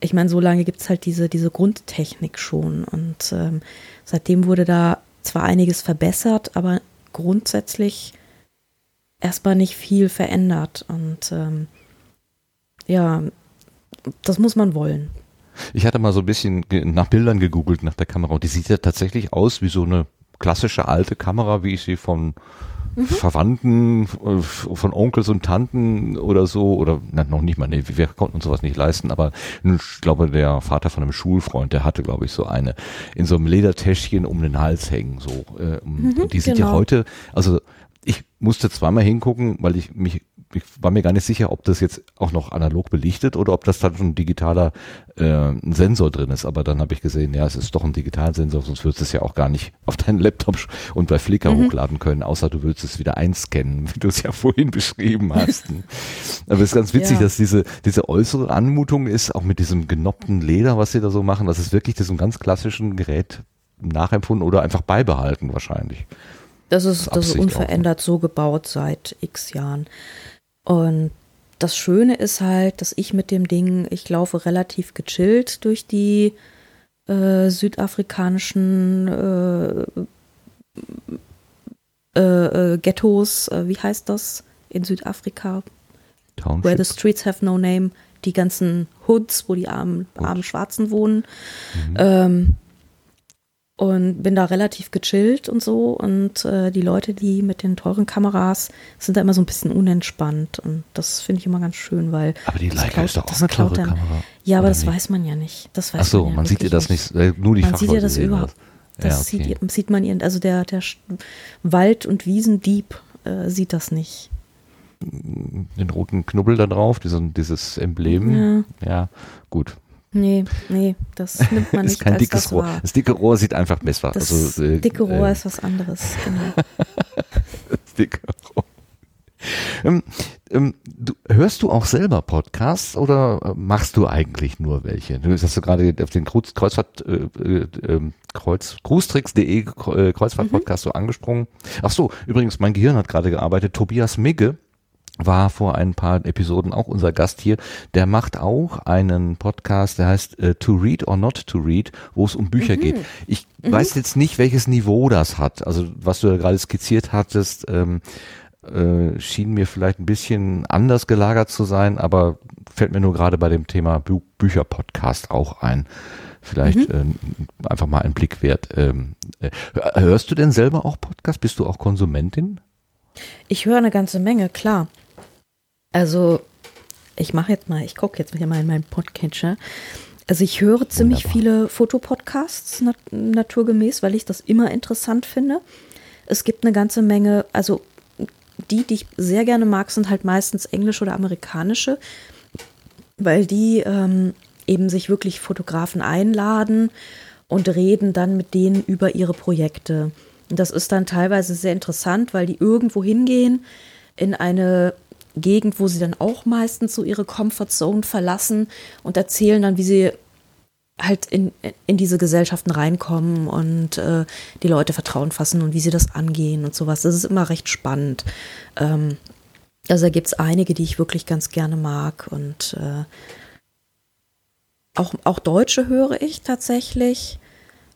S5: ich meine, so lange gibt es halt diese, diese Grundtechnik schon und ähm, seitdem wurde da zwar einiges verbessert, aber grundsätzlich erstmal nicht viel verändert und ähm, ja, das muss man wollen.
S1: Ich hatte mal so ein bisschen nach Bildern gegoogelt nach der Kamera und die sieht ja tatsächlich aus wie so eine klassische alte Kamera, wie ich sie von Verwandten, äh, von Onkels und Tanten oder so, oder na, noch nicht mal, nee, wir konnten uns sowas nicht leisten, aber ich glaube, der Vater von einem Schulfreund, der hatte, glaube ich, so eine in so einem Ledertäschchen um den Hals hängen, so. Äh, und die sind ja
S5: genau.
S1: heute, also ich musste zweimal hingucken, weil ich mich, ich war mir gar nicht sicher, ob das jetzt auch noch analog belichtet oder ob das dann schon ein digitaler äh, Sensor drin ist. Aber dann habe ich gesehen, ja, es ist doch ein Digitalsensor, sonst würdest du es ja auch gar nicht auf deinen Laptop und bei Flickr hochladen können, außer du würdest es wieder einscannen, *laughs* wie du es ja vorhin beschrieben hast. Aber es ist ganz witzig,
S5: Ja.
S1: dass diese, diese äußere Anmutung ist, auch mit diesem genoppten Leder, was sie da so machen, das ist wirklich diesem ganz klassischen Gerät nachempfunden oder einfach beibehalten wahrscheinlich.
S5: Das ist,
S1: Das ist
S5: das ist
S1: Absicht auch, ne?
S5: unverändert so gebaut seit x Jahren. Und das Schöne ist halt, dass ich mit dem Ding, ich laufe relativ gechillt durch die äh, südafrikanischen äh, äh, äh, Ghettos, äh, wie heißt das in Südafrika?
S1: Township.
S5: Where the streets have no name, die ganzen Hoods, wo die armen, armen Schwarzen wohnen. Ähm, und bin da relativ gechillt und so. Und äh, die Leute, die mit den teuren Kameras sind da immer so ein bisschen unentspannt. Und das finde ich immer ganz schön, weil.
S1: Aber die Leica
S5: klaut-
S1: ist doch auch eine teure
S5: dann-
S1: Kamera.
S5: Ja, aber das
S1: nicht?
S5: weiß man ja nicht. Das weiß
S1: Ach so,
S5: man, ja
S1: man sieht ihr das nicht, äh, nur die
S5: Man sieht ja
S1: Fachleute
S5: das überhaupt.
S1: Das, ja, okay.
S5: sieht, sieht man ihren, also der, der Wald- und Wiesendieb äh, sieht das nicht.
S1: den roten Knubbel da drauf, diesen, dieses Emblem. Ja. gut.
S5: Nee, nee, das nimmt man *laughs*
S1: ist
S5: nicht
S1: kein
S5: als
S1: dickes
S5: das
S1: Rohr.
S5: wahr.
S1: Das dicke Rohr sieht einfach besser.
S5: Das
S1: also, äh,
S5: dicke Rohr
S1: äh,
S5: ist was anderes. Genau. *laughs*
S1: das dicke Rohr. Ähm, ähm, du, hörst du auch selber Podcasts oder äh, machst du eigentlich nur welche? Du hast du gerade auf den Kreuz, Kreuzfahrt, äh, äh, ähm, Kreuz, Cruestricks.de äh, Kreuzfahrt-Podcast mhm. so angesprungen. Ach so, übrigens, mein Gehirn hat gerade gearbeitet. Tobias Migge war vor ein paar Episoden auch unser Gast hier. Der macht auch einen Podcast, der heißt äh, To Read or Not to Read, wo es um Bücher mhm. geht. Ich mhm. weiß jetzt nicht, welches Niveau das hat. Also was du da gerade skizziert hattest, ähm, äh, schien mir vielleicht ein bisschen anders gelagert zu sein, aber fällt mir nur gerade bei dem Thema Bü Bücher-Podcast auch ein. Vielleicht mhm. äh, einfach mal ein Blick wert. Ähm, äh, hörst du denn selber auch Podcast? Bist du auch Konsumentin?
S5: Ich höre eine ganze Menge, klar. Also, ich mache jetzt mal, ich gucke jetzt mal in meinen Podcatcher. Also ich höre ziemlich Wunderbar. viele Fotopodcasts nat naturgemäß, weil ich das immer interessant finde. Es gibt eine ganze Menge, also die, die ich sehr gerne mag, sind halt meistens englische oder amerikanische, weil die ähm, eben sich wirklich Fotografen einladen und reden dann mit denen über ihre Projekte. Und das ist dann teilweise sehr interessant, weil die irgendwo hingehen in eine Gegend, wo sie dann auch meistens so ihre Comfortzone verlassen und erzählen dann, wie sie halt in, in diese Gesellschaften reinkommen und äh, die Leute Vertrauen fassen und wie sie das angehen und sowas. Das ist immer recht spannend. Ähm, also da gibt es einige, die ich wirklich ganz gerne mag und äh, auch, auch Deutsche höre ich tatsächlich.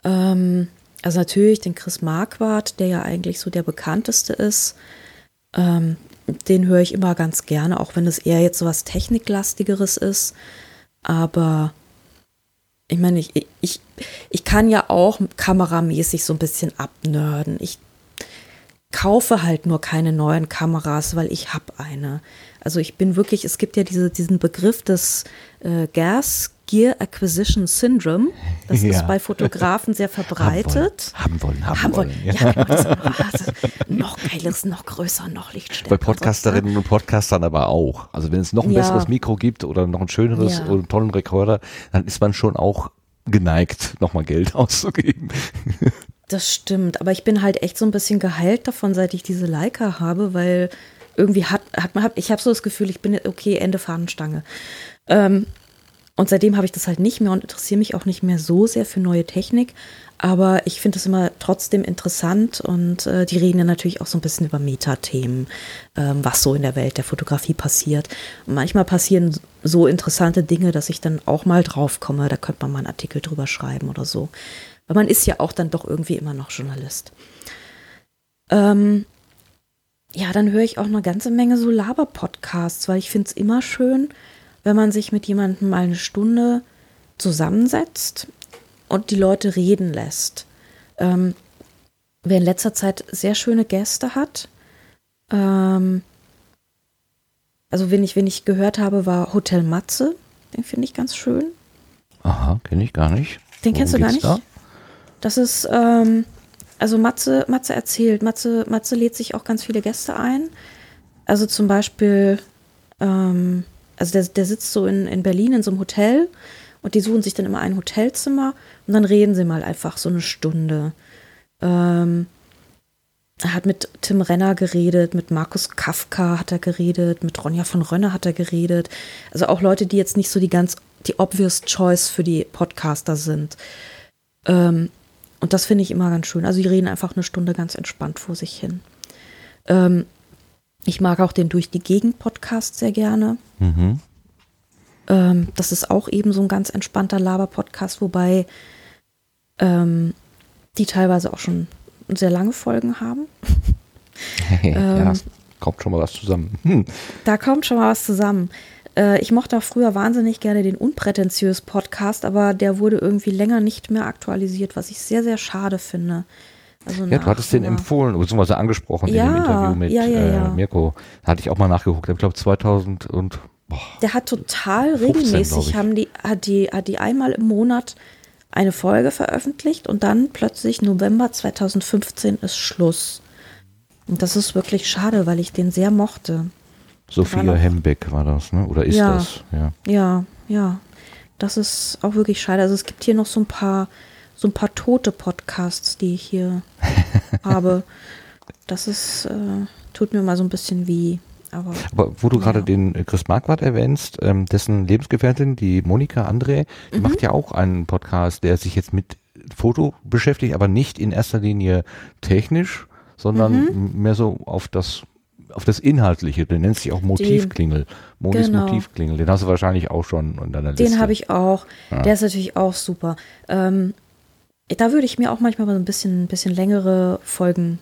S5: Ähm, also natürlich den Chris Marquardt, der ja eigentlich so der bekannteste ist. Ähm, den höre ich immer ganz gerne, auch wenn es eher jetzt so was Techniklastigeres ist. Aber ich meine, ich, ich, ich kann ja auch kameramäßig so ein bisschen abnörden. Ich kaufe halt nur keine neuen Kameras, weil ich habe eine. Also ich bin wirklich, es gibt ja diese, diesen Begriff des äh, Gas Gear Acquisition Syndrome. Das ja. ist bei Fotografen sehr *laughs* verbreitet.
S1: Haben wollen, haben wollen. Haben wollen.
S5: Ja, ja *laughs* also noch geiles, noch größer, noch lichtstärker.
S1: Bei Podcasterinnen und Podcastern aber auch. Also wenn es noch ein ja. besseres Mikro gibt oder noch ein schöneres oder einen tollen Rekorder, dann ist man schon auch geneigt, nochmal Geld *laughs* auszugeben.
S5: Das stimmt, aber ich bin halt echt so ein bisschen geheilt davon, seit ich diese Leica habe, weil irgendwie hat, hat man, ich habe so das Gefühl, ich bin okay, Ende Fahnenstange. Ähm, und seitdem habe ich das halt nicht mehr und interessiere mich auch nicht mehr so sehr für neue Technik. Aber ich finde es immer trotzdem interessant und äh, die reden ja natürlich auch so ein bisschen über Metathemen, ähm, was so in der Welt der Fotografie passiert. Und manchmal passieren so interessante Dinge, dass ich dann auch mal drauf komme. Da könnte man mal einen Artikel drüber schreiben oder so. Weil man ist ja auch dann doch irgendwie immer noch Journalist. Ähm, ja, dann höre ich auch eine ganze Menge so Laber-Podcasts, weil ich finde es immer schön, wenn man sich mit jemandem mal eine Stunde zusammensetzt und die Leute reden lässt. Ähm, wer in letzter Zeit sehr schöne Gäste hat, ähm, also wenn ich, wenn ich gehört habe, war Hotel Matze. Den finde ich ganz schön.
S1: Aha, kenne ich gar nicht.
S5: Den Worum kennst du gar nicht? Da? Das ist, ähm, also Matze, Matze erzählt, Matze, Matze lädt sich auch ganz viele Gäste ein. Also zum Beispiel, ähm, also der, der sitzt so in, in Berlin in so einem Hotel und die suchen sich dann immer ein Hotelzimmer und dann reden sie mal einfach so eine Stunde. Ähm, er hat mit Tim Renner geredet, mit Markus Kafka hat er geredet, mit Ronja von Rönne hat er geredet. Also auch Leute, die jetzt nicht so die ganz, die obvious choice für die Podcaster sind. Ähm, und das finde ich immer ganz schön. Also die reden einfach eine Stunde ganz entspannt vor sich hin. Ähm, ich mag auch den Durch die Gegend Podcast sehr gerne. Mhm. Ähm, das ist auch eben so ein ganz entspannter Laber-Podcast, wobei ähm, die teilweise auch schon sehr lange Folgen haben. *laughs*
S1: ja, ähm, kommt schon mal was zusammen. Hm.
S5: Da kommt schon mal was zusammen. Äh, ich mochte auch früher wahnsinnig gerne den Unprätentiös Podcast, aber der wurde irgendwie länger nicht mehr aktualisiert, was ich sehr, sehr schade finde.
S1: Also ja, du hattest den empfohlen, beziehungsweise angesprochen ja, in dem Interview mit ja, ja, ja. Äh, Mirko. Da hatte ich auch mal nachgeguckt. Ich glaube 2000 und
S5: boah, Der hat total 15, regelmäßig, haben die, hat die, hat die einmal im Monat eine Folge veröffentlicht und dann plötzlich November 2015 ist Schluss. Und das ist wirklich schade, weil ich den sehr mochte.
S1: Sophia Hembeck war das, ne? Oder ist ja, das?
S5: Ja. ja, ja. Das ist auch wirklich schade. Also es gibt hier noch so ein paar so ein paar tote Podcasts, die ich hier *laughs* habe. Das ist, äh, tut mir mal so ein bisschen wie. Aber,
S1: Aber wo du
S5: Ja.
S1: gerade den äh, Chris Marquardt erwähnst, ähm, dessen Lebensgefährtin, die Monika André, die
S5: Mhm.
S1: macht ja auch einen Podcast, der sich jetzt mit Foto beschäftigt, aber nicht in erster Linie technisch, sondern
S5: Mhm.
S1: mehr so auf das auf das Inhaltliche. Der nennt sich auch Motivklingel. Monis
S5: Genau.
S1: Motivklingel. Den hast du wahrscheinlich auch schon in deiner Liste.
S5: Den habe ich auch.
S1: Ja.
S5: Der ist natürlich auch super. Ähm, da würde ich mir auch manchmal mal ein bisschen, ein bisschen längere Folgen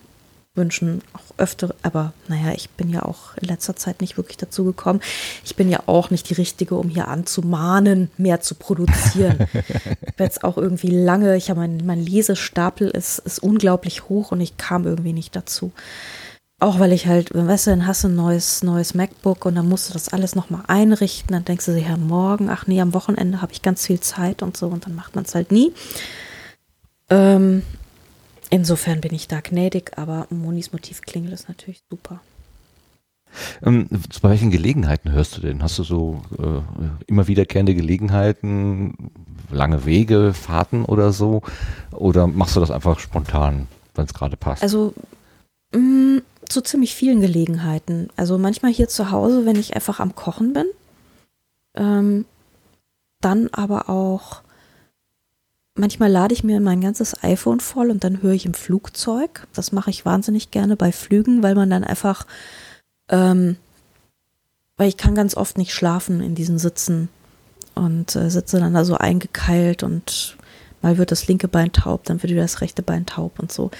S5: wünschen, auch öfter, aber naja, ich bin ja auch in letzter Zeit nicht wirklich dazu gekommen. Ich bin ja auch nicht die Richtige, um hier anzumahnen, mehr zu produzieren. ich habe jetzt auch irgendwie lange, ich habe mein, mein Lesestapel ist, ist unglaublich hoch und ich kam irgendwie nicht dazu. Auch weil ich halt, weißt du, dann hast du ein neues, neues MacBook und dann musst du das alles nochmal einrichten. Dann denkst du dir, ja, morgen, ach nee, am Wochenende habe ich ganz viel Zeit und so und dann macht man es halt nie. Ähm, insofern bin ich da gnädig, aber Monis Motivklingel ist natürlich super.
S1: Ähm, bei welchen Gelegenheiten hörst du denn? Hast du so äh, immer wiederkehrende Gelegenheiten, lange Wege, Fahrten oder so? Oder machst du das einfach spontan, wenn es gerade passt?
S5: Also mh, zu ziemlich vielen Gelegenheiten. Also manchmal hier zu Hause, wenn ich einfach am Kochen bin. Ähm, dann aber auch, manchmal lade ich mir mein ganzes iPhone voll und dann höre ich im Flugzeug. Das mache ich wahnsinnig gerne bei Flügen, weil man dann einfach, ähm, weil ich kann ganz oft nicht schlafen in diesen Sitzen und äh, sitze dann da so eingekeilt und mal wird das linke Bein taub, dann wird wieder das rechte Bein taub und so.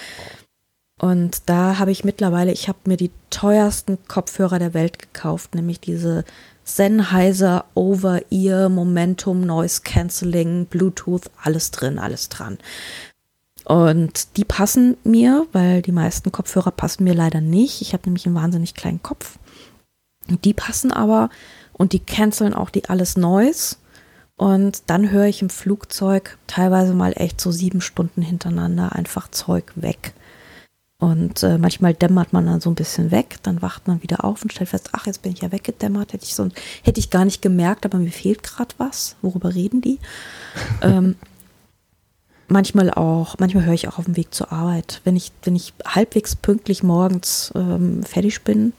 S5: Und da habe ich mittlerweile, ich habe mir die teuersten Kopfhörer der Welt gekauft, nämlich diese Sennheiser Over-Ear Momentum Noise Cancelling Bluetooth, alles drin, alles dran. Und die passen mir, weil die meisten Kopfhörer passen mir leider nicht. Ich habe nämlich einen wahnsinnig kleinen Kopf. Die passen aber und die canceln auch die alles Noise. Und dann höre ich im Flugzeug teilweise mal echt so sieben Stunden hintereinander einfach Zeug weg. Und äh, manchmal dämmert man dann so ein bisschen weg, dann wacht man wieder auf und stellt fest, ach, jetzt bin ich ja weggedämmert, hätte ich so hätte ich gar nicht gemerkt, aber mir fehlt gerade was. Worüber reden die? *laughs* ähm, manchmal auch, manchmal höre ich auch auf dem Weg zur Arbeit. Wenn ich, wenn ich halbwegs pünktlich morgens ähm, fertig bin,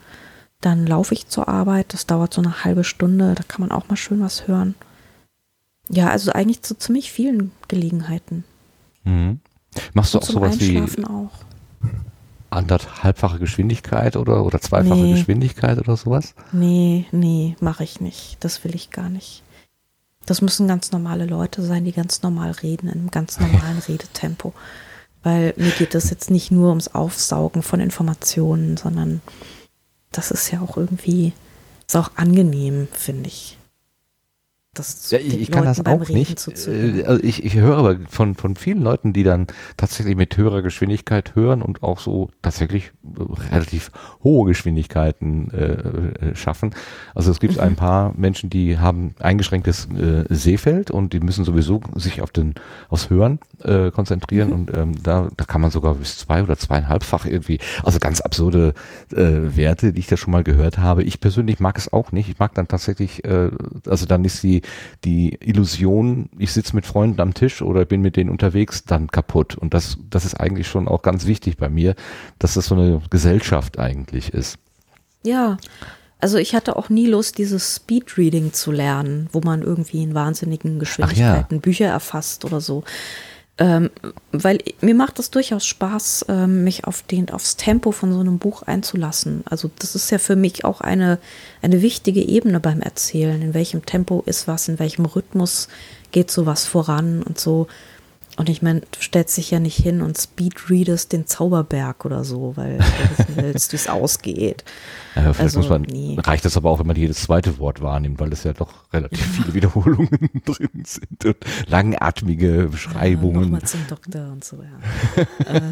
S5: dann laufe ich zur Arbeit. Das dauert so eine halbe Stunde, da kann man auch mal schön was hören. Ja, also eigentlich zu ziemlich vielen Gelegenheiten.
S1: Mhm. Machst du auch
S5: zum
S1: sowas wie
S5: Einschlafen auch.
S1: Anderthalbfache Geschwindigkeit oder, oder zweifache
S5: Nee.
S1: Geschwindigkeit oder sowas?
S5: Nee, nee, mache ich nicht. Das will ich gar nicht. Das müssen ganz normale Leute sein, die ganz normal reden, in einem ganz *laughs* normalen Redetempo. Weil mir geht es jetzt nicht nur ums Aufsaugen von Informationen, sondern das ist ja auch irgendwie, ist auch angenehm, finde ich. Das
S1: Ja, ich, ich kann das
S5: Leuten beim
S1: auch
S5: Reden
S1: nicht. Äh, Also ich, ich höre aber von, von vielen Leuten, die dann tatsächlich mit höherer Geschwindigkeit hören und auch so tatsächlich äh, relativ hohe Geschwindigkeiten äh, äh, schaffen. Also es gibt ein paar Menschen, die haben eingeschränktes äh, Sehfeld und die müssen sowieso sich auf den aufs Hören äh, konzentrieren und ähm, da, da kann man sogar bis zwei oder zweieinhalbfach irgendwie, also ganz absurde äh, Werte, die ich da schon mal gehört habe. Ich persönlich mag es auch nicht. Ich mag dann tatsächlich, äh, also dann ist die, die Illusion, ich sitze mit Freunden am Tisch oder bin mit denen unterwegs, dann kaputt. Und das, das ist eigentlich schon auch ganz wichtig bei mir, dass das so eine Gesellschaft eigentlich ist.
S5: Ja, also ich hatte auch nie Lust, dieses Speedreading zu lernen, wo man irgendwie in wahnsinnigen Geschwindigkeiten Bücher erfasst oder so. Ähm, weil mir macht es durchaus Spaß, ähm, mich auf den, aufs Tempo von so einem Buch einzulassen. Also das ist ja für mich auch eine, eine wichtige Ebene beim Erzählen. In welchem Tempo ist was, in welchem Rhythmus geht sowas voran und so. Und ich meine, du stellst dich ja nicht hin und speedreadest den Zauberberg oder so, weil du wissen willst, wie es ausgeht.
S1: Ja, vielleicht
S5: Also,
S1: man,
S5: nee.
S1: reicht das aber auch, wenn man jedes zweite Wort wahrnimmt, weil es ja doch relativ viele Wiederholungen *laughs* drin sind und langatmige Beschreibungen.
S5: Nochmal zum Doktor und so, ja. *laughs*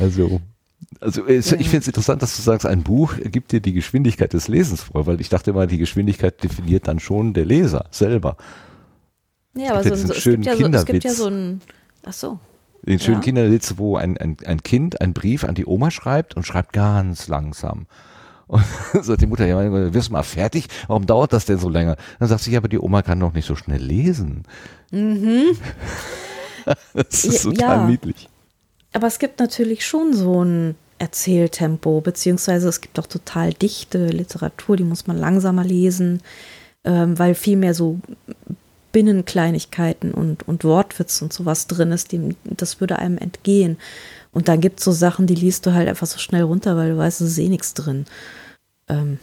S1: Also, also
S5: Ja.
S1: ich finde es interessant, dass du sagst, ein Buch gibt dir die Geschwindigkeit des Lesens vor, weil ich dachte immer, die Geschwindigkeit definiert dann schon der Leser selber.
S5: Ja, aber so, so, es, gibt ja so, es gibt ja so ein. Ach so.
S1: Den schönen
S5: Ja.
S1: Kinderwitz, wo ein, ein, ein Kind einen Brief an die Oma schreibt und schreibt ganz langsam. Und *laughs* sagt die Mutter, ja, wirst du mal fertig? Warum dauert das denn so länger? Dann sagt sie, ja, aber die Oma kann doch nicht so schnell lesen. *laughs* das ist
S5: Ja,
S1: total
S5: ja.
S1: niedlich.
S5: Aber es gibt natürlich schon so ein Erzähltempo, beziehungsweise es gibt auch total dichte Literatur, die muss man langsamer lesen, ähm, weil viel mehr so Binnenkleinigkeiten und, und Wortwitz und sowas drin ist, die, das würde einem entgehen. Und dann gibt es so Sachen, die liest du halt einfach so schnell runter, weil du weißt, es ist eh nichts drin. Ähm,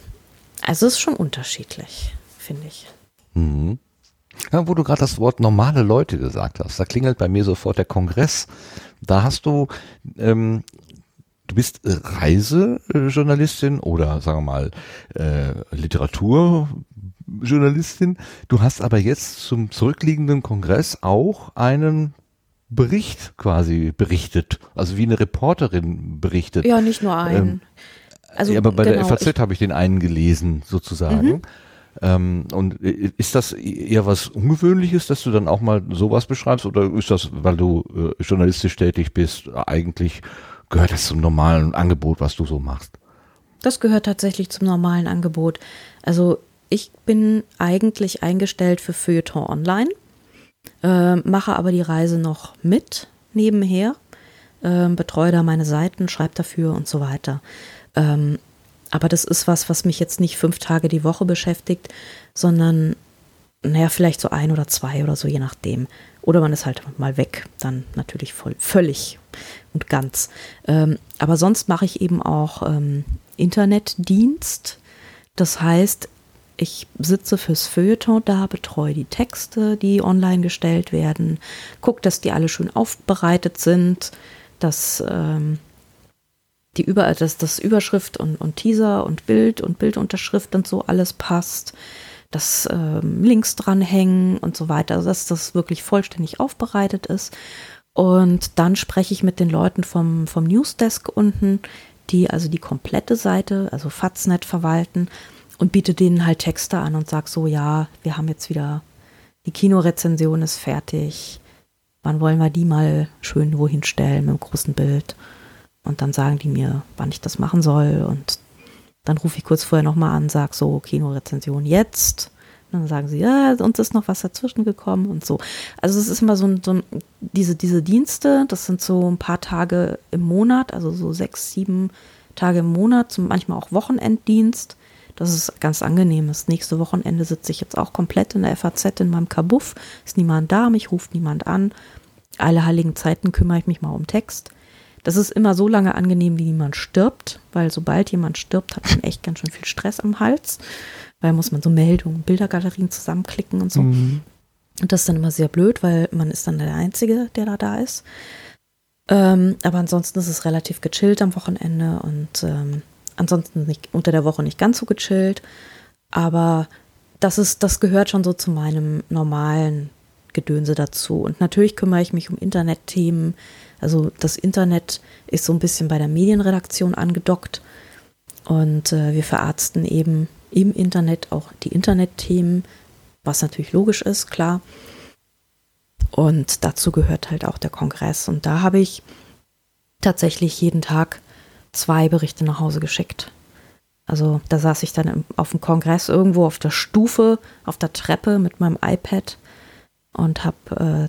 S5: also es ist schon unterschiedlich, finde ich.
S1: Mhm. Ja, wo du gerade das Wort normale Leute gesagt hast, da klingelt bei mir sofort der Kongress. Da hast du, ähm, du bist Reisejournalistin oder sagen wir mal äh, Literaturjournalistin. Du hast aber jetzt zum zurückliegenden Kongress auch einen Bericht quasi berichtet, also wie eine Reporterin berichtet.
S5: Ja, nicht nur einen. Ähm,
S1: also, ja, aber bei genau, der FAZ habe ich den einen gelesen, sozusagen. Mhm. Ähm, und ist das eher was Ungewöhnliches, dass du dann auch mal sowas beschreibst oder ist das, weil du äh, journalistisch tätig bist, eigentlich gehört das zum normalen Angebot, was du so machst?
S5: Das gehört tatsächlich zum normalen Angebot. Also ich bin eigentlich eingestellt für Feuilleton Online, äh, mache aber die Reise noch mit nebenher, äh, betreue da meine Seiten, schreibe dafür und so weiter. Ähm, aber das ist was, was mich jetzt nicht fünf Tage die Woche beschäftigt, sondern naja, vielleicht so ein oder zwei oder so, je nachdem. Oder man ist halt mal weg, dann natürlich voll, völlig und ganz. Ähm, aber sonst mache ich eben auch ähm, Internetdienst. Das heißt, ich sitze fürs Feuilleton da, betreue die Texte, die online gestellt werden, gucke, dass die alle schön aufbereitet sind, dass ähm, die Über dass das Überschrift und, und Teaser und Bild und Bildunterschrift und so alles passt, dass ähm, Links dranhängen und so weiter, also dass das wirklich vollständig aufbereitet ist. Und dann spreche ich mit den Leuten vom, vom Newsdesk unten, die also die komplette Seite, also Faznet verwalten und biete denen halt Texte an und sag so, ja, wir haben jetzt wieder, die Kinorezension ist fertig. Wann wollen wir die mal schön wohin stellen mit dem großen Bild? Und dann sagen die mir, wann ich das machen soll. Und dann rufe ich kurz vorher nochmal an, sag so, Kinorezension jetzt. Und dann sagen sie, ja, uns ist noch was dazwischen gekommen und so. Also es ist immer so, so diese, diese Dienste, das sind so ein paar Tage im Monat, also so sechs, sieben Tage im Monat, manchmal auch Wochenenddienst. Das ist ganz angenehm. Das nächste Wochenende sitze ich jetzt auch komplett in der FAZ in meinem Kabuff. Ist niemand da, mich ruft niemand an. Alle heiligen Zeiten kümmere ich mich mal um Text. Das ist immer so lange angenehm, wie jemand stirbt, weil sobald jemand stirbt, hat man echt ganz schön viel Stress am Hals, weil muss man so Meldungen, Bildergalerien zusammenklicken und so. Mhm. Und das ist dann immer sehr blöd, weil man ist dann der Einzige, der da da ist. Ähm, aber ansonsten ist es relativ gechillt am Wochenende und ähm, ansonsten nicht, unter der Woche nicht ganz so gechillt. Aber das ist, das gehört schon so zu meinem normalen Gedönse dazu. Und natürlich kümmere ich mich um Internetthemen, also das Internet ist so ein bisschen bei der Medienredaktion angedockt und äh, wir verarzten eben im Internet auch die Internetthemen, was natürlich logisch ist, klar. Und dazu gehört halt auch der Kongress. Und da habe ich tatsächlich jeden Tag zwei Berichte nach Hause geschickt. Also da saß ich dann auf dem Kongress irgendwo auf der Stufe, auf der Treppe mit meinem iPad und habe äh,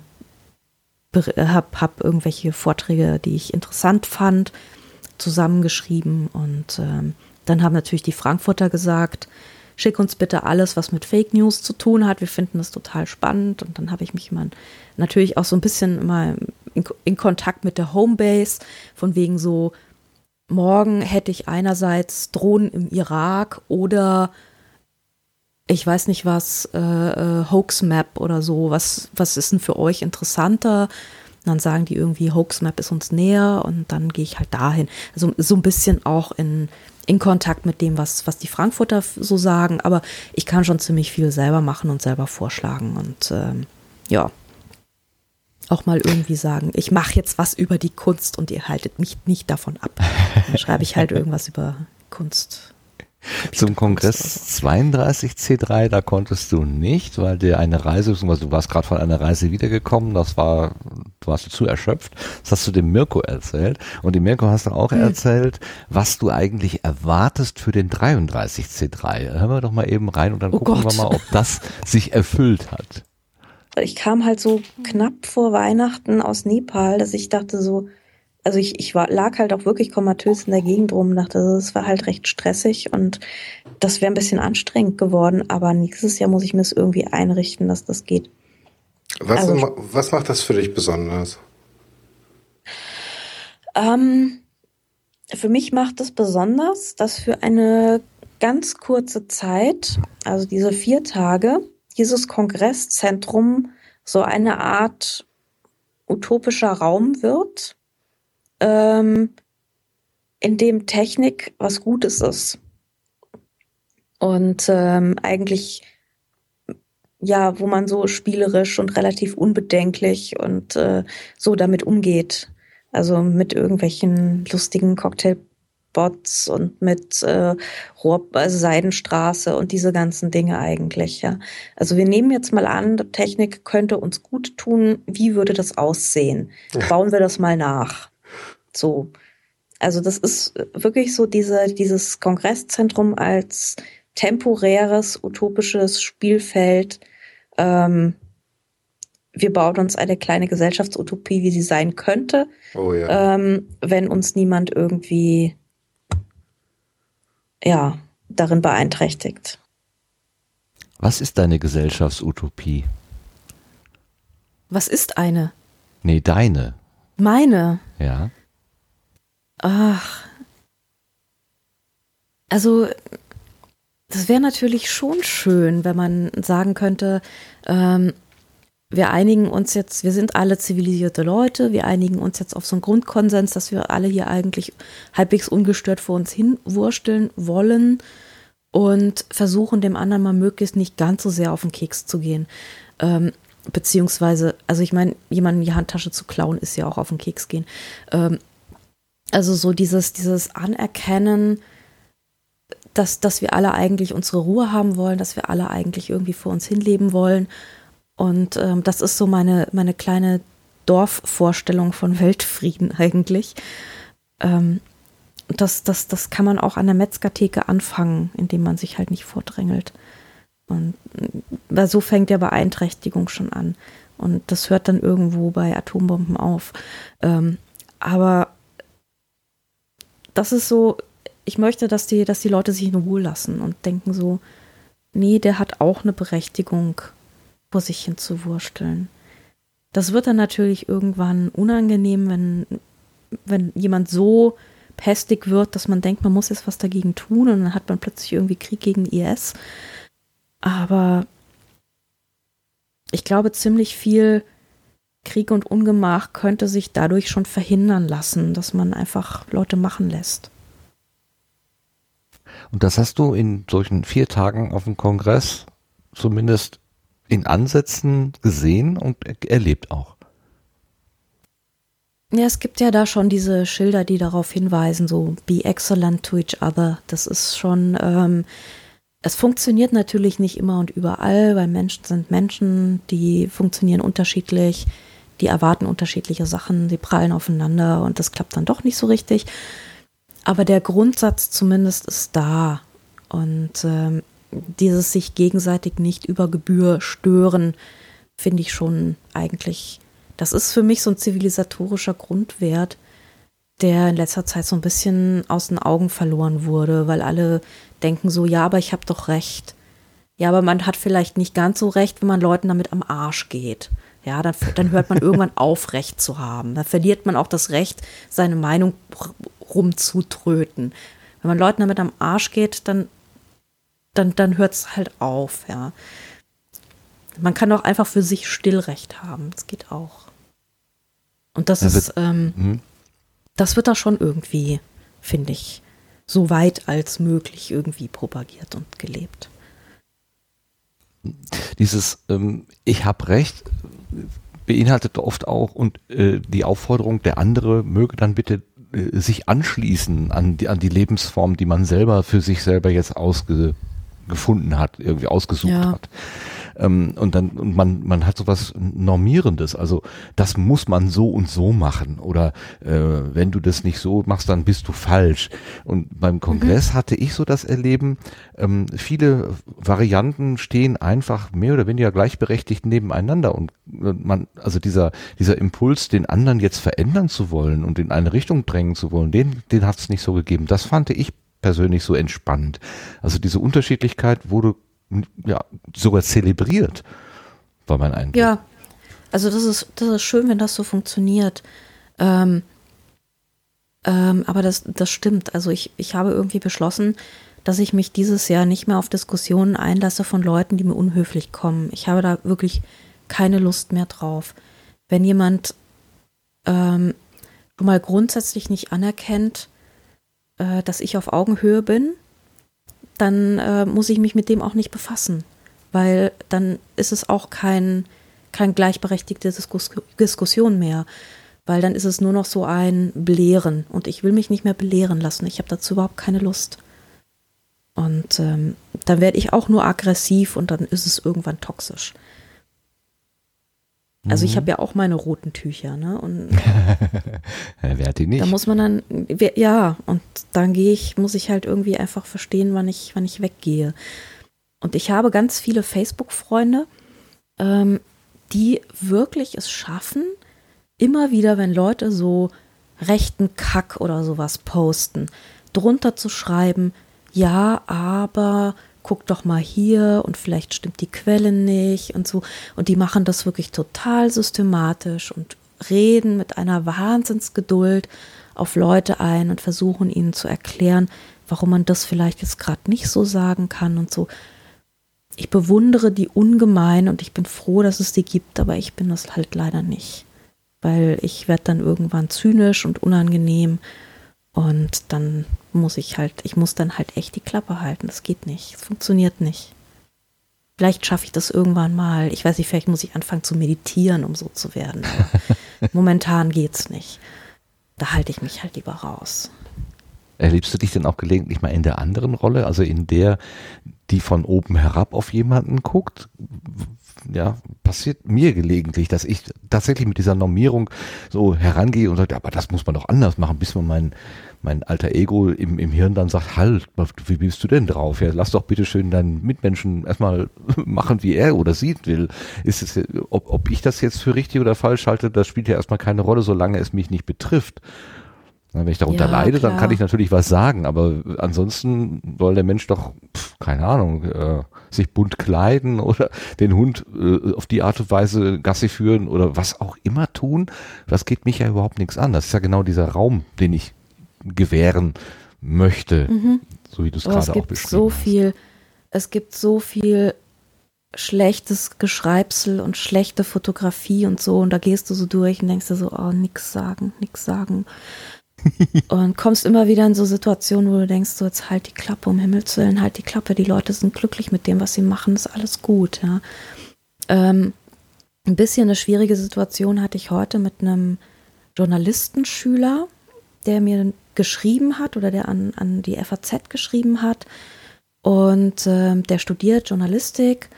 S5: habe hab irgendwelche Vorträge, die ich interessant fand, zusammengeschrieben. Und ähm, dann haben natürlich die Frankfurter gesagt, schick uns bitte alles, was mit Fake News zu tun hat. Wir finden das total spannend. Und dann habe ich mich immer natürlich auch so ein bisschen immer in, in Kontakt mit der Homebase, von wegen so, morgen hätte ich einerseits Drohnen im Irak oder ich weiß nicht was, äh, äh, Hoax Map oder so, was, was ist denn für euch interessanter? Und dann sagen die irgendwie, Hoax Map ist uns näher und dann gehe ich halt dahin. Also so ein bisschen auch in, in Kontakt mit dem, was, was die Frankfurter so sagen, aber ich kann schon ziemlich viel selber machen und selber vorschlagen und ähm, ja, auch mal irgendwie sagen, ich mache jetzt was über die Kunst und ihr haltet mich nicht davon ab. Dann schreibe ich halt *laughs* irgendwas über Kunst
S1: zum Kongress 32C3, da konntest du nicht, weil dir eine Reise, du warst gerade von einer Reise wiedergekommen, das war, du warst zu erschöpft. Das hast du dem Mirko erzählt. Und dem Mirko hast du auch mhm. erzählt, was du eigentlich erwartest für den 33C3. Hören wir doch mal eben rein und dann oh gucken Gott. wir mal, ob das sich erfüllt hat.
S5: Ich kam halt so knapp vor Weihnachten aus Nepal, dass ich dachte so, also ich, ich war, lag halt auch wirklich komatös in der Gegend rum, dachte, es war halt recht stressig und das wäre ein bisschen anstrengend geworden, aber nächstes Jahr muss ich mir es irgendwie einrichten, dass das geht.
S9: Was, also, was macht das für dich besonders?
S5: Ähm, für mich macht es besonders, dass für eine ganz kurze Zeit, also diese vier Tage, dieses Kongresszentrum so eine Art utopischer Raum wird, ähm, in dem Technik was Gutes ist. Und ähm, eigentlich, ja, wo man so spielerisch und relativ unbedenklich und äh, so damit umgeht. Also mit irgendwelchen lustigen Cocktailbots und mit äh, Rohr, also Seidenstraße und diese ganzen Dinge eigentlich, ja. Also wir nehmen jetzt mal an, Technik könnte uns gut tun. Wie würde das aussehen? Bauen wir das mal nach. So. Also das ist wirklich so diese, dieses Kongresszentrum als temporäres, utopisches Spielfeld. Ähm, wir bauen uns eine kleine Gesellschaftsutopie, wie sie sein könnte, oh ja. ähm, wenn uns niemand irgendwie ja, darin beeinträchtigt.
S1: Was ist deine Gesellschaftsutopie?
S5: Was ist eine?
S1: Nee, deine.
S5: Meine?
S1: Ja.
S5: Ach. Also, das wäre natürlich schon schön, wenn man sagen könnte, ähm, wir einigen uns jetzt, wir sind alle zivilisierte Leute, wir einigen uns jetzt auf so einen Grundkonsens, dass wir alle hier eigentlich halbwegs ungestört vor uns hinwursteln wollen und versuchen dem anderen mal möglichst nicht ganz so sehr auf den Keks zu gehen. Ähm, beziehungsweise, also ich meine, jemanden die Handtasche zu klauen, ist ja auch auf den Keks gehen. Ähm, also so dieses, dieses Anerkennen, dass, dass wir alle eigentlich unsere Ruhe haben wollen, dass wir alle eigentlich irgendwie vor uns hinleben wollen. Und ähm, das ist so meine, meine kleine Dorfvorstellung von Weltfrieden *laughs* eigentlich. Ähm, das, das, das kann man auch an der Metzgertheke anfangen, indem man sich halt nicht vordrängelt. Und weil so fängt ja Beeinträchtigung schon an. Und das hört dann irgendwo bei Atombomben auf. Ähm, aber das ist so, ich möchte, dass die, dass die Leute sich in Ruhe lassen und denken so, nee, der hat auch eine Berechtigung, vor sich hin zu wursteln. Das wird dann natürlich irgendwann unangenehm, wenn, wenn jemand so pestig wird, dass man denkt, man muss jetzt was dagegen tun und dann hat man plötzlich irgendwie Krieg gegen IS. Aber ich glaube, ziemlich viel Krieg und Ungemach könnte sich dadurch schon verhindern lassen, dass man einfach Leute machen lässt.
S1: Und das hast du in solchen vier Tagen auf dem Kongress zumindest in Ansätzen gesehen und erlebt auch.
S5: Ja, es gibt ja da schon diese Schilder, die darauf hinweisen, so be excellent to each other. Das ist schon, ähm, es funktioniert natürlich nicht immer und überall, weil Menschen sind Menschen, die funktionieren unterschiedlich die erwarten unterschiedliche Sachen, die prallen aufeinander und das klappt dann doch nicht so richtig. Aber der Grundsatz zumindest ist da. Und ähm, dieses sich gegenseitig nicht über Gebühr stören, finde ich schon eigentlich, das ist für mich so ein zivilisatorischer Grundwert, der in letzter Zeit so ein bisschen aus den Augen verloren wurde, weil alle denken so, ja, aber ich habe doch recht. Ja, aber man hat vielleicht nicht ganz so recht, wenn man Leuten damit am Arsch geht. Ja, dann, dann hört man irgendwann *laughs* auf, Recht zu haben. Dann verliert man auch das Recht, seine Meinung rumzutröten. Wenn man Leuten damit am Arsch geht, dann, dann, dann hört es halt auf, ja. Man kann auch einfach für sich Stillrecht haben. Das geht auch. Und das ja, ist, ähm, hm. das wird da schon irgendwie, finde ich, so weit als möglich irgendwie propagiert und gelebt.
S1: Dieses ähm, Ich habe Recht beinhaltet oft auch und äh, die Aufforderung, der andere möge dann bitte äh, sich anschließen an die, an die Lebensform, die man selber für sich selber jetzt ausgefunden hat, irgendwie ausgesucht ja. hat. Ähm, und dann, und man, man hat sowas Normierendes. Also das muss man so und so machen. Oder äh, wenn du das nicht so machst, dann bist du falsch. Und beim Kongress mhm. hatte ich so das Erleben, ähm, viele Varianten stehen einfach mehr oder weniger gleichberechtigt nebeneinander. Und äh, man, also dieser, dieser Impuls, den anderen jetzt verändern zu wollen und in eine Richtung drängen zu wollen, den, den hat es nicht so gegeben. Das fand ich persönlich so entspannt. Also diese Unterschiedlichkeit wurde ja sogar zelebriert, war mein Eindruck.
S5: Ja, also das ist, das ist schön, wenn das so funktioniert. Ähm, ähm, aber das, das stimmt. Also ich, ich habe irgendwie beschlossen, dass ich mich dieses Jahr nicht mehr auf Diskussionen einlasse von Leuten, die mir unhöflich kommen. Ich habe da wirklich keine Lust mehr drauf. Wenn jemand ähm, schon mal grundsätzlich nicht anerkennt, äh, dass ich auf Augenhöhe bin, dann äh, muss ich mich mit dem auch nicht befassen, weil dann ist es auch kein, kein gleichberechtigte Diskus Diskussion mehr, weil dann ist es nur noch so ein Belehren und ich will mich nicht mehr belehren lassen. Ich habe dazu überhaupt keine Lust. Und ähm, dann werde ich auch nur aggressiv und dann ist es irgendwann toxisch. Also ich mhm. habe ja auch meine roten Tücher, ne? Und *laughs*
S1: Wer hat die nicht?
S5: Da muss man dann, ja, und dann gehe ich, muss ich halt irgendwie einfach verstehen, wann ich, wann ich weggehe. Und ich habe ganz viele Facebook-Freunde, ähm, die wirklich es schaffen, immer wieder, wenn Leute so rechten Kack oder sowas posten, drunter zu schreiben, ja, aber guck doch mal hier und vielleicht stimmt die Quelle nicht und so. Und die machen das wirklich total systematisch und reden mit einer Wahnsinnsgeduld auf Leute ein und versuchen ihnen zu erklären, warum man das vielleicht jetzt gerade nicht so sagen kann und so. Ich bewundere die ungemein und ich bin froh, dass es die gibt, aber ich bin das halt leider nicht. Weil ich werde dann irgendwann zynisch und unangenehm und dann muss ich halt, ich muss dann halt echt die Klappe halten. Das geht nicht. Es funktioniert nicht. Vielleicht schaffe ich das irgendwann mal. Ich weiß nicht, vielleicht muss ich anfangen zu meditieren, um so zu werden. *laughs* momentan geht's nicht. Da halte ich mich halt lieber raus.
S1: Erlebst du dich denn auch gelegentlich mal in der anderen Rolle, also in der, die von oben herab auf jemanden guckt? Ja, passiert mir gelegentlich, dass ich tatsächlich mit dieser Normierung so herangehe und sage, aber das muss man doch anders machen, bis man mein, mein alter Ego im, im Hirn dann sagt, halt, wie bist du denn drauf? Ja, lass doch bitte schön deinen Mitmenschen erstmal *laughs* machen, wie er oder sie will. Ist es, ob, ob ich das jetzt für richtig oder falsch halte, das spielt ja erstmal keine Rolle, solange es mich nicht betrifft. Wenn ich darunter ja, leide, klar. dann kann ich natürlich was sagen, aber ansonsten soll der Mensch doch, pf, keine Ahnung, äh, sich bunt kleiden *laughs* oder den Hund äh, auf die Art und Weise Gassi führen oder was auch immer tun. Das geht mich ja überhaupt nichts an. Das ist ja genau dieser Raum, den ich gewähren möchte, mhm. so wie du es gerade auch beschrieben
S5: so viel, Es gibt so viel schlechtes Geschreibsel und schlechte Fotografie und so und da gehst du so durch und denkst dir so, oh, nix sagen, nix sagen. *laughs* und kommst immer wieder in so Situationen, wo du denkst, so jetzt halt die Klappe, um Himmels Willen, halt die Klappe, die Leute sind glücklich mit dem, was sie machen, ist alles gut, ja. Ähm, ein bisschen eine schwierige Situation hatte ich heute mit einem Journalistenschüler, der mir geschrieben hat oder der an, an die FAZ geschrieben hat. Und äh, der studiert Journalistik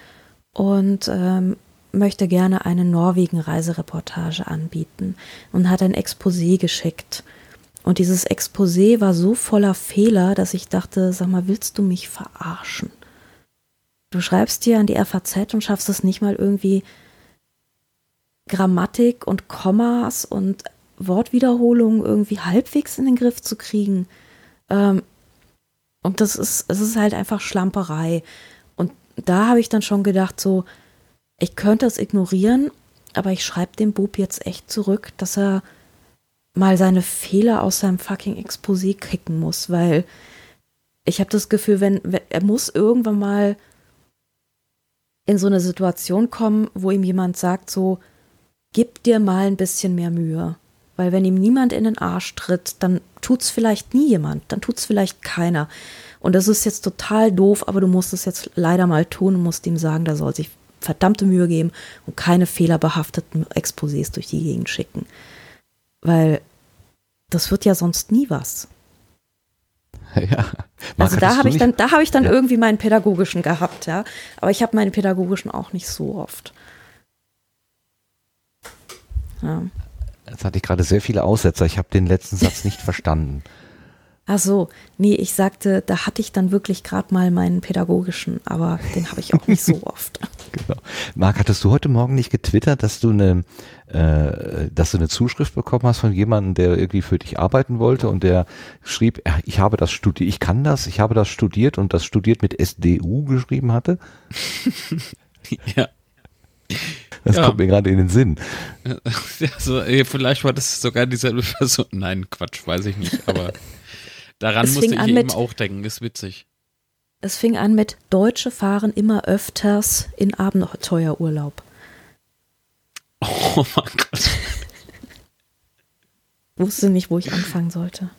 S5: und ähm, möchte gerne eine Norwegen-Reisereportage anbieten und hat ein Exposé geschickt. Und dieses Exposé war so voller Fehler, dass ich dachte, sag mal, willst du mich verarschen? Du schreibst dir an die FAZ und schaffst es nicht mal irgendwie Grammatik und Kommas und Wortwiederholungen irgendwie halbwegs in den Griff zu kriegen. Ähm, und das ist, es ist halt einfach Schlamperei. Und da habe ich dann schon gedacht, so, ich könnte es ignorieren, aber ich schreibe dem Bub jetzt echt zurück, dass er mal seine Fehler aus seinem fucking Exposé kicken muss, weil ich habe das Gefühl, wenn, wenn er muss irgendwann mal in so eine Situation kommen, wo ihm jemand sagt, so, gib dir mal ein bisschen mehr Mühe. Weil wenn ihm niemand in den Arsch tritt, dann tut's vielleicht nie jemand, dann tut's vielleicht keiner. Und das ist jetzt total doof, aber du musst es jetzt leider mal tun und musst ihm sagen, da soll sich verdammte Mühe geben und keine fehlerbehafteten Exposés durch die Gegend schicken. Weil das wird ja sonst nie was. *laughs*
S1: Ja.
S5: Also da habe ich dann, da habe ich dann ja. irgendwie meinen pädagogischen gehabt, ja. Aber ich habe meinen pädagogischen auch nicht so oft.
S1: Ja. Jetzt hatte ich gerade sehr viele Aussetzer. Ich habe den letzten Satz nicht *laughs* verstanden.
S5: Ach so, nee, ich sagte, da hatte ich dann wirklich gerade mal meinen pädagogischen, aber den habe ich auch nicht so *laughs* oft.
S1: genau. Marc, hattest du heute Morgen nicht getwittert, dass du eine, äh, dass du eine Zuschrift bekommen hast von jemandem, der irgendwie für dich arbeiten wollte und der schrieb, ich habe das studiert, ich kann das, ich habe das studiert und das studiert mit SDU geschrieben hatte? *laughs*
S3: ja.
S1: Das ja. kommt mir gerade in den Sinn.
S3: Also, vielleicht war das sogar dieselbe Person. *laughs* Nein, Quatsch, weiß ich nicht, aber Daran musste ich eben auch denken, ist witzig.
S5: Es fing an mit Deutsche fahren immer öfters in Abenteuerurlaub. *laughs*
S3: Oh mein Gott. *laughs*
S5: Wusste nicht, wo ich anfangen sollte.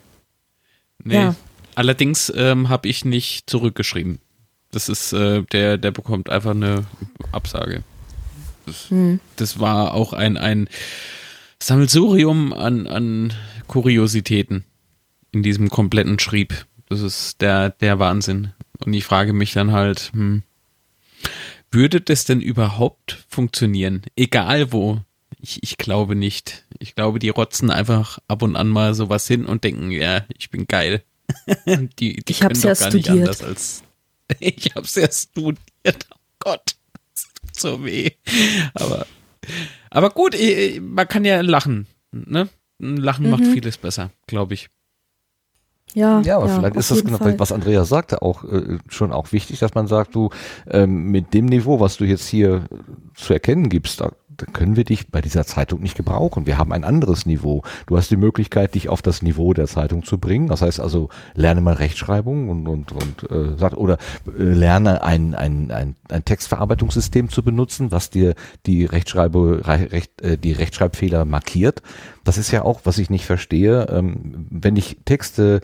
S3: Nee. Ja. Allerdings ähm, habe ich nicht zurückgeschrieben. Das ist, äh, der, der bekommt einfach eine Absage. Das, hm. das war auch ein, ein Sammelsurium an, an Kuriositäten in diesem kompletten Schrieb. Das ist der, der Wahnsinn. Und ich frage mich dann halt, hm, würde das denn überhaupt funktionieren? Egal wo. Ich, ich glaube nicht. Ich glaube, die rotzen einfach ab und an mal sowas hin und denken, ja, ich bin geil. *laughs* die, die
S5: ich können doch ja gar studiert. nicht anders
S3: als. *laughs* ich hab's ja studiert. Oh Gott. So weh. Aber, aber gut, man kann ja lachen. Ne? Lachen mhm. macht vieles besser, glaube ich.
S5: Ja,
S1: ja, aber ja, vielleicht ist das genau, was Andrea sagte, auch äh, schon auch wichtig, dass man sagt, du ähm, mit dem Niveau, was du jetzt hier zu erkennen gibst, da dann können wir dich bei dieser Zeitung nicht gebrauchen. Wir haben ein anderes Niveau. Du hast die Möglichkeit, dich auf das Niveau der Zeitung zu bringen. Das heißt also, lerne mal Rechtschreibung und, und, und äh, sag, oder äh, lerne ein, ein, ein, ein Textverarbeitungssystem zu benutzen, was dir die Rechtschreibe, recht, äh, die Rechtschreibfehler markiert. Das ist ja auch, was ich nicht verstehe. Ähm, wenn ich Texte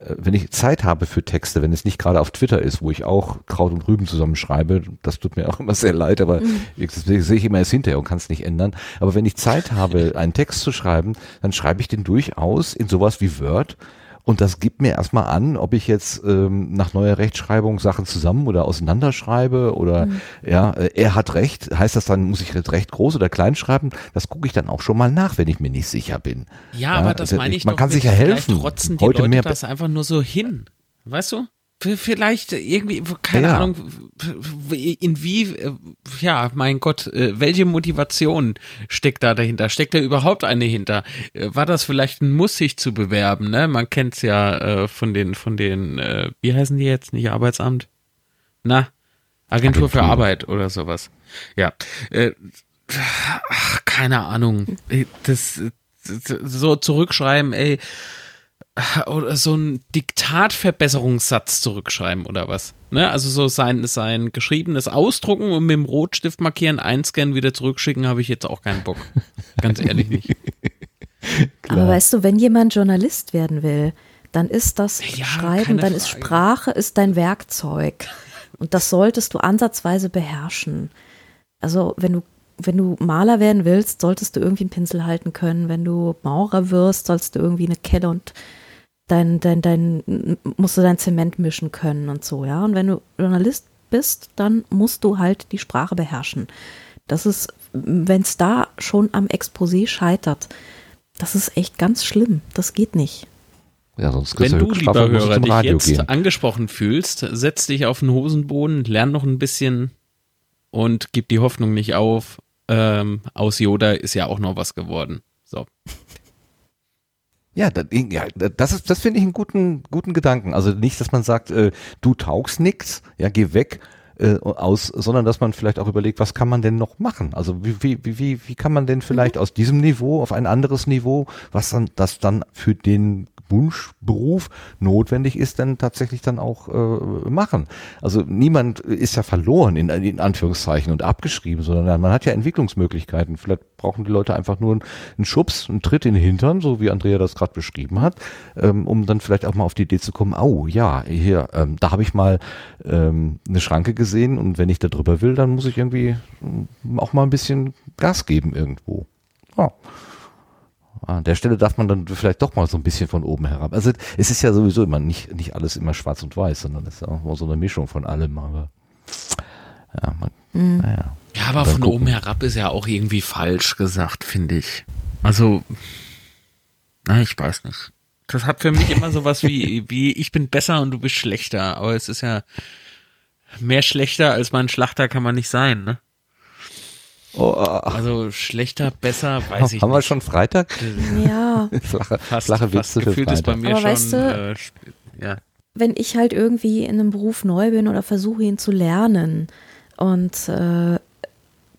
S1: äh, wenn ich Zeit habe für Texte, wenn es nicht gerade auf Twitter ist, wo ich auch Kraut und Rüben zusammenschreibe, das tut mir *laughs* auch immer sehr leid, aber mhm. das sehe ich immer erst hinterher und kann es nicht ändern. Aber wenn ich Zeit habe, einen Text zu schreiben, dann schreibe ich den durchaus in sowas wie Word und das gibt mir erstmal an, ob ich jetzt ähm, nach neuer Rechtschreibung Sachen zusammen oder auseinanderschreibe oder mhm. ja, äh, er hat recht. Heißt das dann, muss ich jetzt recht groß oder klein schreiben? Das gucke ich dann auch schon mal nach, wenn ich mir nicht sicher bin.
S3: Ja, ja aber das also, meine ich
S1: Man kann sich ja helfen.
S3: Trotzen die Heute Leute mehr das einfach nur so hin. Weißt du? Vielleicht irgendwie, keine ja. Ahnung, in wie, ja, mein Gott, äh, welche Motivation steckt da dahinter? Steckt da überhaupt eine hinter? Äh, war das vielleicht ein Muss, sich zu bewerben, ne? Man kennt's ja äh, von den, von den, äh, wie heißen die jetzt? Nicht Arbeitsamt? Na? Agentur, Agentur. für Arbeit oder sowas. Ja. Äh, ach, keine Ahnung. Das, das so zurückschreiben, ey, oder so ein Diktatverbesserungssatz zurückschreiben oder was. Ne? Also so sein, sein geschriebenes Ausdrucken und mit dem Rotstift markieren, einscannen, wieder zurückschicken, habe ich jetzt auch keinen Bock. Ganz ehrlich nicht. *laughs*
S5: Aber weißt du, wenn jemand Journalist werden will, dann ist das ja, Schreiben, dann ist Sprache ist dein Werkzeug. Und das solltest du ansatzweise beherrschen. Also wenn du wenn du Maler werden willst, solltest du irgendwie einen Pinsel halten können. Wenn du Maurer wirst, sollst du irgendwie eine Kelle und dein, dein, dein, musst du dein Zement mischen können und so, ja. Und wenn du Journalist bist, dann musst du halt die Sprache beherrschen. Das ist, wenn es da schon am Exposé scheitert, das ist echt ganz schlimm. Das geht nicht.
S3: Ja, sonst Wenn du, lieber Hörer, dich jetzt gehen. angesprochen fühlst, setz dich auf den Hosenboden, lern noch ein bisschen und gib die Hoffnung nicht auf. Ähm, aus Yoda ist ja auch noch was geworden. So.
S1: Ja, das, ja, das ist, das finde ich einen guten, guten Gedanken. Also nicht, dass man sagt, äh, du taugst nix, ja, geh weg äh, aus, sondern dass man vielleicht auch überlegt, was kann man denn noch machen? Also wie, wie, wie, wie kann man denn vielleicht mhm. aus diesem Niveau auf ein anderes Niveau, was dann, das dann für den Wunschberuf notwendig ist, dann tatsächlich dann auch äh, machen. Also niemand ist ja verloren in, in Anführungszeichen und abgeschrieben, sondern man hat ja Entwicklungsmöglichkeiten. Vielleicht brauchen die Leute einfach nur einen Schubs, einen Tritt in den Hintern, so wie Andrea das gerade beschrieben hat, ähm, um dann vielleicht auch mal auf die Idee zu kommen, oh ja, hier, ähm, da habe ich mal ähm, eine Schranke gesehen und wenn ich da drüber will, dann muss ich irgendwie auch mal ein bisschen Gas geben irgendwo. Ja. An der Stelle darf man dann vielleicht doch mal so ein bisschen von oben herab. Also es ist ja sowieso immer nicht, nicht alles immer schwarz und weiß, sondern es ist auch mal so eine Mischung von allem, aber ja, man,
S3: mhm. naja. Ja, aber von gucken. oben herab ist ja auch irgendwie falsch gesagt, finde ich. Also, na, ich weiß nicht. Das hat für mich immer sowas wie, *laughs* wie ich bin besser und du bist schlechter, aber es ist ja mehr schlechter als mein Schlachter kann man nicht sein, ne? Oh, also schlechter, besser, weiß ich
S1: nicht. Haben wir schon Freitag?
S5: Ja.
S1: flache, fast, flache Witze
S3: für Freitag. Ist bei mir
S5: Aber
S3: schon,
S5: weißt du, äh, ja. wenn ich halt irgendwie in einem Beruf neu bin oder versuche ihn zu lernen und äh,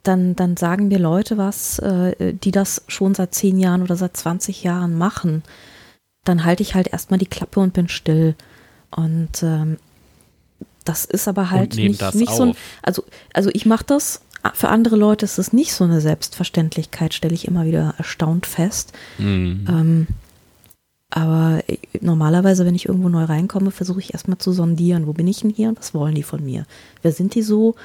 S5: dann, dann sagen mir Leute was, äh, die das schon seit zehn Jahren oder seit 20 Jahren machen, dann halte ich halt erstmal die Klappe und bin still. Und ähm, das ist aber halt nicht, nicht so ein, also, also ich mache das für andere Leute ist es nicht so eine Selbstverständlichkeit, stelle ich immer wieder erstaunt fest. Mhm. Ähm, aber normalerweise, wenn ich irgendwo neu reinkomme, versuche ich erstmal zu sondieren, wo bin ich denn hier und was wollen die von mir? Wer sind die so?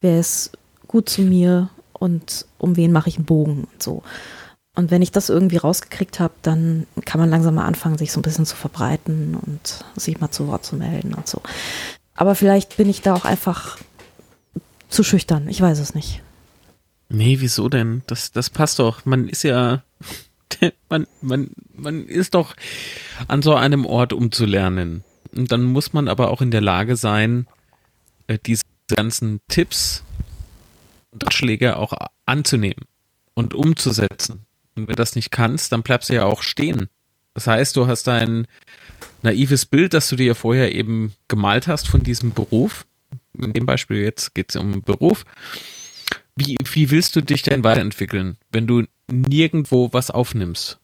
S5: Wer ist gut zu mir und um wen mache ich einen Bogen und so. Und wenn ich das irgendwie rausgekriegt habe, dann kann man langsam mal anfangen, sich so ein bisschen zu verbreiten und sich mal zu Wort zu melden und so. Aber vielleicht bin ich da auch einfach zu schüchtern. Ich weiß es nicht.
S3: Nee, wieso denn? Das, das passt doch. Man ist ja, *laughs* man, man, man ist doch an so einem Ort, um zu lernen. Und dann muss man aber auch in der Lage sein, äh, diese ganzen Tipps und Ratschläge auch anzunehmen und umzusetzen. Und wenn du das nicht kannst, dann bleibst du ja auch stehen. Das heißt, du hast ein naives Bild, das du dir vorher eben gemalt hast von diesem Beruf in dem Beispiel jetzt geht es um Beruf. Wie, wie willst du dich denn weiterentwickeln, wenn du nirgendwo was aufnimmst?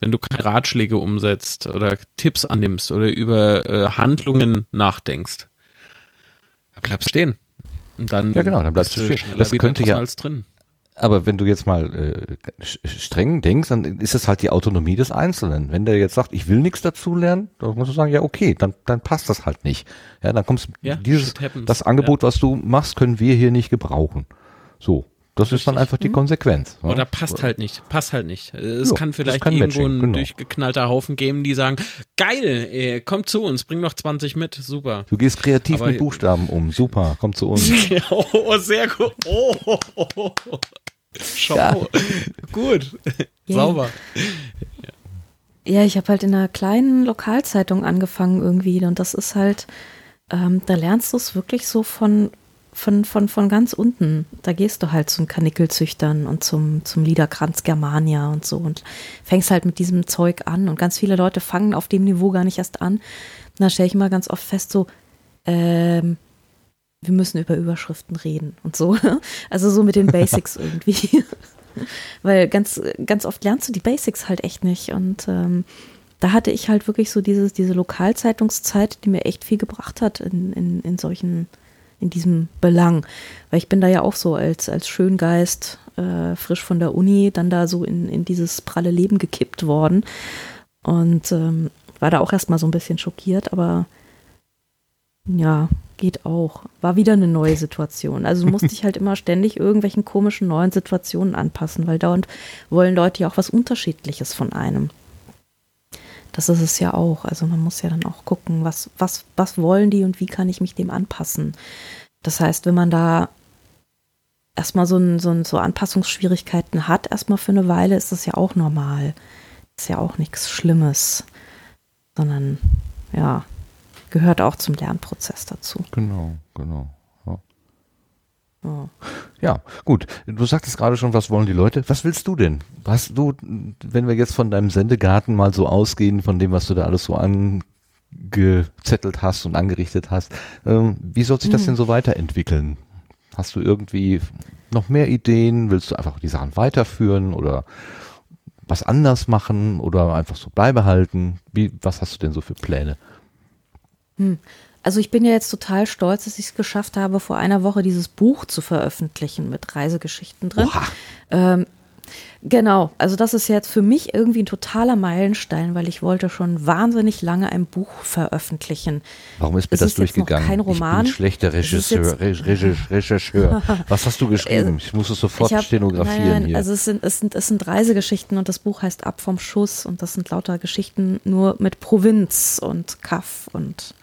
S3: Wenn du keine Ratschläge umsetzt oder Tipps annimmst oder über äh, Handlungen nachdenkst? Da bleibst stehen. Und dann
S1: ja, genau, dann bleibst du stehen. Das könnte ja, drin aber wenn du jetzt mal äh, streng denkst, dann ist es halt die Autonomie des Einzelnen. Wenn der jetzt sagt, ich will nichts dazu lernen, dann musst du sagen, ja okay, dann, dann passt das halt nicht. Ja, dann kommst ja, dieses, das Angebot, ja. was du machst, können wir hier nicht gebrauchen. So. Das Richtig. ist dann einfach die mhm. Konsequenz.
S3: Ja? Oder passt halt nicht, passt halt nicht. Es jo, kann vielleicht kann irgendwo Matching, ein genau. durchgeknallter Haufen geben, die sagen, geil, ey, komm zu uns, bring noch 20 mit, super.
S1: Du gehst kreativ Aber mit Buchstaben um, super, komm zu uns. *laughs*
S3: oh, sehr gut. Oh, oh, oh, oh. Schau. Ja. Gut. Yeah. Sauber.
S5: Ja, ich habe halt in einer kleinen Lokalzeitung angefangen irgendwie und das ist halt, ähm, da lernst du es wirklich so von, von, von, von ganz unten. Da gehst du halt zum Kanickelzüchtern und zum, zum Liederkranz Germania und so und fängst halt mit diesem Zeug an und ganz viele Leute fangen auf dem Niveau gar nicht erst an. Und da stelle ich immer ganz oft fest, so, ähm, wir müssen über Überschriften reden und so. *laughs* Also so mit den Basics *laughs* irgendwie. *laughs* Weil ganz, ganz oft lernst du die Basics halt echt nicht. Und ähm, da hatte ich halt wirklich so dieses, diese Lokalzeitungszeit, die mir echt viel gebracht hat in, in, in solchen, in diesem Belang. Weil ich bin da ja auch so als, als Schöngeist, äh, frisch von der Uni, dann da so in, in dieses pralle Leben gekippt worden. Und ähm, war da auch erstmal so ein bisschen schockiert, aber ja, geht auch. War wieder eine neue Situation. Also *laughs* musste ich halt immer ständig irgendwelchen komischen neuen Situationen anpassen, weil dauernd wollen Leute ja auch was Unterschiedliches von einem. Das ist es ja auch. Also man muss ja dann auch gucken, was, was, was wollen die und wie kann ich mich dem anpassen. Das heißt, wenn man da erstmal so, ein, so, ein, so Anpassungsschwierigkeiten hat, erstmal für eine Weile, ist das ja auch normal. Ist ja auch nichts Schlimmes. Sondern ja, gehört auch zum Lernprozess dazu.
S1: Genau, genau. Ja. Gut. Du sagtest gerade schon, was wollen die Leute? Was willst du denn? Hast du, wenn wir jetzt von deinem Sendegarten mal so ausgehen, von dem, was du da alles so angezettelt hast und angerichtet hast, ähm, wie soll sich das hm. denn so weiterentwickeln? Hast du irgendwie noch mehr Ideen? Willst du einfach die Sachen weiterführen oder was anders machen oder einfach so beibehalten? Wie, was hast du denn so für Pläne?
S5: Hm. Also ich bin ja jetzt total stolz, dass ich es geschafft habe, vor einer Woche dieses Buch zu veröffentlichen mit Reisegeschichten drin. Ähm, Genau, also das ist jetzt für mich irgendwie ein totaler Meilenstein, weil ich wollte schon wahnsinnig lange ein Buch veröffentlichen.
S1: Warum ist mir
S5: Es
S1: das
S5: ist
S1: durchgegangen?
S5: kein Roman.
S1: Ich bin schlechter Regisseur.
S5: jetzt-
S1: Re- Re- *laughs* Rechercheur. Was hast du geschrieben? Ich muss es sofort
S5: hab-
S1: stenografieren
S5: nein, nein,
S1: hier.
S5: Also es sind, es, sind, es sind Reisegeschichten und das Buch heißt Ab vom Schuss und das sind lauter Geschichten nur mit Provinz und Kaff und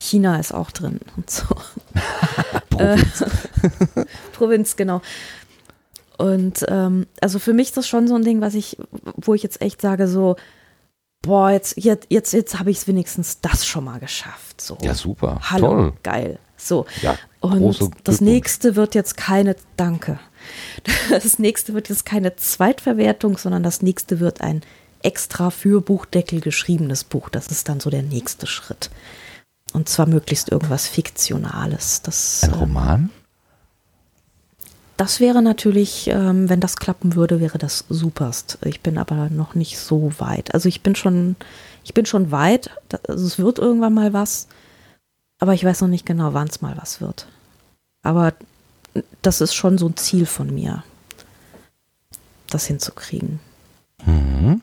S5: China ist auch drin und so. *laughs*
S1: Provinz.
S5: Äh, *laughs* Provinz, genau. Und ähm, also für mich ist das schon so ein Ding, was ich, wo ich jetzt echt sage, so, boah, jetzt, jetzt, jetzt, jetzt habe ich es wenigstens das schon mal geschafft. So.
S1: ja, super.
S5: Hallo,
S1: Toll.
S5: geil. So.
S1: Ja,
S5: Und das nächste wird jetzt keine, danke. *laughs* Das nächste wird jetzt keine Zweitverwertung, sondern das nächste wird ein extra für Buchdeckel geschriebenes Buch. Das ist dann so der nächste Schritt. Und zwar möglichst irgendwas Fiktionales. Das,
S1: Ein
S5: äh,
S1: Roman?
S5: das wäre natürlich, ähm, wenn das klappen würde, wäre das superst. Ich bin aber noch nicht so weit. Also ich bin schon, ich bin schon weit. Also es wird irgendwann mal was, aber ich weiß noch nicht genau, wann es mal was wird. Aber das ist schon so ein Ziel von mir, das hinzukriegen.
S1: Mhm.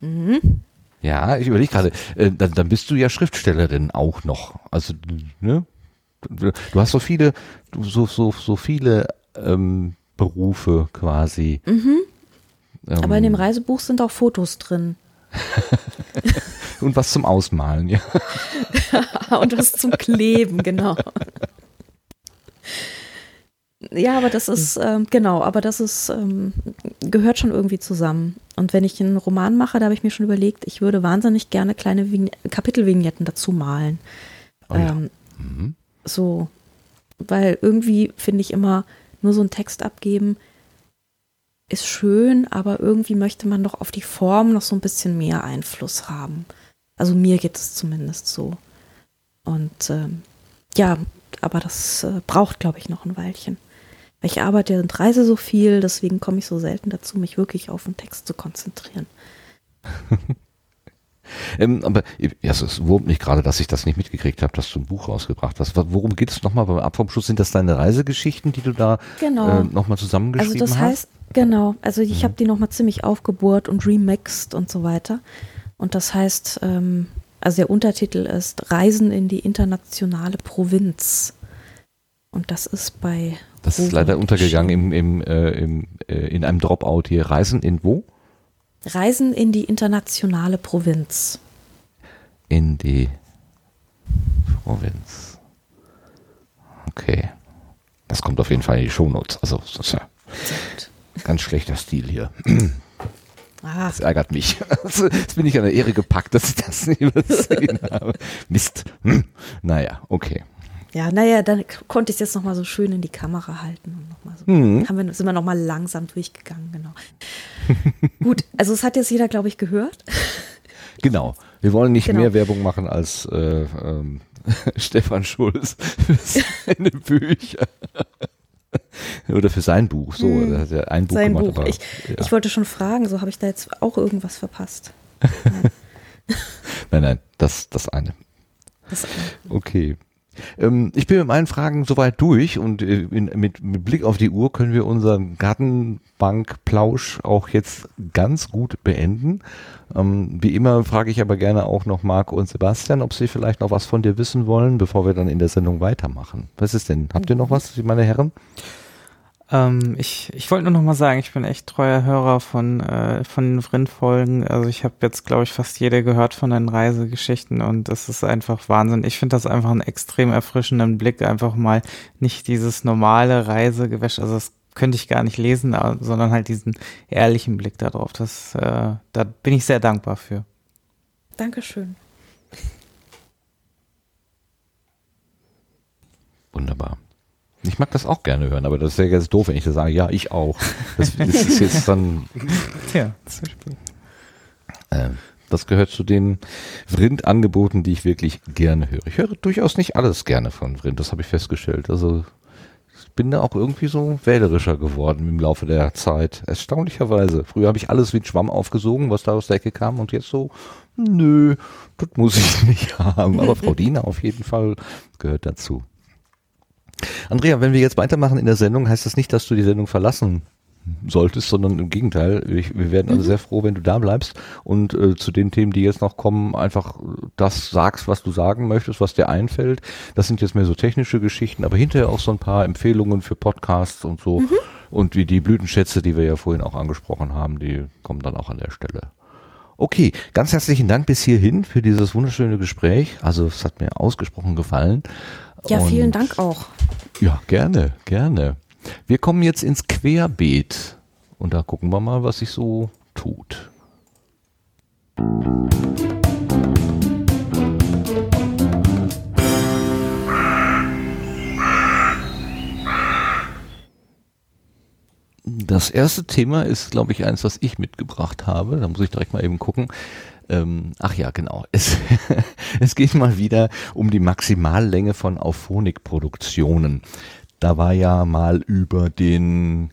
S5: Mhm.
S1: Ja, ich überlege gerade, äh, dann, dann bist du ja Schriftstellerin auch noch. Also, ne? Du hast so viele, so, so, so viele ähm, Berufe quasi.
S5: Mhm.
S1: Ähm,
S5: Aber in dem Reisebuch sind auch Fotos drin. *laughs*
S1: und was zum Ausmalen, ja. *laughs*
S5: Und was zum Kleben, genau. Ja, aber das ist, ähm, genau, aber das ist, ähm, gehört schon irgendwie zusammen. Und wenn ich einen Roman mache, da habe ich mir schon überlegt, ich würde wahnsinnig gerne kleine Vign Kapitelvignetten dazu malen.
S1: Oh ja.
S5: ähm,
S1: Mhm.
S5: so, weil irgendwie finde ich immer, nur so einen Text abgeben ist schön, aber irgendwie möchte man doch auf die Form noch so ein bisschen mehr Einfluss haben. Also mir geht es zumindest so. Und ähm, ja, aber das äh, braucht, glaube ich, noch ein Weilchen. Ich arbeite und reise so viel, deswegen komme ich so selten dazu, mich wirklich auf den Text zu konzentrieren. *laughs*
S1: Ähm, aber ja, es wurmt mich gerade, dass ich das nicht mitgekriegt habe, dass du ein Buch rausgebracht hast. Worum geht es nochmal beim Abformschluss? Sind das deine Reisegeschichten, die du da
S5: Genau.
S1: äh, nochmal
S5: Also
S1: zusammengeschrieben
S5: das
S1: hast?
S5: heißt, genau, also ich
S1: Mhm.
S5: habe die nochmal ziemlich aufgebohrt und remixed und so weiter. Und das heißt, ähm, also der Untertitel ist Reisen in die internationale Provinz. Und das ist bei
S1: Das ist leider untergegangen
S5: erschienen.
S1: im, im, äh, im, äh, in einem Dropout hier. Reisen in wo?
S5: Reisen in die internationale Provinz.
S1: In die Provinz. Okay. Das kommt auf jeden Fall in die Shownotes. Also, das ist ja ganz schlechter Stil hier. *clears throat*
S5: Ah,
S1: Das ärgert mich. *laughs* Also, Jetzt bin ich an der Ehre gepackt, dass ich das nicht übersehen *laughs* habe. Mist. Hm. Naja, okay.
S5: Ja, naja, dann konnte ich es jetzt nochmal so schön in die Kamera halten. Und noch mal so,
S1: Mhm.
S5: haben wir, sind wir nochmal langsam durchgegangen, genau. *laughs* Gut, also es hat jetzt jeder, glaube ich, gehört. *laughs*
S1: Genau. Wir wollen nicht
S5: Genau.
S1: mehr Werbung machen als äh, ähm, *laughs* Stefan Schulz für seine Bücher. Oder für sein Buch. So,
S5: Hm.
S1: er hat ja ein Buch
S5: Sein
S1: gemacht.
S5: Buch.
S1: Aber,
S5: Ich,
S1: ja.
S5: ich wollte schon fragen, so habe ich da jetzt auch irgendwas verpasst.
S1: nein, nein, das, das eine.
S5: Das,
S1: Okay. Ähm, ich bin mit meinen Fragen soweit durch und äh, in, mit, mit Blick auf die Uhr können wir unseren Gartenbankplausch auch jetzt ganz gut beenden. Ähm, wie immer frage ich aber gerne auch noch Marc und Sebastian, ob sie vielleicht noch was von dir wissen wollen, bevor wir dann in der Sendung weitermachen. Was ist denn? Habt ihr noch was, meine Herren?
S2: Ähm, ich ich wollte nur noch mal sagen, ich bin echt treuer Hörer von, äh, von den Vrind-Folgen. Also ich habe jetzt, glaube ich, fast jede gehört von deinen Reisegeschichten und das ist einfach Wahnsinn. Ich finde das einfach einen extrem erfrischenden Blick, einfach mal nicht dieses normale Reisegewäsch, also das könnte ich gar nicht lesen, sondern halt diesen ehrlichen Blick darauf. Das, äh, da bin ich sehr dankbar für.
S5: Dankeschön.
S1: Wunderbar. Ich mag das auch gerne hören, aber das ist ja jetzt doof, wenn ich das sage, ja, ich auch. Das, *laughs* das ist jetzt dann
S2: Ja, zum Beispiel.
S1: Äh, das gehört zu den Vrind-Angeboten, die ich wirklich gerne höre. Ich höre durchaus nicht alles gerne von Vrind, das habe ich festgestellt. Also ich bin da auch irgendwie so wählerischer geworden im Laufe der Zeit. Erstaunlicherweise. Früher habe ich alles wie ein Schwamm aufgesogen, was da aus der Ecke kam und jetzt so, nö, das muss ich *laughs* nicht haben. Aber Frau Diener auf jeden Fall gehört dazu. Andrea, wenn wir jetzt weitermachen in der Sendung, heißt das nicht, dass du die Sendung verlassen solltest, sondern im Gegenteil. Ich, wir werden also mhm. sehr froh, wenn du da bleibst und äh, zu den Themen, die jetzt noch kommen, einfach das sagst, was du sagen möchtest, was dir einfällt. Das sind jetzt mehr so technische Geschichten, aber hinterher auch so ein paar Empfehlungen für Podcasts und so. Mhm. Und wie die Blütenschätze, die wir ja vorhin auch angesprochen haben, die kommen dann auch an der Stelle. Okay, ganz herzlichen Dank bis hierhin für dieses wunderschöne Gespräch. Also es hat mir ausgesprochen gefallen.
S5: Ja, vielen und, Dank auch.
S1: Ja, gerne, gerne. Wir kommen jetzt ins Querbeet und da gucken wir mal, was sich so tut. Das erste Thema ist, glaube ich, eins, was ich mitgebracht habe. Da muss ich direkt mal eben gucken. Ähm, ach ja, genau. *laughs* Es, es geht mal wieder um die Maximallänge von Auphonic-Produktionen. Da war ja mal über den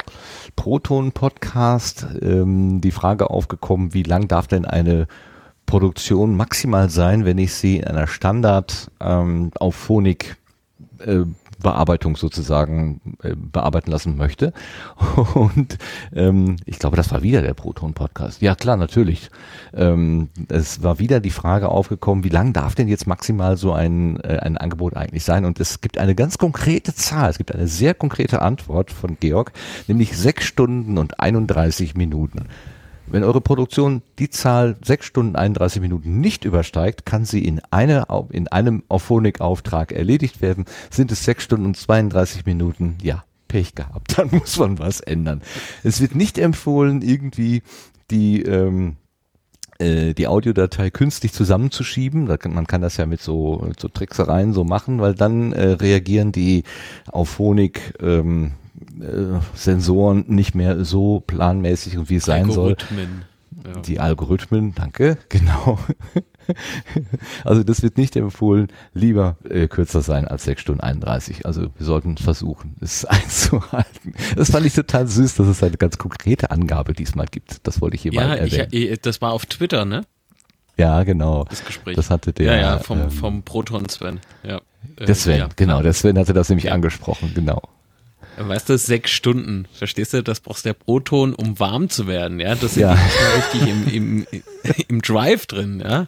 S1: Proton-Podcast ähm, die Frage aufgekommen, wie lang darf denn eine Produktion maximal sein, wenn ich sie in einer Standard ähm, auf Phonik äh, Bearbeitung sozusagen äh, bearbeiten lassen möchte. *laughs* Und ähm, ich glaube, das war wieder der Proton-Podcast. Ja, klar, natürlich. Ähm, es war wieder die Frage aufgekommen, wie lang darf denn jetzt maximal so ein, äh, ein Angebot eigentlich sein? Und es gibt eine ganz konkrete Zahl, es gibt eine sehr konkrete Antwort von Georg, nämlich sechs Stunden und 31 Minuten. Wenn eure Produktion die Zahl 6 Stunden 31 Minuten nicht übersteigt, kann sie in, eine, in einem Auphonic-Auftrag erledigt werden. Sind es 6 Stunden und 32 Minuten, ja, Pech gehabt. *laughs* Dann muss man was ändern. Es wird nicht empfohlen, irgendwie die, ähm, äh, die Audiodatei künstlich zusammenzuschieben. Man kann das ja mit so, so Tricksereien so machen, weil dann äh, reagieren die Auphonic ähm, äh, Sensoren nicht mehr so planmäßig und wie es sein soll. Ja. Die Algorithmen, danke, *laughs* genau. also das wird nicht empfohlen, lieber äh, kürzer sein als 6 Stunden 31. Also wir sollten versuchen, es *laughs* einzuhalten. Das fand ich total süß, dass es eine ganz konkrete Angabe diesmal gibt. Das wollte ich hier ja, mal erwähnen.
S3: Ja, das war auf Twitter, ne?
S1: Ja, genau. Das Gespräch. Das hatte der.
S3: Ja, ja, vom, ähm, vom Proton Sven. Ja.
S1: Der Sven, ja. genau. Der Sven hatte das nämlich angesprochen, genau.
S3: Weißt du, sechs Stunden. Verstehst du? Das brauchst der Proton, um warm zu werden. Ja, das ist ja. richtig im, im, im Drive drin. Ja.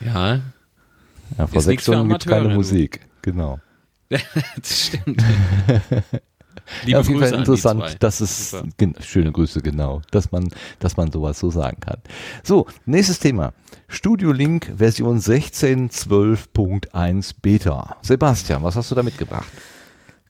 S3: Ja.
S1: Ja, vor ist sechs Stunden gibt keine Musik. Genau. *laughs*
S3: das stimmt.
S1: ja, auf jeden Fall interessant, dass es schöne Grüße genau, dass man, dass man sowas so sagen kann. So, nächstes Thema. Studio Link Version 16.12.1 Beta. Sebastian, was hast du da mitgebracht?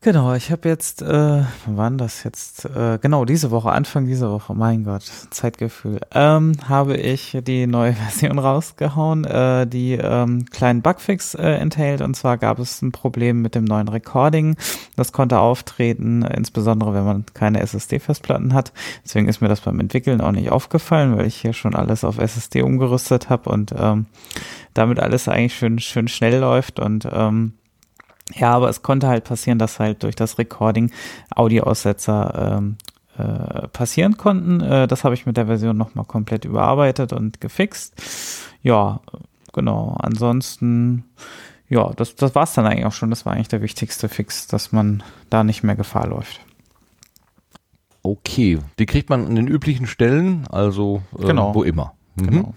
S2: Genau, ich habe jetzt, äh, wann das jetzt? Äh, genau, diese Woche, Anfang dieser Woche, mein Gott, Zeitgefühl, ähm, habe ich die neue *laughs* Version rausgehauen, äh, die ähm, kleinen Bugfix äh, enthält. Und zwar gab es ein Problem mit dem neuen Recording. Das konnte auftreten, insbesondere wenn man keine SSD-Festplatten hat. Deswegen ist mir das beim Entwickeln auch nicht aufgefallen, weil ich hier schon alles auf SSD umgerüstet habe und ähm, damit alles eigentlich schön, schön schnell läuft und ähm, ja, aber es konnte halt passieren, dass halt durch das Recording Audioaussetzer ähm, äh, passieren konnten. Äh, das habe ich mit der Version nochmal komplett überarbeitet und gefixt. Ja, genau. Ansonsten, ja, das, das war es dann eigentlich auch schon. Das war eigentlich der wichtigste Fix, dass man da nicht mehr Gefahr läuft.
S1: Okay, die kriegt man an den üblichen Stellen, also äh, genau. wo immer. Mhm. Genau.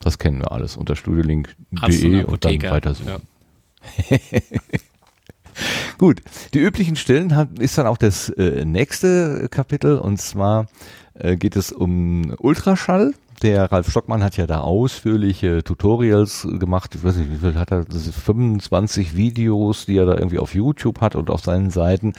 S1: Das kennen wir alles unter studiolink.de und dann weiter so. Ja. *laughs* Gut, die üblichen Stellen hat, ist dann auch das äh, nächste Kapitel und zwar äh, geht es um Ultraschall. Der Ralf Stockmann hat ja da ausführliche Tutorials gemacht. Ich weiß nicht, wie viel hat er? Das 25 Videos, die er da irgendwie auf YouTube hat und auf seinen Seiten.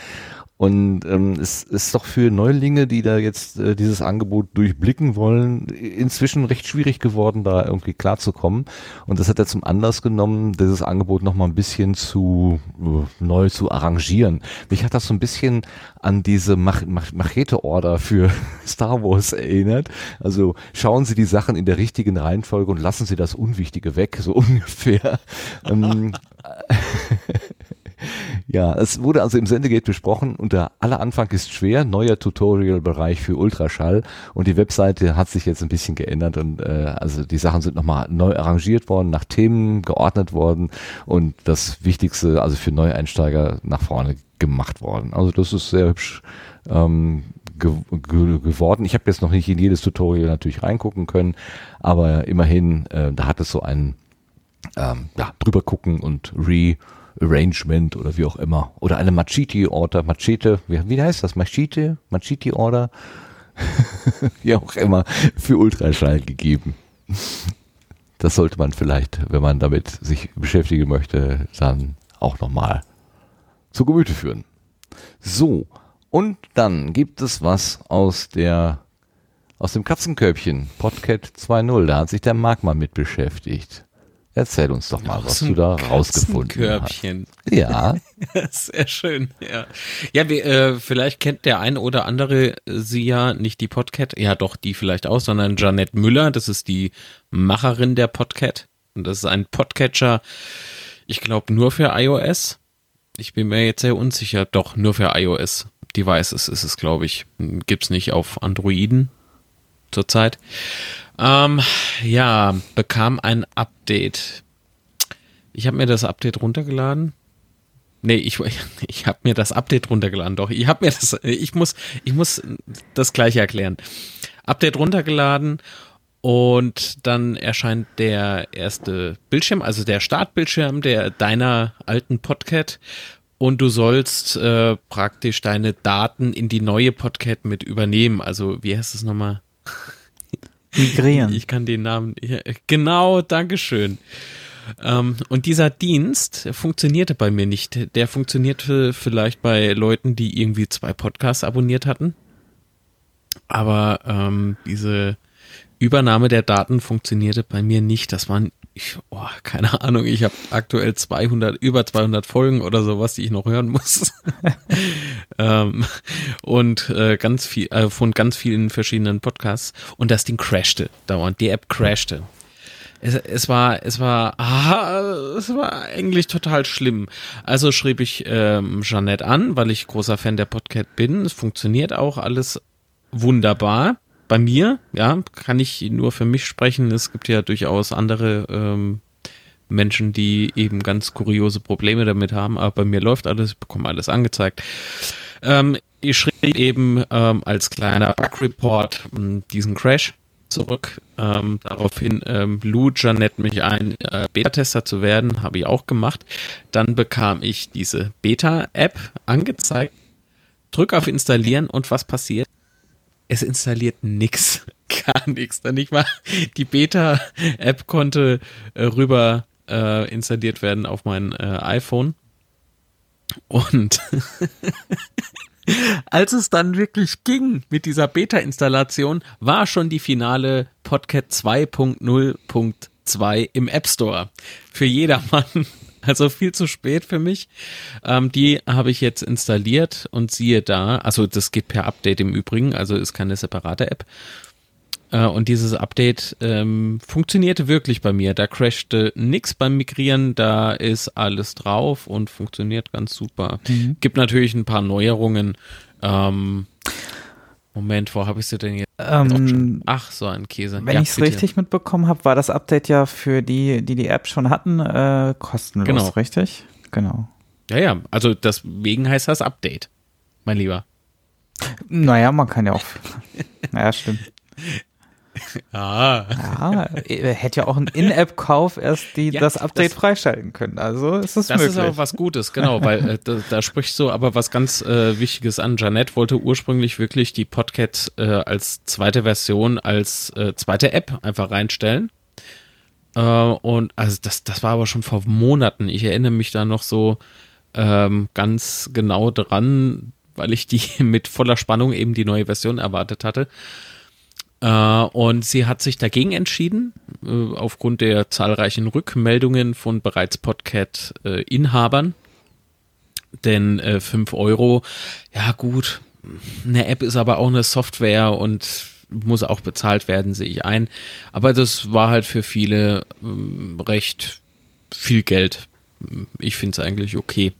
S1: Und ähm, es ist doch für Neulinge, die da jetzt äh, dieses Angebot durchblicken wollen, inzwischen recht schwierig geworden, da irgendwie klarzukommen. Und das hat er zum Anlass genommen, dieses Angebot nochmal ein bisschen zu äh, neu zu arrangieren. Mich hat das so ein bisschen an diese Mach Mach Machete-Order für *laughs* Star Wars erinnert. Also schauen Sie die Sachen in der richtigen Reihenfolge und lassen Sie das Unwichtige weg, so *laughs* ungefähr. ähm, *laughs* *laughs* ja, es wurde also im Sendegate besprochen, unter aller Anfang ist schwer, neuer Tutorial-Bereich für Ultraschall und die Webseite hat sich jetzt ein bisschen geändert und äh, also die Sachen sind nochmal neu arrangiert worden, nach Themen geordnet worden und das Wichtigste, also für Neueinsteiger nach vorne gemacht worden. Also das ist sehr hübsch ähm, ge ge geworden. Ich habe jetzt noch nicht in jedes Tutorial natürlich reingucken können, aber immerhin, äh, da hat es so ein ähm, ja, drüber gucken und Rearrangement oder wie auch immer. Oder eine Machete-Order, Machete, wie, wie heißt das? Machete? Machete-Order? *laughs* wie auch immer, für Ultraschall gegeben. Das sollte man vielleicht, wenn man damit sich beschäftigen möchte, dann auch nochmal zu Gemüte führen. So, und dann gibt es was aus der aus dem Katzenkörbchen, Podcat 2.0, da hat sich der Marc mal mit beschäftigt. Erzähl uns doch mal, Aus was du da rausgefunden hast. *laughs*
S3: Ja. Sehr schön, ja. Ja, wie, äh, vielleicht kennt der ein oder andere sie ja, nicht die Podcat, ja doch, die vielleicht auch, sondern Janette Müller, das ist die Macherin der Podcat. Und das ist ein Podcatcher, ich glaube nur für iOS. Ich bin mir jetzt sehr unsicher, doch nur für iOS. Devices ist es, glaube ich. Gibt's nicht auf Androiden zurzeit. Ähm, ja, bekam ein Update. Ich habe mir das Update runtergeladen. Nee, ich, *laughs* ich habe mir das Update runtergeladen, doch. Ich habe mir das, ich muss, ich muss das gleiche erklären. Update runtergeladen und dann erscheint der erste Bildschirm, also der Startbildschirm der deiner alten Podcat und du sollst äh, praktisch deine Daten in die neue Podcat mit übernehmen. Also wie heißt es nochmal?
S2: Migrieren.
S3: Ich kann den Namen. Genau, Dankeschön. Ähm, und dieser Dienst funktionierte bei mir nicht. Der funktionierte vielleicht bei Leuten, die irgendwie zwei Podcasts abonniert hatten. Aber ähm, diese Übernahme der Daten funktionierte bei mir nicht. Das waren, ich, oh, keine Ahnung, ich habe aktuell 200, über 200 Folgen oder sowas, die ich noch hören muss. *laughs* ähm, und äh, ganz viel, äh, von ganz vielen verschiedenen Podcasts. Und das Ding crashte dauernd. Die App crashte. Es, es war, es war, ah, es war eigentlich total schlimm. Also schrieb ich ähm, Jeanette an, weil ich großer Fan der Podcast bin. Es funktioniert auch alles wunderbar bei mir, ja, kann ich nur für mich sprechen. Es gibt ja durchaus andere ähm, Menschen, die eben ganz kuriose Probleme damit haben, aber bei mir läuft alles, ich bekomme alles angezeigt. Ähm, ich schrieb eben ähm, als kleiner Bug-Report ähm, diesen Crash zurück. Ähm, daraufhin ähm, lud Janette mich ein, äh, Beta-Tester zu werden, habe ich auch gemacht. Dann bekam ich diese Beta-App angezeigt, drück auf Installieren und was passiert? Es installiert nix, *laughs* gar nichts. Dann nicht mal die Beta-App konnte äh, rüber äh, installiert werden auf mein äh, iPhone. Und *laughs* als es dann wirklich ging mit dieser Beta-Installation, war schon die finale Podcat 2.0.2 im App Store. Für jedermann. *laughs* Also viel zu spät für mich. Ähm, die habe ich jetzt installiert und siehe da, also das geht per Update im Übrigen, also ist keine separate App. Äh, und dieses Update ähm, funktionierte wirklich bei mir. Da crashte nix beim Migrieren, da ist alles drauf und funktioniert ganz super. Mhm. Gibt natürlich ein paar Neuerungen. Ähm, Moment, wo habe ich sie denn jetzt? Ähm, Ach, so ein Käse.
S2: Wenn ja, ich es richtig mitbekommen habe, war das Update ja für die, die die App schon hatten, äh, kostenlos, genau. richtig? Genau.
S3: Ja, ja, also deswegen heißt das Update, mein Lieber.
S2: Naja, man kann ja auch. *laughs* naja, stimmt. *laughs*
S3: Ah.
S2: Ja, hätte ja auch ein In-App-Kauf erst die, ja, das Update das, freischalten können. Also ist es
S3: das
S2: möglich.
S3: Das ist auch was Gutes, genau, weil äh, da, da sprichst du aber was ganz äh, Wichtiges an. Janette wollte ursprünglich wirklich die Podcat äh, als zweite Version, als äh, zweite App einfach reinstellen. Äh, und also das, das war aber schon vor Monaten. Ich erinnere mich da noch so ähm, ganz genau dran, weil ich die *laughs* mit voller Spannung eben die neue Version erwartet hatte. Äh, und sie hat sich dagegen entschieden, äh, aufgrund der zahlreichen Rückmeldungen von bereits Podcat-Inhabern. Denn äh, 5 Euro, ja gut, eine App ist aber auch eine Software und muss auch bezahlt werden, sehe ich ein. Aber das war halt für viele äh, recht viel Geld. Ich finde es eigentlich okay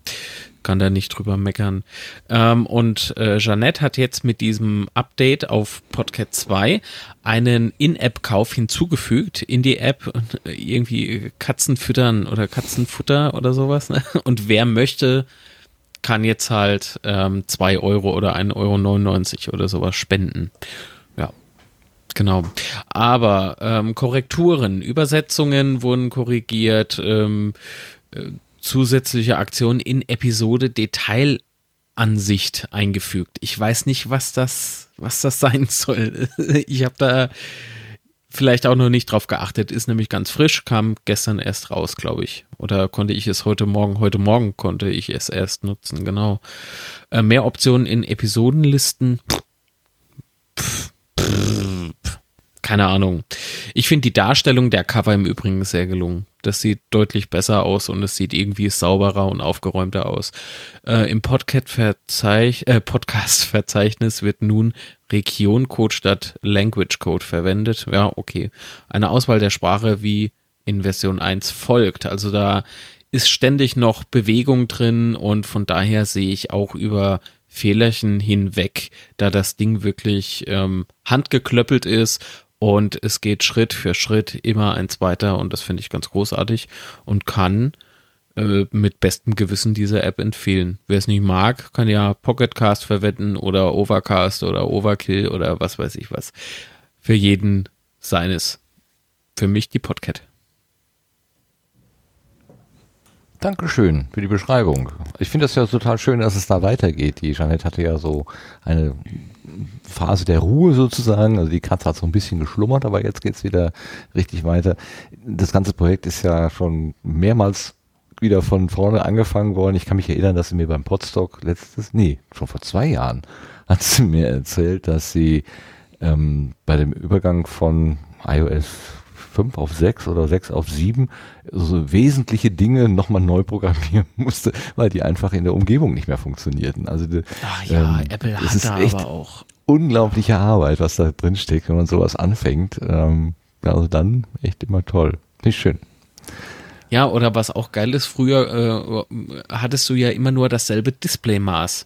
S3: kann da nicht drüber meckern. Ähm, und äh, Jeanette hat jetzt mit diesem Update auf Podcat 2 einen In-App-Kauf hinzugefügt in die App, irgendwie Katzen füttern oder Katzenfutter oder sowas. Ne? *laughs* Und wer möchte kann jetzt halt ähm, 2 Euro oder 1,99 Euro oder sowas spenden. Ja, genau. Aber ähm, Korrekturen, Übersetzungen wurden korrigiert, ähm, äh, zusätzliche Aktionen in Episode Detailansicht eingefügt. Ich weiß nicht, was das, was das sein soll. *laughs* Ich habe da vielleicht auch noch nicht drauf geachtet, ist nämlich ganz frisch, kam gestern erst raus, glaube ich. Oder konnte ich es heute Morgen, heute Morgen konnte ich es erst nutzen, genau. Äh, mehr Optionen in Episodenlisten. Pff, pff, pff, keine Ahnung. Ich finde die Darstellung der Cover im Übrigen sehr gelungen. Das sieht deutlich besser aus und es sieht irgendwie sauberer und aufgeräumter aus. Äh, Im Podcast-Verzeichnis äh, Podcast wird nun Region-Code statt Language-Code verwendet. Ja, okay. Eine Auswahl der Sprache wie in Version 1 folgt. Also da ist ständig noch Bewegung drin und von daher sehe ich auch über Fehlerchen hinweg, da das Ding wirklich ähm, handgeklöppelt ist und es geht Schritt für Schritt immer eins weiter und das finde ich ganz großartig und kann äh, mit bestem Gewissen diese App empfehlen. Wer es nicht mag, kann ja Pocketcast verwenden oder Overcast oder Overkill oder was weiß ich was. Für jeden seines. Für mich die Podcat.
S1: Dankeschön für die Beschreibung. Ich finde das ja total schön, dass es da weitergeht. Die Jeanette hatte ja so eine Phase der Ruhe sozusagen. Also die Katze hat so ein bisschen geschlummert, aber jetzt geht's wieder richtig weiter. Das ganze Projekt ist ja schon mehrmals wieder von vorne angefangen worden. Ich kann mich erinnern, dass sie mir beim Podstock letztes, nee, schon vor zwei Jahren hat sie mir erzählt, dass sie ähm, bei dem Übergang von iOS 5 auf 6 oder 6 auf 7 so wesentliche Dinge nochmal neu programmieren *laughs* musste, weil die einfach in der Umgebung nicht mehr funktionierten. Also
S3: Ach ja, ähm, Apple hat da aber auch
S1: unglaubliche Arbeit, was da drin steckt, wenn man sowas anfängt. Ähm, also dann echt immer toll. Nicht schön.
S3: Ja, oder was auch geil ist, früher äh, hattest du ja immer nur dasselbe Displaymaß.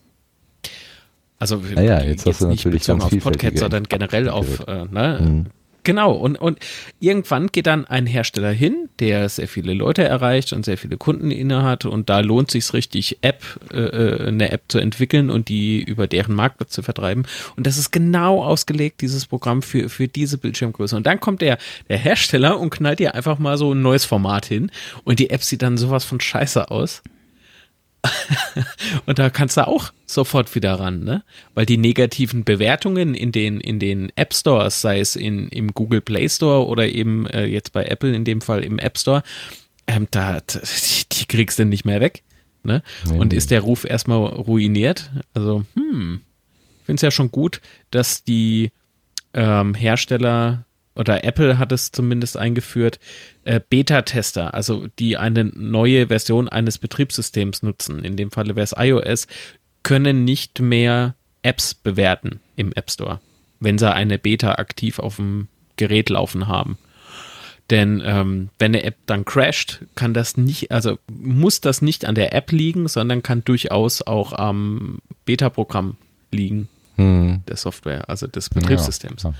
S3: Also
S1: naja, jetzt, jetzt hast du natürlich ganz auf
S3: Podcast, sondern generell auf äh, ne, mhm. Genau, und, und irgendwann geht dann ein Hersteller hin, der sehr viele Leute erreicht und sehr viele Kunden inne hat und da lohnt sich richtig, App, äh, äh, eine App zu entwickeln und die über deren Marktplatz zu vertreiben. Und das ist genau ausgelegt, dieses Programm für, für diese Bildschirmgröße. Und dann kommt der, der Hersteller und knallt dir einfach mal so ein neues Format hin und die App sieht dann sowas von scheiße aus. *laughs* und da kannst du auch sofort wieder ran, ne? Weil die negativen Bewertungen in den, in den App Stores, sei es in, im Google Play Store oder eben äh, jetzt bei Apple in dem Fall im App Store, ähm, da, die kriegst du nicht mehr weg. Ne? Nee, und nee. ist der Ruf erstmal ruiniert? Also, hm, ich finde es ja schon gut, dass die ähm, Hersteller oder Apple hat es zumindest eingeführt, äh, Beta-Tester, also die eine neue Version eines Betriebssystems nutzen, in dem Falle wäre es iOS, können nicht mehr Apps bewerten im App Store, wenn sie eine Beta aktiv auf dem Gerät laufen haben. Denn ähm, wenn eine App dann crasht, kann das nicht, also muss das nicht an der App liegen, sondern kann durchaus auch am Beta-Programm liegen, hm. der Software, also des Betriebssystems. Ja, ja.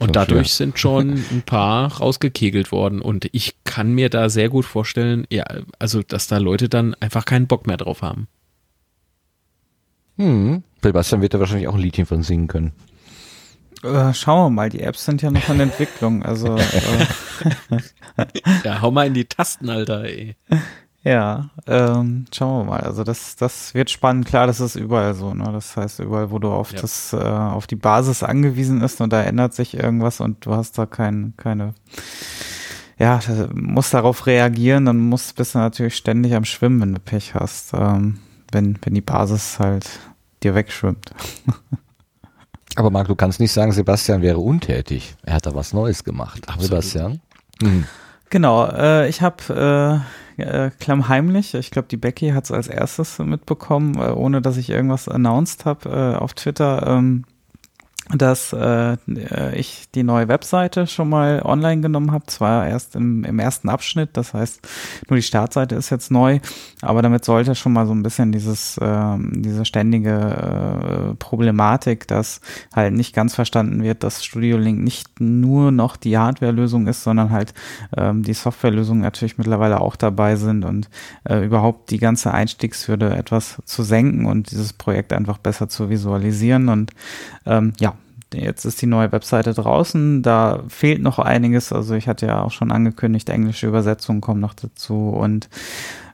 S3: Und dadurch schwer. sind schon *laughs* ein paar rausgekegelt worden. Und ich kann mir da sehr gut vorstellen, ja, also, dass da Leute dann einfach keinen Bock mehr drauf haben.
S1: Hm. Sebastian wird da wahrscheinlich auch ein Liedchen von singen können.
S2: Äh, schauen wir mal, die Apps sind ja noch in Entwicklung. Also. *laughs*
S3: äh. ja, hau mal in die Tasten, Alter, ey.
S2: Ja, ähm, schauen wir mal. Also das, das wird spannend. Klar, das ist überall so. Ne? Das heißt, überall, wo du auf ja. das, äh, auf die Basis angewiesen ist und da ändert sich irgendwas und du hast da kein, keine, ja, musst darauf reagieren, dann musst, bist du natürlich ständig am Schwimmen, wenn du Pech hast. Ähm, wenn, wenn die Basis halt dir wegschwimmt. *laughs*
S1: Aber Marc, du kannst nicht sagen, Sebastian wäre untätig. Er hat da was Neues gemacht. Absolut. Sebastian?
S2: Mhm. Genau, äh, ich habe äh, äh, klammheimlich, ich glaube, die Becky hat es als erstes mitbekommen, äh, ohne dass ich irgendwas announced habe äh, auf Twitter, ähm, dass äh, ich die neue Webseite schon mal online genommen habe. Zwar erst im, im ersten Abschnitt, das heißt, nur die Startseite ist jetzt neu, aber damit sollte schon mal so ein bisschen dieses, äh, diese ständige äh, Problematik, dass halt nicht ganz verstanden wird, dass Studio Link nicht nur noch die Hardware-Lösung ist, sondern halt ähm, die Software-Lösungen natürlich mittlerweile auch dabei sind und äh, überhaupt die ganze Einstiegshürde etwas zu senken und dieses Projekt einfach besser zu visualisieren. Und ähm, ja, Jetzt ist die neue Webseite draußen, da fehlt noch einiges. Also ich hatte ja auch schon angekündigt, englische Übersetzungen kommen noch dazu und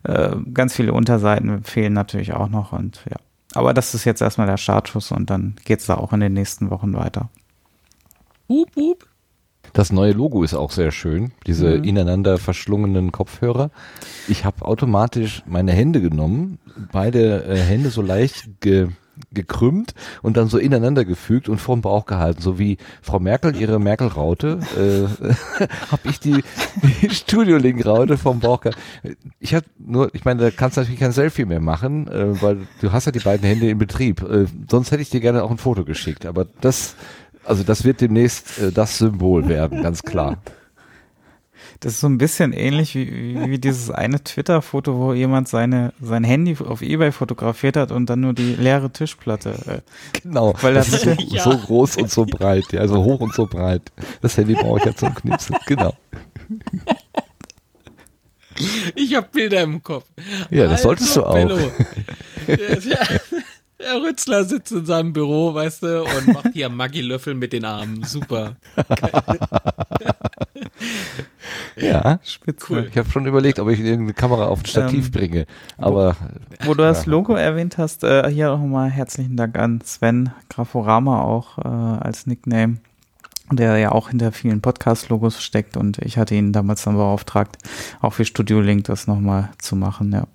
S2: äh, ganz viele Unterseiten fehlen natürlich auch noch und ja. Aber das ist jetzt erstmal der Startschuss und dann geht es da auch in den nächsten Wochen weiter.
S1: Hup, hup. Das neue Logo ist auch sehr schön, diese mhm. ineinander verschlungenen Kopfhörer. Ich habe automatisch meine Hände genommen, beide äh, Hände so leicht ge gekrümmt und dann so ineinander gefügt und vorm Bauch gehalten, so wie Frau Merkel ihre Merkel-Raute, äh, *laughs* habe ich die, die Studio-Link-Raute vom Bauch gehalten. Ich hatte nur, ich meine, da kannst du natürlich kein Selfie mehr machen, äh, weil du hast ja die beiden Hände in Betrieb. Äh, sonst hätte ich dir gerne auch ein Foto geschickt, aber das, also das wird demnächst äh, das Symbol werden, ganz klar.
S2: Das ist so ein bisschen ähnlich wie, wie, *laughs* wie dieses eine Twitter-Foto, wo jemand seine, sein Handy auf Ebay fotografiert hat und dann nur die leere Tischplatte.
S1: Äh, genau. Weil das, das ist so, ja. so, groß und so breit, ja, also hoch und so breit. Das Handy brauche ich ja zum Knipsen. Genau.
S3: Ich habe Bilder im Kopf.
S1: Ja, das solltest du auch. *laughs*
S3: Der Rützler sitzt in seinem Büro, weißt du, und *laughs* macht hier Maggi-Löffel mit den Armen. Super. *laughs*
S1: ja, spitze. Cool. Ich habe schon überlegt, ob ich irgendeine Kamera auf ein Stativ ähm, bringe. Aber
S2: wo, wo du das Logo erwähnt hast, äh, hier auch mal herzlichen Dank an Sven Graforama auch äh, als Nickname der ja auch hinter vielen Podcast-Logos steckt und ich hatte ihn damals dann beauftragt, auch für Studio Link das nochmal zu machen, ja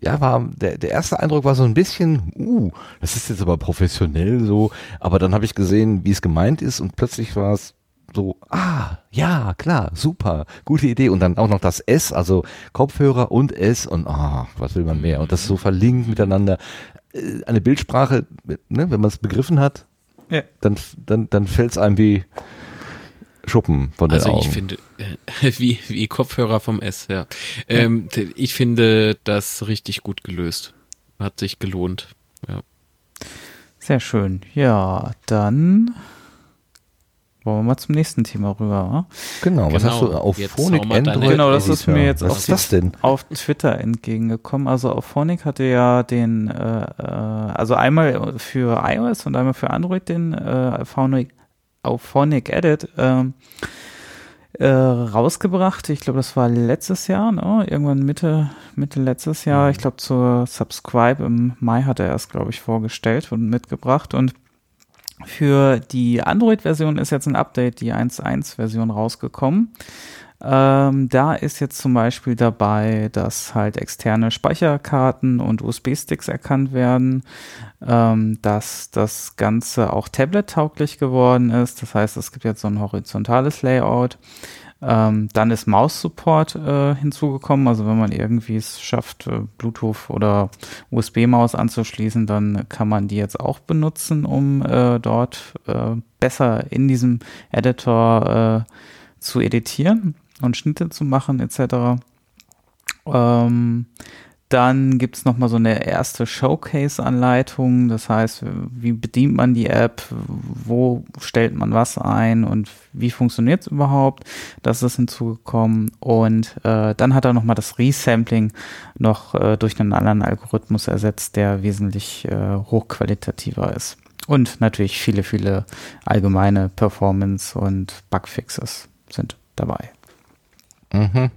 S1: ja, war der, der erste Eindruck war so ein bisschen, uh, das ist jetzt aber professionell so, aber dann habe ich gesehen, wie es gemeint ist und plötzlich war es so, ah, ja, klar, super, gute Idee und dann auch noch das S, also Kopfhörer und S und ah, was will man mehr und das so verlinkt miteinander. Äh, eine Bildsprache, ne, wenn man es begriffen hat, ja. dann, dann, dann fällt es einem wie Schuppen von den also Augen.
S3: Also ich finde, äh, *laughs* wie, wie Kopfhörer vom S, ja. Ähm, ich finde das richtig gut gelöst. Hat sich gelohnt, ja.
S2: Sehr schön. Ja, dann wollen wir mal zum nächsten Thema rüber.
S1: Genau, was genau. hast du auf Phonic
S2: Android? Genau, das ist mir jetzt was auf, auf, Twitter entgegengekommen. Also auf Phonic hatte ja den, äh, äh, also einmal für iOS und einmal für Android den äh, Phonic auf Phonic Edit ähm, äh, rausgebracht. Ich glaube, das war letztes Jahr, ne? irgendwann Mitte, Mitte letztes Jahr. Mhm. Ich glaube, zur Subscribe im Mai hat er erst, glaube ich, vorgestellt und mitgebracht. Und für die Android-Version ist jetzt ein Update, die 1.1-Version rausgekommen. Ähm, da ist jetzt zum Beispiel dabei, dass halt externe Speicherkarten und USB-Sticks erkannt werden, ähm, dass das Ganze auch tablet-tauglich geworden ist. Das heißt, es gibt jetzt so ein horizontales Layout. Ähm, dann ist Maus-Support äh, hinzugekommen. Also wenn man irgendwie es schafft, äh, Bluetooth oder USB-Maus anzuschließen, dann kann man die jetzt auch benutzen, um äh, dort äh, besser in diesem Editor äh, zu editieren und Schnitte zu machen etc. Ähm, dann gibt es nochmal so eine erste Showcase-Anleitung, das heißt, wie bedient man die App, wo stellt man was ein und wie funktioniert es überhaupt. Das ist hinzugekommen. Und äh, dann hat er nochmal das Resampling noch äh, durch einen anderen Algorithmus ersetzt, der wesentlich äh, hochqualitativer ist. Und natürlich viele, viele allgemeine Performance- und Bugfixes sind dabei.
S1: Mhm.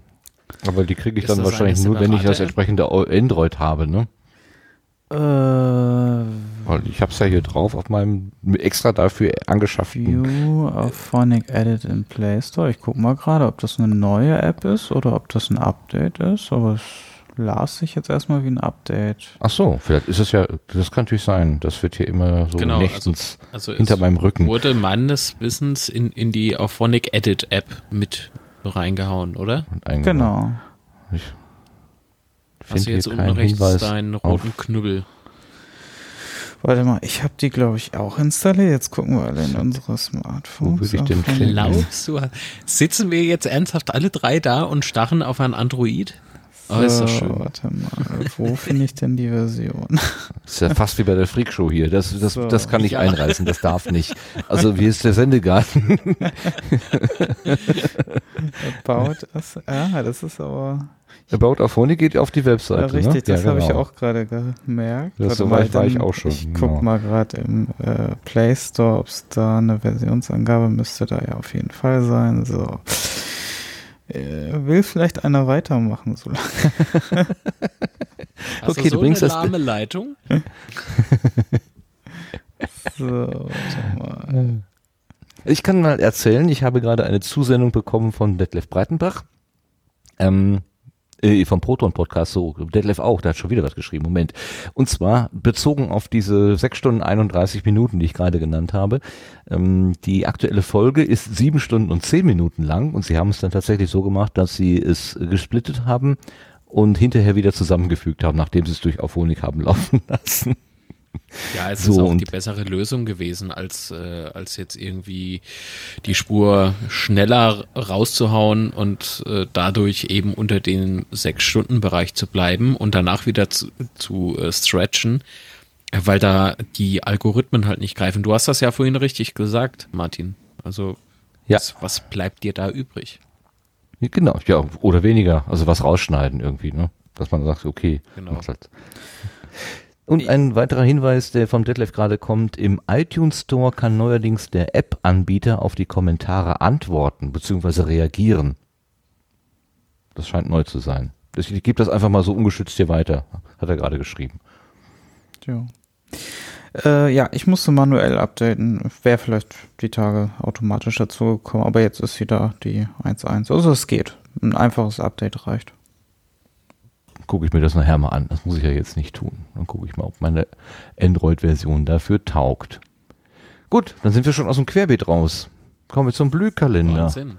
S1: Aber die kriege ich ist dann wahrscheinlich nur, wenn ich das entsprechende Android habe, ne? Äh, Weil ich habe es ja hier drauf auf meinem extra dafür angeschafften.
S2: View auf Phonic Edit in Play Store. Ich gucke mal gerade, ob das eine neue App ist oder ob das ein Update ist. Aber es las sich jetzt erstmal wie ein Update.
S1: Ach so, vielleicht ist es ja, das kann natürlich sein. Das wird hier immer so genau, nächtens also, also hinter meinem Rücken.
S3: Wurde meines Wissens in, in die auf Phonic Edit App mit reingehauen, oder?
S2: Genau.
S3: Ich Hast du jetzt unten rechts Hinweis deinen roten Knüppel?
S2: Warte mal, ich habe die, glaube ich, auch installiert. Jetzt gucken wir alle in unsere Smartphones.
S1: Wo würde ich denn finden?
S3: Glaubst du, sitzen wir jetzt ernsthaft alle drei da und starren auf ein Android?
S2: Oh, ist das schön. Warte mal, wo finde ich denn die Version?
S1: Das *laughs* ist ja fast wie bei der Freakshow hier. Das, das, so, das kann nicht ja. einreißen, das darf nicht. Also wie ist der Sendegarten? *laughs*
S2: About us. Ja, das ist aber.
S1: About Aphonic geht auf die Webseite. Ja,
S2: richtig,
S1: ne?
S2: das
S1: ja,
S2: habe
S1: genau.
S2: ich auch gerade gemerkt.
S1: Das so weit war ich auch schon.
S2: Ich guck genau. mal gerade im äh, Play Store, ob es da eine Versionsangabe müsste da ja auf jeden Fall sein. So. Äh, will vielleicht einer weitermachen so lange?
S3: Hast okay, du, so du bringst eine lahme das Leitung. *laughs*
S2: so, mal.
S1: Ich kann mal erzählen, ich habe gerade eine Zusendung bekommen von Detlef Breitenbach. Ähm, äh, vom Proton-Podcast, so Detlef auch, der hat schon wieder was geschrieben, Moment. Und zwar bezogen auf diese 6 Stunden 31 Minuten, die ich gerade genannt habe. Ähm, die aktuelle Folge ist 7 Stunden und 10 Minuten lang und sie haben es dann tatsächlich so gemacht, dass sie es gesplittet haben und hinterher wieder zusammengefügt haben, nachdem sie es durch Auphonic haben laufen *laughs* lassen. *laughs*
S3: Ja, es so, ist auch die bessere Lösung gewesen, als, äh, als jetzt irgendwie die Spur schneller rauszuhauen und äh, dadurch eben unter den Sechs-Stunden-Bereich zu bleiben und danach wieder zu, zu äh, stretchen, weil da die Algorithmen halt nicht greifen. Du hast das ja vorhin richtig gesagt, Martin. Also, ja. was, was bleibt dir da übrig?
S1: Genau, ja, oder weniger. Also was rausschneiden irgendwie, ne? Dass man sagt, okay, genau. Halt. Und ein weiterer Hinweis, der vom Detlef gerade kommt, im iTunes Store kann neuerdings der App-Anbieter auf die Kommentare antworten bzw. reagieren. Das scheint neu zu sein. Ich gebe das einfach mal so ungeschützt hier weiter, hat er gerade geschrieben.
S2: Ja. Äh, ja, ich musste manuell updaten. Wäre vielleicht die Tage automatisch dazugekommen, aber jetzt ist wieder die 1.1. Also es geht. Ein einfaches Update reicht
S1: gucke ich mir das nachher mal an. Das muss ich ja jetzt nicht tun. Dann gucke ich mal, ob meine Android-Version dafür taugt. Gut, dann sind wir schon aus dem Querbeet raus. Kommen wir zum Blühkalender. Wahnsinn.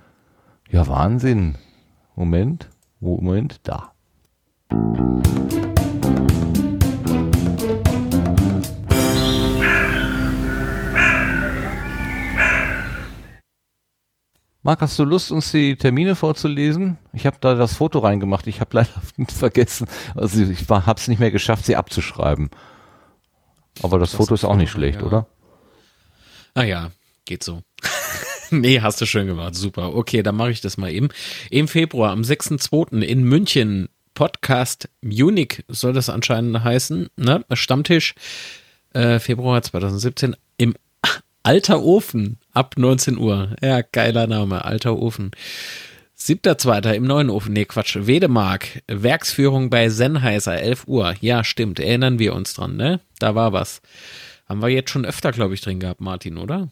S1: Ja, Wahnsinn. Moment. Moment, da. Marc, hast du Lust, uns die Termine vorzulesen? Ich habe da das Foto reingemacht. Ich habe *laughs* leider vergessen. Also ich habe es nicht mehr geschafft, sie abzuschreiben. Aber das, das Foto ist auch nicht schlecht, ja. oder?
S3: Ah ja, geht so. *laughs* nee, hast du schön gemacht. Super. Okay, dann mache ich das mal eben. Im Februar, am 6.2. in München, Podcast Munich soll das anscheinend heißen. Ne? Stammtisch äh, Februar 2017 im *laughs* Alter Ofen ab 19 Uhr. Ja, geiler Name, Alter Ofen. Siebter Zweiter im neuen Ofen, nee Quatsch, Wedemark, Werksführung bei Sennheiser, 11 Uhr. Ja, stimmt, erinnern wir uns dran, ne? Da war was. Haben wir jetzt schon öfter, glaube ich, drin gehabt, Martin, oder?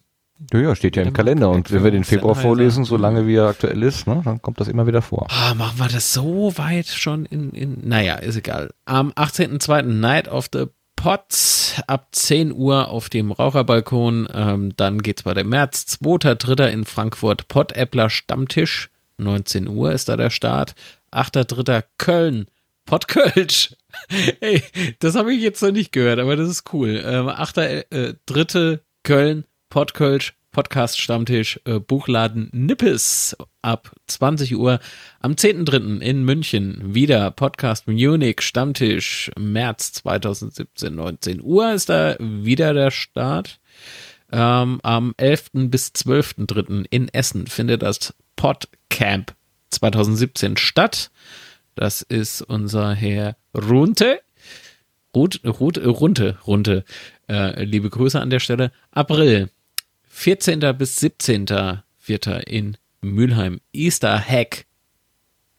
S1: Ja, ja, steht ja im Kalender. Und wenn wir den Februar vorlesen, solange wie er aktuell ist, ne, dann kommt das immer wieder vor.
S3: Ah, machen wir das so weit schon in, in naja, ist egal. Am 18.02. Night of the Pots ab 10 Uhr auf dem Raucherbalkon. Ähm, dann geht's bei dem März. 2.3. in Frankfurt Pottäppler Stammtisch. 19 Uhr ist da der Start. 8.3. Köln. Pottkölsch. *laughs* Ey, das habe ich jetzt noch nicht gehört, aber das ist cool. Ähm, 8.3. Äh, Köln. Pottkölsch. Podcast Stammtisch äh, Buchladen Nippes ab 20 Uhr am 10.3. in München. Wieder Podcast Munich Stammtisch März 2017, 19 Uhr ist da wieder der Start. Ähm, am 11. bis 12.3. in Essen findet das Podcamp 2017 statt. Das ist unser Herr Runte. Rut, Rut, Runte, Runte. Äh, liebe Grüße an der Stelle. April 14. bis 17.04. in Mülheim. Easter Hack.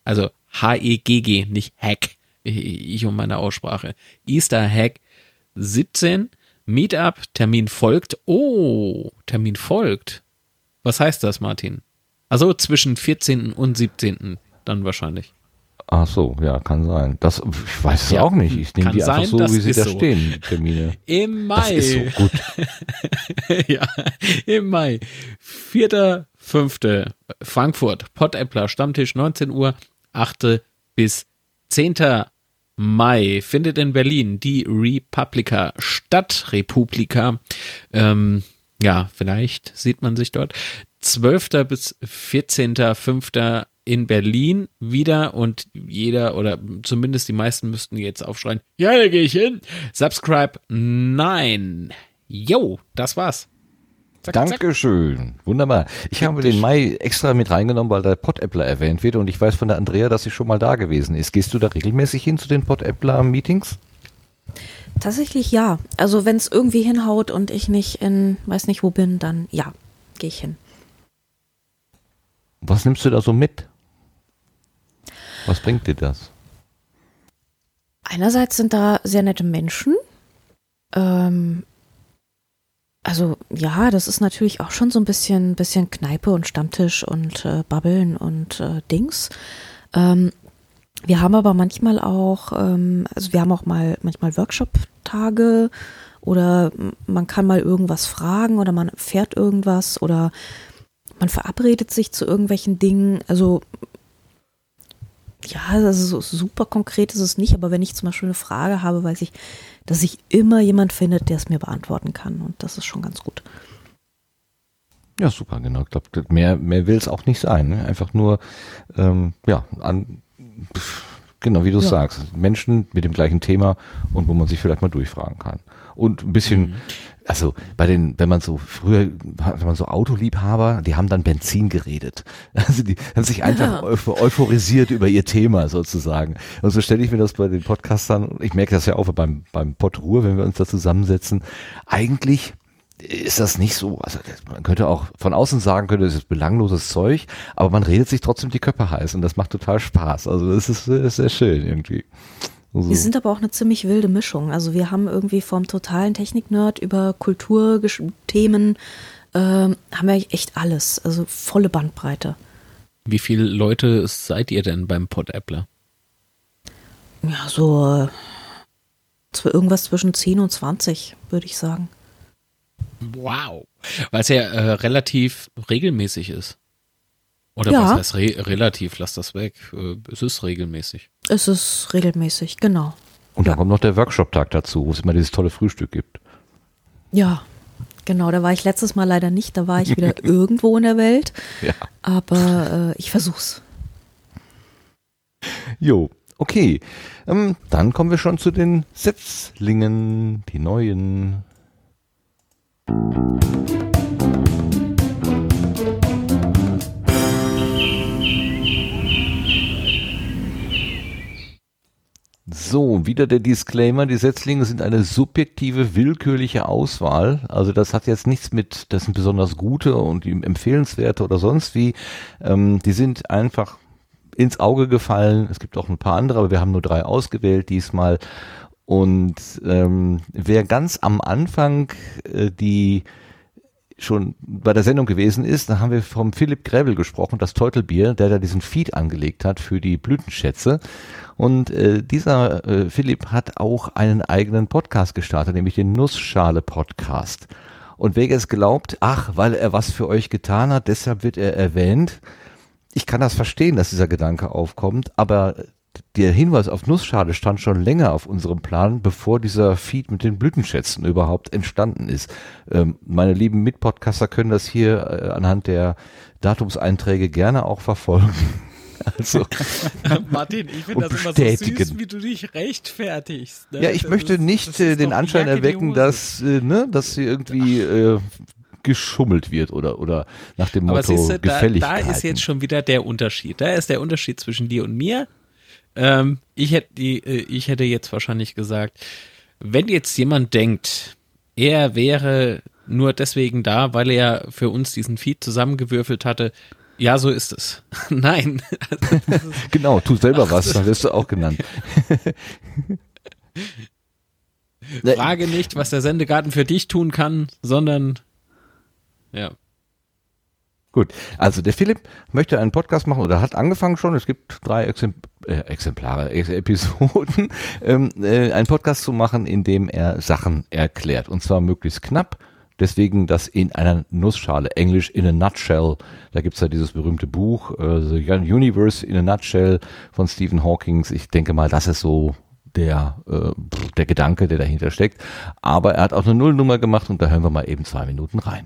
S3: Also H-E-G-G, nicht Hack. Ich um meine Aussprache. Easter Hack 17. Meetup, Termin folgt. Oh, Termin folgt. Was heißt das, Martin? Also zwischen 14. und 17. dann wahrscheinlich.
S1: Ach so, ja, kann sein. Das, ich weiß es ja, auch nicht. Ich nehme die sein, einfach so, wie sie da so. stehen, die Termine.
S3: Im Mai. Das ist so
S1: gut. *laughs*
S3: ja, im Mai. Vierter, fünfte, Frankfurt, Pottäppler, Stammtisch, 19 Uhr, 8. bis 10. Mai findet in Berlin die Republika statt Stadtrepublika. Ähm, ja, vielleicht sieht man sich dort. 12. bis 14.05. in Berlin wieder und jeder oder zumindest die meisten müssten jetzt aufschreien, ja, da gehe ich hin. Subscribe, nein. Jo, das war's.
S1: Zack, Dankeschön. Zack. Wunderbar. Ich habe den Mai extra mit reingenommen, weil der Pod-Appler erwähnt wird und ich weiß von der Andrea, dass sie schon mal da gewesen ist. Gehst du da regelmäßig hin zu den Pod-Appler-Meetings?
S5: Tatsächlich ja. Also wenn es irgendwie hinhaut und ich nicht in, weiß nicht wo bin, dann ja, gehe ich hin.
S1: Was nimmst du da so mit? Was bringt dir das?
S5: Einerseits sind da sehr nette Menschen. Ähm, also ja, das ist natürlich auch schon so ein bisschen, bisschen Kneipe und Stammtisch und äh, Babbeln und äh, Dings. Ähm, wir haben aber manchmal auch, ähm, also wir haben auch mal manchmal Workshop-Tage oder man kann mal irgendwas fragen oder man fährt irgendwas oder man verabredet sich zu irgendwelchen Dingen. Also ja, also super konkret ist es nicht, aber wenn ich zum Beispiel eine Frage habe, weiß ich, dass sich immer jemand findet, der es mir beantworten kann. Und das ist schon ganz gut.
S1: Ja, super, genau. Ich glaube, mehr, mehr will es auch nicht sein. Ne? Einfach nur, ähm, ja, an, genau wie du ja. sagst, Menschen mit dem gleichen Thema und wo man sich vielleicht mal durchfragen kann. Und ein bisschen, mhm also bei den, wenn man so früher, wenn man so Autoliebhaber, die haben dann Benzin geredet. *laughs* Also die haben sich einfach ja. euphorisiert über ihr Thema sozusagen. Und so stelle ich mir das bei den Podcastern, ich merke das ja auch beim, beim Pod Ruhr, wenn wir uns da zusammensetzen. Eigentlich ist das nicht so, also man könnte auch von außen sagen, könnte das ist belangloses Zeug, aber man redet sich trotzdem die Köpfe heiß und das macht total Spaß. Also das ist, das ist sehr schön irgendwie.
S5: Also wir sind aber auch eine ziemlich wilde Mischung. Also wir haben irgendwie vom totalen Technik-Nerd über Kulturthemen äh, haben wir echt alles. Also volle Bandbreite.
S3: Wie viele Leute seid ihr denn beim Pod-Appler?
S5: Ja, so äh, irgendwas zwischen 10 und 20, würde ich sagen.
S3: Wow. Weil es ja äh, relativ regelmäßig ist. Oder ja. was heißt re relativ? Lass das weg. Äh, es ist regelmäßig.
S5: Es ist regelmäßig, genau.
S1: Und dann kommt noch der Workshop-Tag dazu, wo es immer dieses tolle Frühstück gibt.
S5: Ja, genau. Da war ich letztes Mal leider nicht. Da war ich wieder *laughs* irgendwo in der Welt. Ja. Aber äh, ich versuch's.
S1: Jo, okay. Ähm, dann kommen wir schon zu den Setzlingen, die neuen. So, wieder der Disclaimer, die Setzlinge sind eine subjektive, willkürliche Auswahl. Also das hat jetzt nichts mit, das sind besonders gute und empfehlenswerte oder sonst wie. Ähm, die sind einfach ins Auge gefallen. Es gibt auch ein paar andere, aber wir haben nur drei ausgewählt diesmal. Und ähm, wer ganz am Anfang äh, die schon bei der Sendung gewesen ist, da haben wir vom Philipp Grevel gesprochen, das Teutelbier, der da diesen Feed angelegt hat für die Blütenschätze. Und äh, dieser äh, Philipp hat auch einen eigenen Podcast gestartet, nämlich den Nussschale Podcast. Und wer es glaubt, ach, weil er was für euch getan hat, deshalb wird er erwähnt. Ich kann das verstehen, dass dieser Gedanke aufkommt, aber der Hinweis auf Nussschale stand schon länger auf unserem Plan, bevor dieser Feed mit den Blütenschätzen überhaupt entstanden ist. Ähm, meine lieben Mitpodcaster können das hier äh, anhand der Datumseinträge gerne auch verfolgen. *laughs* Also, *laughs*
S3: Martin, ich finde das immer so süß, wie du dich rechtfertigst.
S1: Ne? Ja, ich das möchte ist, nicht äh, den Anschein erwecken, dass, äh, ne, dass sie irgendwie äh, geschummelt wird oder, oder nach dem Motto Aber siehste.
S3: Da, da ist jetzt schon wieder der Unterschied. Da ist der Unterschied zwischen dir und mir. Ähm, ich, hätte die, äh, ich hätte jetzt wahrscheinlich gesagt, wenn jetzt jemand denkt, er wäre nur deswegen da, weil er für uns diesen Feed zusammengewürfelt hatte, ja, so ist es. *laughs* Nein. *laughs*
S1: genau, tu selber Ach, was, dann wirst du auch genannt.
S3: Frage nicht, was der Sendegarten für dich tun kann, sondern ja.
S1: Gut, also der Philipp möchte einen Podcast machen oder hat angefangen schon. Es gibt drei Exempl äh, Exemplare, Episoden, *laughs* ähm, äh, einen Podcast zu machen, in dem er Sachen erklärt und zwar möglichst knapp. Deswegen das in einer Nussschale, Englisch in a Nutshell. Da gibt's ja dieses berühmte Buch, äh, The Universe in a Nutshell von Stephen Hawking. Ich denke mal, das ist so der, äh, der Gedanke, der dahinter steckt. Aber er hat auch eine Nullnummer gemacht und da hören wir mal eben zwei Minuten rein.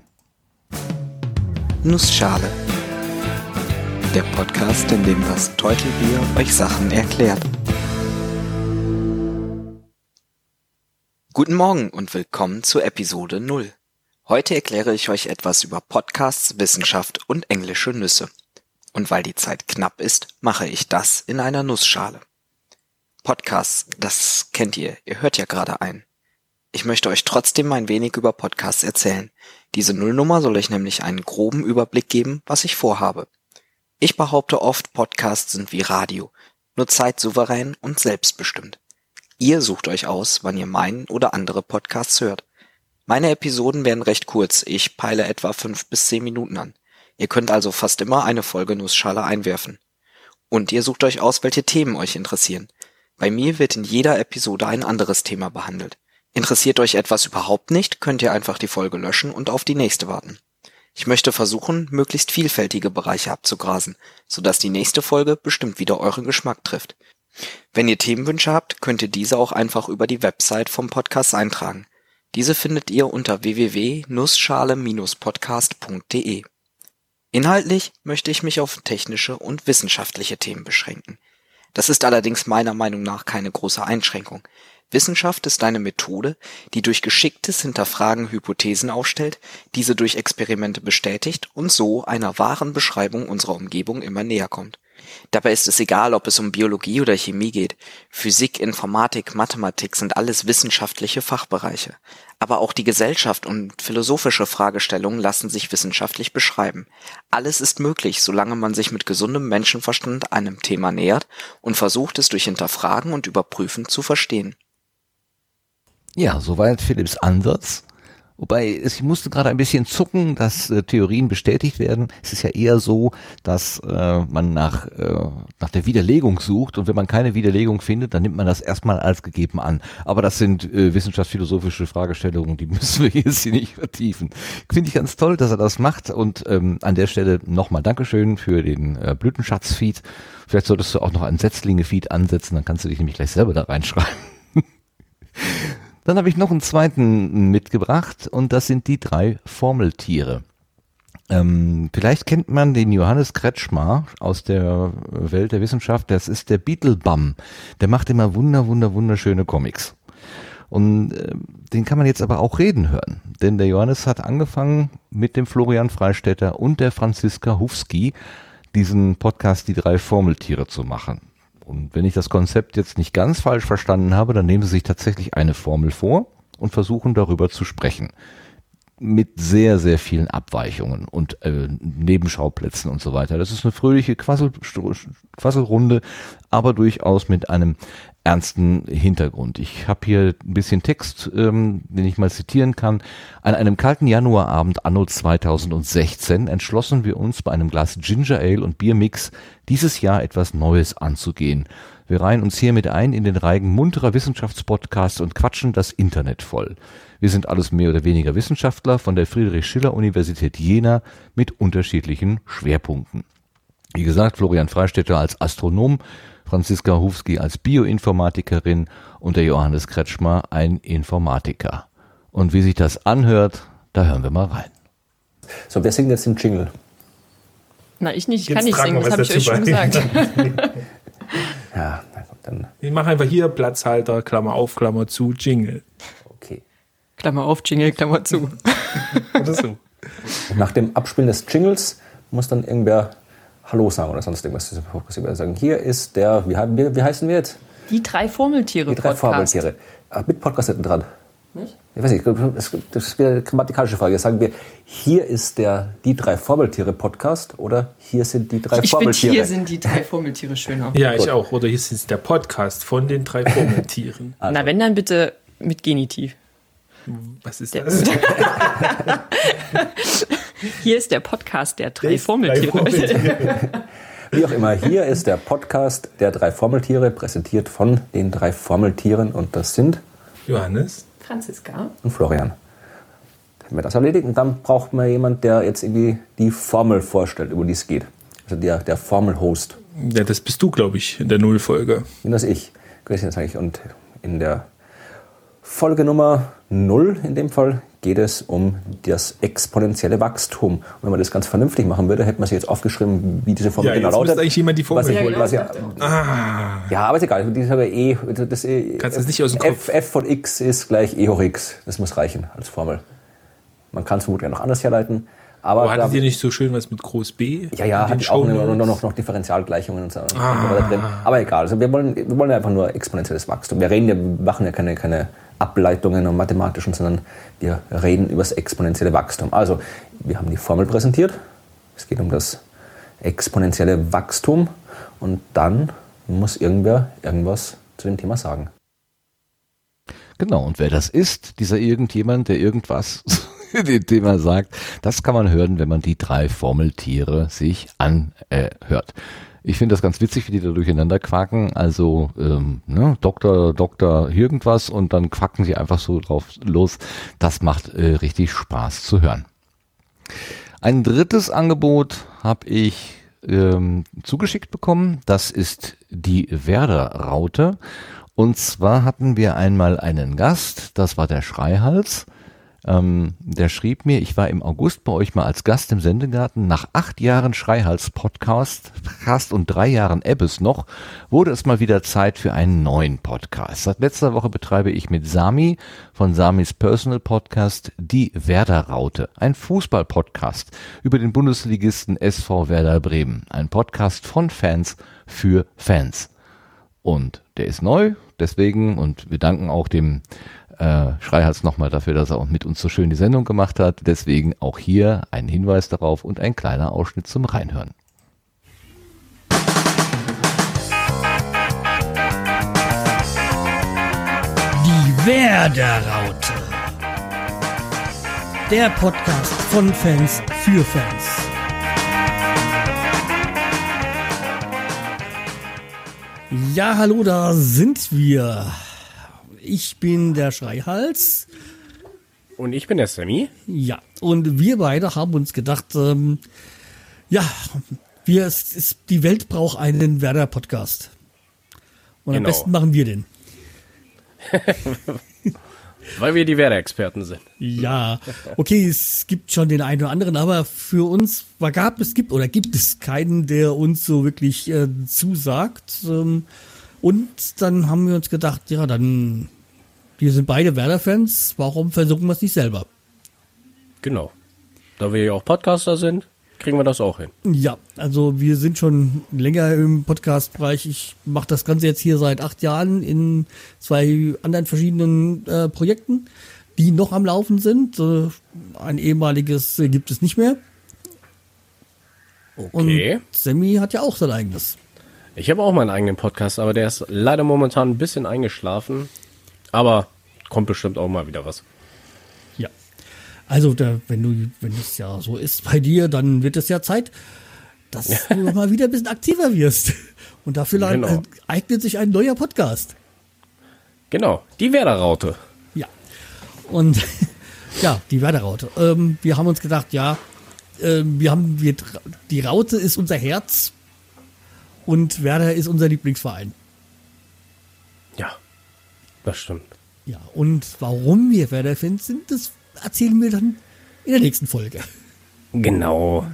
S10: Nussschale. Der Podcast, in dem das Teutelbier euch Sachen erklärt. Guten Morgen und willkommen zu Episode 0. Heute erkläre ich euch etwas über Podcasts, Wissenschaft und englische Nüsse. Und weil die Zeit knapp ist, mache ich das in einer Nussschale. Podcasts, das kennt ihr, ihr hört ja gerade ein. Ich möchte euch trotzdem ein wenig über Podcasts erzählen. Diese Nullnummer soll euch nämlich einen groben Überblick geben, was ich vorhabe. Ich behaupte oft, Podcasts sind wie Radio, nur zeitsouverän und selbstbestimmt. Ihr sucht euch aus, wann ihr meinen oder andere Podcasts hört. Meine Episoden werden recht kurz, ich peile etwa fünf bis zehn Minuten an. Ihr könnt also fast immer eine Folge Nussschale einwerfen. Und ihr sucht euch aus, welche Themen euch interessieren. Bei mir wird in jeder Episode ein anderes Thema behandelt. Interessiert euch etwas überhaupt nicht, könnt ihr einfach die Folge löschen und auf die nächste warten. Ich möchte versuchen, möglichst vielfältige Bereiche abzugrasen, sodass die nächste Folge bestimmt wieder euren Geschmack trifft. Wenn ihr Themenwünsche habt, könnt ihr diese auch einfach über die Website vom Podcast eintragen. Diese findet ihr unter www.nussschale-podcast.de. Inhaltlich möchte ich mich auf technische und wissenschaftliche Themen beschränken. Das ist allerdings meiner Meinung nach keine große Einschränkung. Wissenschaft ist eine Methode, die durch geschicktes Hinterfragen Hypothesen aufstellt, diese durch Experimente bestätigt und so einer wahren Beschreibung unserer Umgebung immer näher kommt. Dabei ist es egal, ob es um Biologie oder Chemie geht. Physik, Informatik, Mathematik sind alles wissenschaftliche Fachbereiche. Aber auch die Gesellschaft und philosophische Fragestellungen lassen sich wissenschaftlich beschreiben. Alles ist möglich, solange man sich mit gesundem Menschenverstand einem Thema nähert und versucht es durch Hinterfragen und Überprüfen zu verstehen.
S1: Ja, soweit Philipps Ansatz. Wobei, ich musste gerade ein bisschen zucken, dass äh, Theorien bestätigt werden. Es ist ja eher so, dass äh, man nach, äh, nach der Widerlegung sucht und wenn man keine Widerlegung findet, dann nimmt man das erstmal als gegeben an. Aber das sind äh, wissenschaftsphilosophische Fragestellungen, die *laughs* müssen wir jetzt hier nicht vertiefen. Finde ich ganz toll, dass er das macht und ähm, an der Stelle nochmal Dankeschön für den äh, Blütenschatz-Feed. Vielleicht solltest du auch noch einen Setzlinge-Feed ansetzen, dann kannst du dich nämlich gleich selber da reinschreiben. *laughs* Dann habe ich noch einen zweiten mitgebracht und das sind die drei Formeltiere. Ähm, vielleicht kennt man den Johannes Kretschmar aus der Welt der Wissenschaft. Das ist der Beetlebum. Der macht immer wunder, wunder, wunderschöne Comics. Und äh, den kann man jetzt aber auch reden hören. Denn der Johannes hat angefangen mit dem Florian Freistetter und der Franziska Hufski diesen Podcast Die drei Formeltiere zu machen. Und wenn ich das Konzept jetzt nicht ganz falsch verstanden habe, dann nehmen Sie sich tatsächlich eine Formel vor und versuchen darüber zu sprechen. Mit sehr, sehr vielen Abweichungen und äh, Nebenschauplätzen und so weiter. Das ist eine fröhliche Quassel, Quasselrunde, aber durchaus mit einem ernsten Hintergrund. Ich habe hier ein bisschen Text, ähm, den ich mal zitieren kann. An einem kalten Januarabend anno 2016 entschlossen wir uns bei einem Glas Ginger Ale und Biermix dieses Jahr etwas Neues anzugehen. Wir reihen uns hiermit ein in den Reigen munterer Wissenschaftspodcasts und quatschen das Internet voll. Wir sind alles mehr oder weniger Wissenschaftler von der Friedrich-Schiller-Universität Jena mit unterschiedlichen Schwerpunkten. Wie gesagt, Florian Freistetter als Astronom, Franziska Hufski als Bioinformatikerin und der Johannes Kretschmer ein Informatiker. Und wie sich das anhört, da hören wir mal rein.
S11: So, wer singt jetzt den Jingle?
S12: Na, ich nicht, ich kann nicht singen, das habe ich euch schon gesagt. *laughs*
S11: ja, dann.
S13: Ich mache einfach hier Platzhalter, Klammer auf, Klammer zu, Jingle.
S11: Okay.
S12: Klammer auf, Jingle, Klammer zu. *laughs*
S11: Oder so. Nach dem Abspielen des Jingles muss dann irgendwer Hallo sagen oder sonst irgendwas zu diesem sagen. Hier ist der, wie, wie, wie heißen wir jetzt?
S12: Die drei Formeltiere.
S11: Die drei
S12: Podcast.
S11: Formeltiere. Ah, mit Podcast hinten dran.
S12: Nicht?
S11: Ich weiß nicht, das ist eine grammatikalische Frage. Sagen wir, hier ist der Die drei Formeltiere Podcast oder hier sind die drei
S12: ich
S11: Formeltiere?
S12: Ich hier sind die drei Formeltiere schöner.
S13: Ja, ich auch. Oder hier ist der Podcast von den drei *laughs* Formeltieren.
S12: also. Na, wenn dann bitte mit Genitiv.
S13: Was ist das? *laughs* *laughs*
S12: Hier ist der Podcast der drei Formeltiere.
S11: Formeltiere. Wie auch immer, hier ist der Podcast der drei Formeltiere, präsentiert von den drei Formeltieren. Und das sind
S13: Johannes,
S12: Franziska
S11: und Florian. Hätten wir das erledigt. Und dann braucht man jemanden, der jetzt irgendwie die Formel vorstellt, über die es geht. Also der, der Formel-Host.
S13: Ja, das bist du, glaube ich, in der Nullfolge.
S11: Bin das ich. Und in der Folge Nummer 0 in dem Fall geht es um das exponentielle Wachstum. Und wenn man das ganz vernünftig machen würde, hätte man sich jetzt aufgeschrieben, wie diese Formel
S13: ja,
S11: genau lautet.
S13: eigentlich jemand die Formel
S11: was ich,
S13: ja,
S11: was ja, ah. ja, aber ist egal. Die ist aber e, das e,
S13: Kannst das nicht aus dem
S11: F, F von x ist gleich e hoch x. Das muss reichen als Formel. Man kann es vermutlich noch anders herleiten. Aber,
S13: aber hattet ihr nicht so schön was mit Groß B?
S11: Ja, ja, hat auch nur noch, noch Differentialgleichungen und so, ah. Aber egal, also wir wollen, wir wollen einfach nur exponentielles Wachstum. Wir reden ja, wir machen ja keine, keine Ableitungen und mathematischen, sondern wir reden über das exponentielle Wachstum. Also, wir haben die Formel präsentiert. Es geht um das exponentielle Wachstum und dann muss irgendwer irgendwas zu dem Thema sagen.
S1: Genau, und wer das ist, dieser irgendjemand, der irgendwas *laughs* zu dem Thema sagt, das kann man hören, wenn man die drei Formeltiere sich anhört. Ich finde das ganz witzig, wie die da durcheinander quaken. Also ähm, ne, Doktor, Doktor, irgendwas und dann quacken sie einfach so drauf los. Das macht äh, richtig Spaß zu hören. Ein drittes Angebot habe ich ähm, zugeschickt bekommen. Das ist die Werder-Raute. Und zwar hatten wir einmal einen Gast, das war der Schreihals. Ähm, der schrieb mir, ich war im August bei euch mal als Gast im Sendegarten. Nach acht Jahren Schreihals-Podcast Cast und drei Jahren Ebbes noch, wurde es mal wieder Zeit für einen neuen Podcast. Seit letzter Woche betreibe ich mit Sami von Samis Personal Podcast die Werder-Raute, ein Fußball-Podcast über den Bundesligisten SV Werder Bremen. Ein Podcast von Fans für Fans. Und der ist neu, deswegen, und wir danken auch dem äh, Schreihals nochmal dafür, dass er auch mit uns so schön die Sendung gemacht hat. Deswegen auch hier ein Hinweis darauf und ein kleiner Ausschnitt zum Reinhören.
S14: Die Werder-Raute. Der Podcast von Fans für Fans. Ja, hallo, da sind wir. Ich bin der Schreihals.
S15: Und ich bin der Sammy.
S14: Ja, und wir beide haben uns gedacht, ähm, ja, wir, es, es, die Welt braucht einen Werder-Podcast. Und genau. am besten machen wir den. *laughs*
S15: Weil wir die Werder-Experten sind.
S14: Ja, okay, es gibt schon den einen oder anderen, aber für uns war, gab es gibt oder gibt es keinen, der uns so wirklich äh, zusagt. Ähm, und dann haben wir uns gedacht, ja, dann wir sind beide Werder-Fans, warum versuchen wir es nicht selber?
S15: Genau. Da wir ja auch Podcaster sind, kriegen wir das auch hin.
S14: Ja, also wir sind schon länger im Podcast-Bereich. Ich mache das Ganze jetzt hier seit acht Jahren in zwei anderen verschiedenen äh, Projekten, die noch am Laufen sind. Äh, ein ehemaliges äh, gibt es nicht mehr. Okay. Und Sammy hat ja auch sein eigenes.
S15: Ich habe auch meinen eigenen Podcast, aber der ist leider momentan ein bisschen eingeschlafen. Aber kommt bestimmt auch mal wieder was.
S14: Ja. Also, da, wenn du, wenn es ja so ist bei dir, dann wird es ja Zeit, dass du mal wieder ein bisschen aktiver wirst. Und dafür genau. eignet sich ein neuer Podcast.
S15: Genau, die Werder-Raute.
S14: Ja. Und *laughs* ja, die Werder-Raute. Ähm, wir haben uns gedacht, ja, äh, wir haben, wir, die Raute ist unser Herz und Werder ist unser Lieblingsverein.
S15: Das stimmt.
S14: Ja, und warum wir Werder-Fans sind, das erzählen wir dann in der nächsten Folge.
S15: Genau.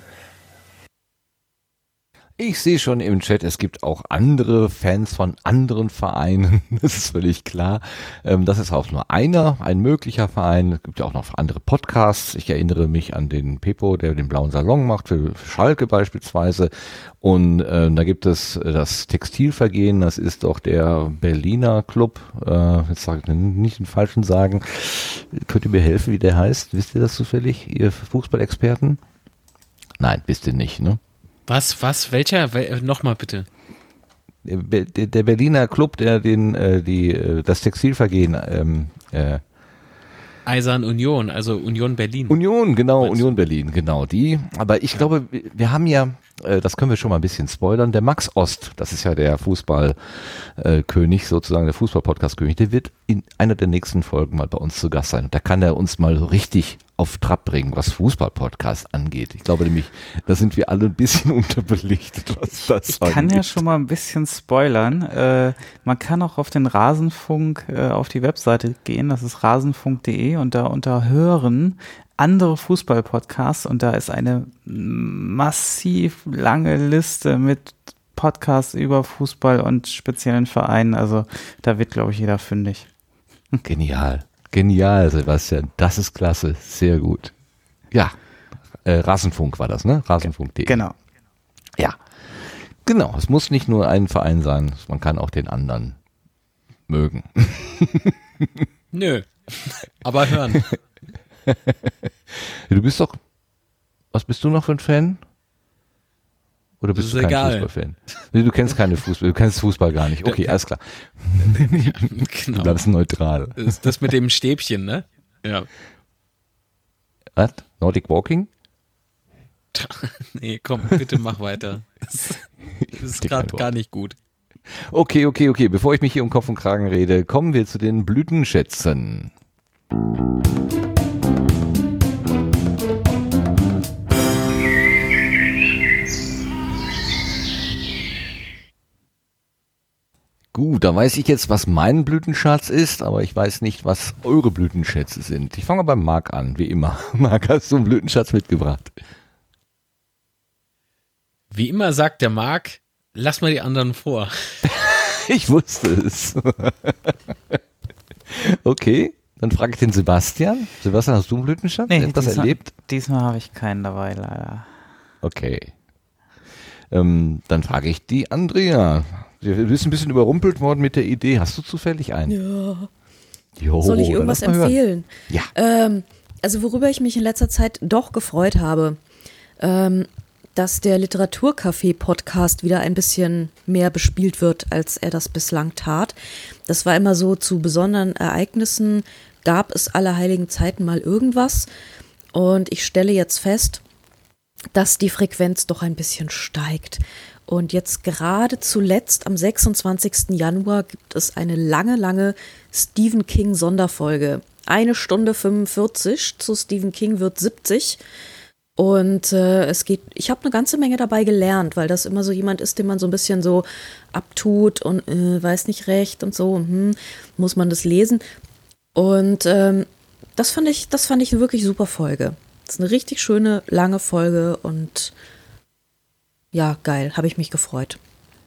S1: Ich sehe schon im Chat, es gibt auch andere Fans von anderen Vereinen. *laughs* Das ist völlig klar. Ähm, das ist auch nur einer, ein möglicher Verein. Es gibt ja auch noch andere Podcasts. Ich erinnere mich an den Pepo, der den blauen Salon macht, für Schalke beispielsweise. Und äh, da gibt es das Textilvergehen, das ist doch der Berliner Club. Äh, jetzt sage ich nicht den falschen sagen. Könnt ihr mir helfen, wie der heißt? Wisst ihr das zufällig, ihr Fußballexperten? Nein, wisst ihr nicht, ne?
S3: Was, was, welcher? Wel Nochmal bitte.
S1: Der, der, Berliner Club, der den, äh, die, äh, das Textilvergehen ähm, äh,
S3: Eisern Union, also Union Berlin.
S1: Union, genau, Union Berlin, genau die. Aber ich glaube, wir haben ja, äh, das können wir schon mal ein bisschen spoilern. Der Max Ost, das ist ja der Fußballkönig, äh, sozusagen der Fußball-Podcast-König, der wird in einer der nächsten Folgen mal bei uns zu Gast sein. Und da kann er uns mal richtig auf Trab bringen, was Fußball-Podcast angeht. Ich glaube nämlich, da sind wir alle ein bisschen *laughs* unterbelichtet, was das
S2: Ich kann ja schon mal ein bisschen spoilern. Äh, man kann auch auf den Rasenfunk äh, auf die Webseite gehen, das ist rasenfunk.de und da unter Hören andere Fußball-Podcasts und da ist eine massiv lange Liste mit Podcasts über Fußball und speziellen Vereinen. Also da wird, glaube ich, jeder fündig. *laughs*
S1: Genial. Genial, Sebastian. Das ist klasse. Sehr gut. Ja. Äh, Rasenfunk war das, ne? Rasenfunk.de.
S2: Genau.
S1: Ja. Genau. Es muss nicht nur ein Verein sein. Man kann auch den anderen mögen. *laughs*
S3: Nö. Aber hören. *laughs*
S1: du bist doch. Was bist du noch für ein Fan? Oder bist du kein. Fußballfan? Nee, du kennst keine Fußball, du kennst Fußball gar nicht. Okay, alles klar. *laughs*
S3: genau.
S1: Du bleibst neutral.
S3: Das mit dem Stäbchen, ne? Ja.
S1: Was? Nordic Walking? *laughs*
S3: nee, komm, bitte mach weiter. Das ist gerade gar nicht gut.
S1: Okay, okay, okay. Bevor ich mich hier um Kopf und Kragen rede, kommen wir zu den Blütenschätzen. Gut, da weiß ich jetzt, was mein Blütenschatz ist, aber ich weiß nicht, was eure Blütenschätze sind. Ich fange beim Marc an, wie immer. *laughs* Marc, hast du einen Blütenschatz mitgebracht?
S3: Wie immer sagt der Marc, lass mal die anderen vor. *laughs*
S1: ich wusste es. *laughs* okay, dann frage ich den Sebastian. Sebastian, hast du einen Blütenschatz?
S2: Nee,
S1: Irgendwas
S2: diesmal,
S1: erlebt?
S2: Diesmal habe ich keinen dabei, leider.
S1: Okay. Ähm, dann frage ich die Andrea. Du bist ein bisschen überrumpelt worden mit der Idee. Hast du zufällig einen?
S5: Ja.
S1: Jo,
S5: Soll ich irgendwas empfehlen?
S1: Ja.
S5: Ähm, also worüber ich mich in letzter Zeit doch gefreut habe, ähm, dass der Literaturcafé-Podcast wieder ein bisschen mehr bespielt wird, als er das bislang tat. Das war immer so zu besonderen Ereignissen, gab es alle heiligen Zeiten mal irgendwas. Und ich stelle jetzt fest, dass die Frequenz doch ein bisschen steigt. Und jetzt gerade zuletzt am 26. Januar gibt es eine lange, lange Stephen King Sonderfolge. Eine Stunde 45 zu Stephen King wird 70. Und äh, es geht, ich habe eine ganze Menge dabei gelernt, weil das immer so jemand ist, den man so ein bisschen so abtut und äh, weiß nicht recht und so, hm, muss man das lesen. Und ähm, das fand ich, das fand ich eine wirklich super Folge. Das ist eine richtig schöne, lange Folge und ja, geil, habe ich mich gefreut.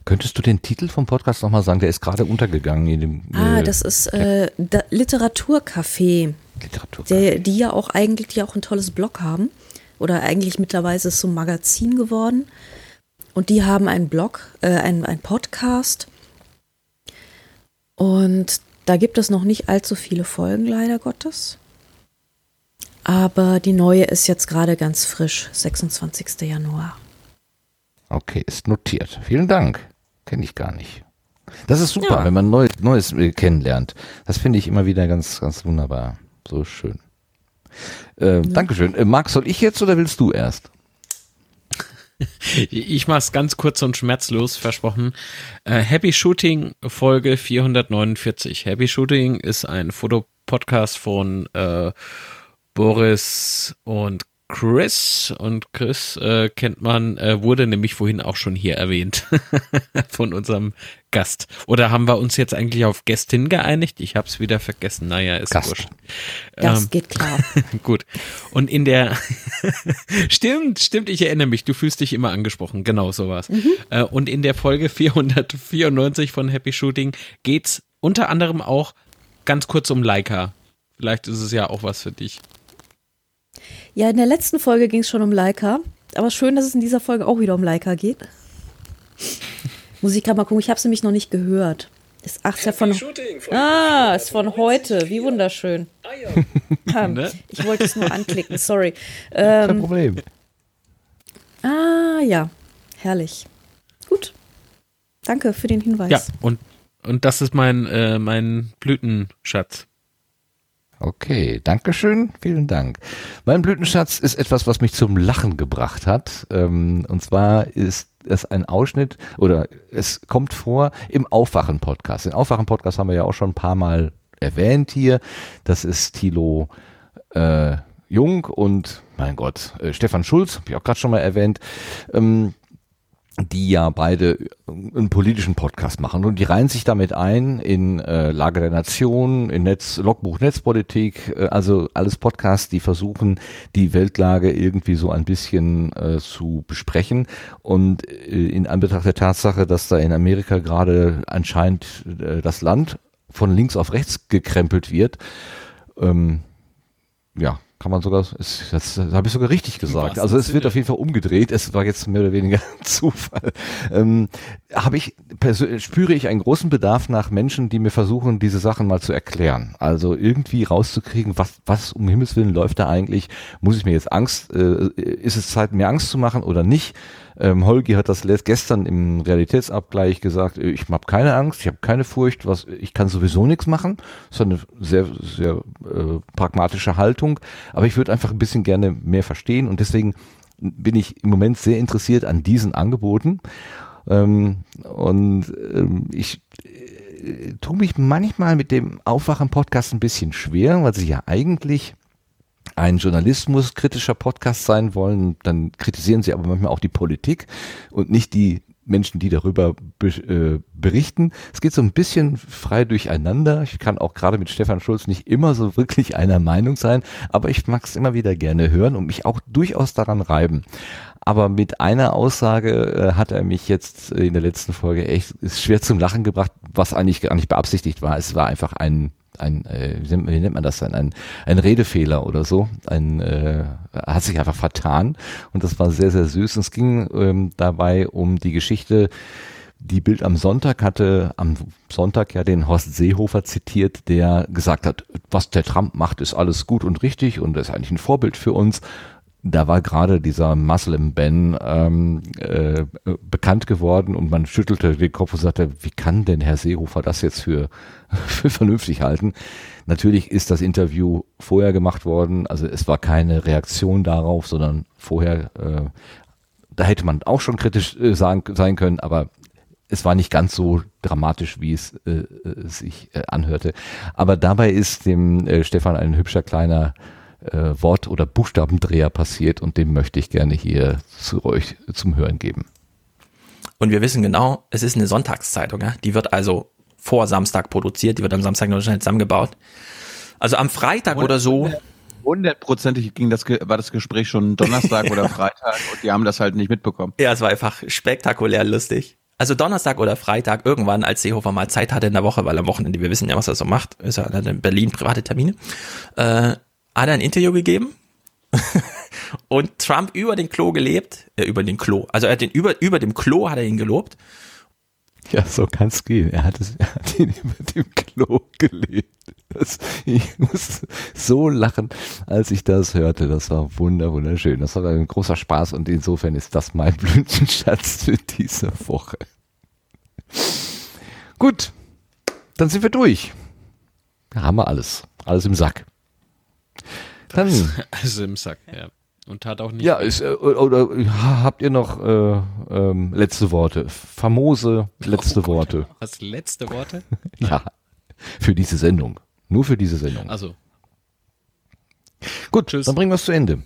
S1: Könntest du den Titel vom Podcast nochmal sagen? Der ist gerade untergegangen in dem.
S5: Ah,
S1: äh,
S5: das ist äh, Literaturcafé.
S1: Literaturcafé.
S5: Der, die ja auch eigentlich, die auch ein tolles Blog haben. Oder eigentlich mittlerweile ist es so ein Magazin geworden. Und die haben einen Blog, äh, einen, einen Podcast. Und da gibt es noch nicht allzu viele Folgen, leider Gottes. Aber die neue ist jetzt gerade ganz frisch, 26. Januar.
S1: Okay, ist notiert. Vielen Dank. Kenne ich gar nicht. Das ist super,
S5: Ja.
S1: wenn man Neues, Neues äh, kennenlernt. Das finde ich immer wieder ganz, ganz wunderbar. So schön. Äh, Dankeschön. Äh, Marc, soll ich jetzt oder willst du erst? *laughs*
S3: Ich mach's ganz kurz und schmerzlos, versprochen. Äh, Happy Shooting Folge 449. Happy Shooting ist ein Fotopodcast von äh, Boris und Chris. Und Chris äh, kennt man, äh, wurde nämlich vorhin auch schon hier erwähnt *laughs* von unserem Gast. Oder haben wir uns jetzt eigentlich auf Gästin geeinigt? Ich hab's wieder vergessen. Naja, ist
S1: Gast.
S3: wurscht.
S5: Das
S3: Ähm,
S5: geht klar. *laughs*
S3: Gut. Und in der *laughs* stimmt, stimmt, ich erinnere mich, du fühlst dich immer angesprochen, genau sowas. Äh, und in der Folge 494 von Happy Shooting geht's unter anderem auch ganz kurz um Leica. Vielleicht ist es ja auch was für dich.
S5: Ja, in der letzten Folge ging es schon um Leica. Aber schön, dass es in dieser Folge auch wieder um Leica geht. *laughs* Muss ich gerade mal gucken, ich habe es nämlich noch nicht gehört. Ist ach, ist ja von, ah, ist von heute. Wie wunderschön. Ah, *laughs*
S3: Ne?
S5: Ich wollte es nur anklicken, *laughs* sorry.
S1: Kein
S5: Ähm,
S1: Problem.
S5: ah, ja, herrlich. Gut. Danke für den Hinweis.
S3: Ja, und, und das ist mein, äh, mein Blütenschatz.
S1: Okay, Dankeschön, vielen Dank. Mein Blütenschatz ist etwas, was mich zum Lachen gebracht hat. Ähm, und zwar ist es ein Ausschnitt oder es kommt vor im Aufwachen-Podcast. Den Aufwachen-Podcast haben wir ja auch schon ein paar Mal erwähnt hier. Das ist Thilo äh, Jung und mein Gott, äh, Stefan Schulz, habe ich auch gerade schon mal erwähnt. Ähm, die ja beide einen politischen Podcast machen. Und die reihen sich damit ein in äh, Lage der Nation, in Netz, Logbuch Netzpolitik, äh, also alles Podcasts, die versuchen, die Weltlage irgendwie so ein bisschen äh, zu besprechen. Und äh, in Anbetracht der Tatsache, dass da in Amerika gerade anscheinend äh, das Land von links auf rechts gekrempelt wird, ähm, ja, kann man sogar, das, das habe ich sogar richtig gesagt. Also es wird auf jeden Fall umgedreht. Es war jetzt mehr oder weniger *laughs* Zufall. Ähm, habe ich spüre ich einen großen Bedarf nach Menschen, die mir versuchen, diese Sachen mal zu erklären. Also irgendwie rauszukriegen, was was um Himmels willen läuft da eigentlich? Muss ich mir jetzt Angst? Äh, ist es Zeit, mir Angst zu machen oder nicht? Ähm, Holgi hat das gestern im Realitätsabgleich gesagt, äh, ich habe keine Angst, ich habe keine Furcht, was ich kann sowieso nichts machen. Das ist eine sehr, sehr äh, pragmatische Haltung. Aber ich würde einfach ein bisschen gerne mehr verstehen und deswegen bin ich im Moment sehr interessiert an diesen Angeboten. Ähm, und ähm, ich äh, tue mich manchmal mit dem Aufwachen-Podcast ein bisschen schwer, weil sie ja eigentlich ein journalismuskritischer Podcast sein wollen, dann kritisieren sie aber manchmal auch die Politik und nicht die Menschen, die darüber be äh, berichten. Es geht so ein bisschen frei durcheinander. Ich kann auch gerade mit Stefan Schulz nicht immer so wirklich einer Meinung sein, aber ich mag es immer wieder gerne hören und mich auch durchaus daran reiben. Aber mit einer Aussage äh, hat er mich jetzt in der letzten Folge echt ist schwer zum Lachen gebracht, was eigentlich gar nicht beabsichtigt war. Es war einfach ein ein, äh, wie, nennt, wie nennt man das denn, ein, ein Redefehler oder so, ein, äh, hat sich einfach vertan. Und das war sehr, sehr süß. Und es ging ähm, dabei um die Geschichte, die Bild am Sonntag hatte am Sonntag ja den Horst Seehofer zitiert, der gesagt hat, was der Trump macht, ist alles gut und richtig und ist eigentlich ein Vorbild für uns da war gerade dieser Muslim Ben ähm, äh, bekannt geworden und man schüttelte den Kopf und sagte, wie kann denn Herr Seehofer das jetzt für, *laughs* für vernünftig halten? Natürlich ist das Interview vorher gemacht worden, also es war keine Reaktion darauf, sondern vorher, äh, da hätte man auch schon kritisch äh, sagen, sein können, aber es war nicht ganz so dramatisch, wie es äh, äh sich äh, anhörte. Aber dabei ist dem äh, Stefan ein hübscher kleiner äh, Wort- oder Buchstabendreher passiert und den möchte ich gerne hier zu euch zum Hören geben.
S16: Und wir wissen genau, es ist eine Sonntagszeitung, ja? die wird also vor Samstag produziert, die wird am Samstag noch schnell zusammengebaut. Also am Freitag oder so.
S17: Hundertprozentig ging das, war das Gespräch schon Donnerstag *laughs* oder Freitag und die haben das halt nicht mitbekommen.
S16: Ja, es war einfach spektakulär lustig. Also Donnerstag oder Freitag, irgendwann, als Seehofer mal Zeit hatte in der Woche, weil am Wochenende, wir wissen ja, was er so macht, ist er in Berlin private Termine, äh, hat er ein Interview gegeben *laughs* und Trump über den Klo gelebt, äh, über den Klo, also er hat den über, über dem Klo hat er ihn gelobt.
S1: Ja, so kann es gehen. Er hat, es, er hat ihn *laughs* über dem Klo gelebt. Das, ich muss so lachen, als ich das hörte. Das war wunder, wunderschön. Das war ein großer Spaß und insofern ist das mein *laughs* Blütenschatz für diese Woche. Gut, dann sind wir durch. Da haben wir alles. Alles im Sack. Dann.
S3: Also *laughs* im Sack, ja. Und tat auch nicht.
S1: Ja, ist, äh, oder, habt ihr noch äh, ähm, letzte Worte? Famose letzte oh Worte. *laughs*
S3: Was, letzte Worte? *laughs*
S1: ja, für diese Sendung. Nur für diese Sendung.
S3: Also.
S1: Gut, Tschüss. dann bringen wir es zu Ende.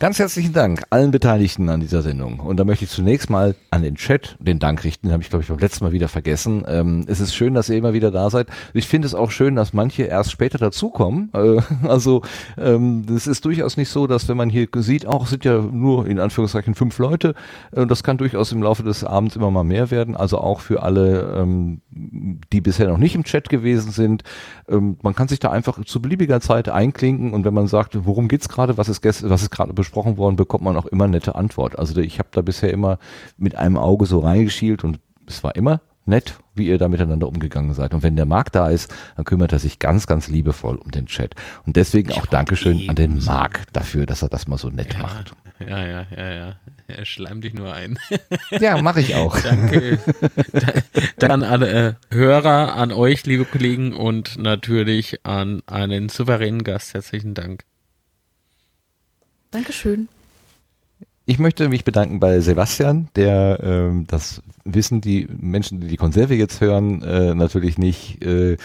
S1: Ganz herzlichen Dank allen Beteiligten an dieser Sendung. Und da möchte ich zunächst mal an den Chat den Dank richten. Den habe ich, glaube ich, beim letzten Mal wieder vergessen. Ähm, es ist schön, dass ihr immer wieder da seid. Ich finde es auch schön, dass manche erst später dazukommen. Äh, *laughs* also ähm, ist durchaus nicht so, dass wenn man hier sieht, auch sind ja nur in Anführungszeichen fünf Leute. Äh, das kann durchaus im Laufe des Abends immer mal mehr werden. Also auch für alle, ähm, die bisher noch nicht im Chat gewesen sind. Ähm, man kann sich da einfach zu beliebiger Zeit einklinken und wenn man sagt, worum geht's gerade, was ist, was ist gerade besprochen, besprochen worden, bekommt man auch immer nette Antwort. Also ich habe da bisher immer mit einem Auge so reingeschielt und es war immer nett, wie ihr da miteinander umgegangen seid. Und wenn der Marc da ist, dann kümmert er sich ganz, ganz liebevoll um den Chat. Und deswegen auch Dankeschön an den Marc dafür, dass er das mal so nett
S3: ja,
S1: macht.
S3: Ja, ja, ja, ja. Er schleimt dich nur ein. *laughs*
S1: Ja, mache ich auch.
S3: Danke. Dann an äh, Hörer, an euch, liebe Kollegen, und natürlich an einen souveränen Gast. Herzlichen Dank.
S5: Dankeschön.
S1: Ich möchte mich bedanken bei Sebastian, der ähm, das wissen die Menschen, die die Konserve jetzt hören, äh, natürlich nicht äh,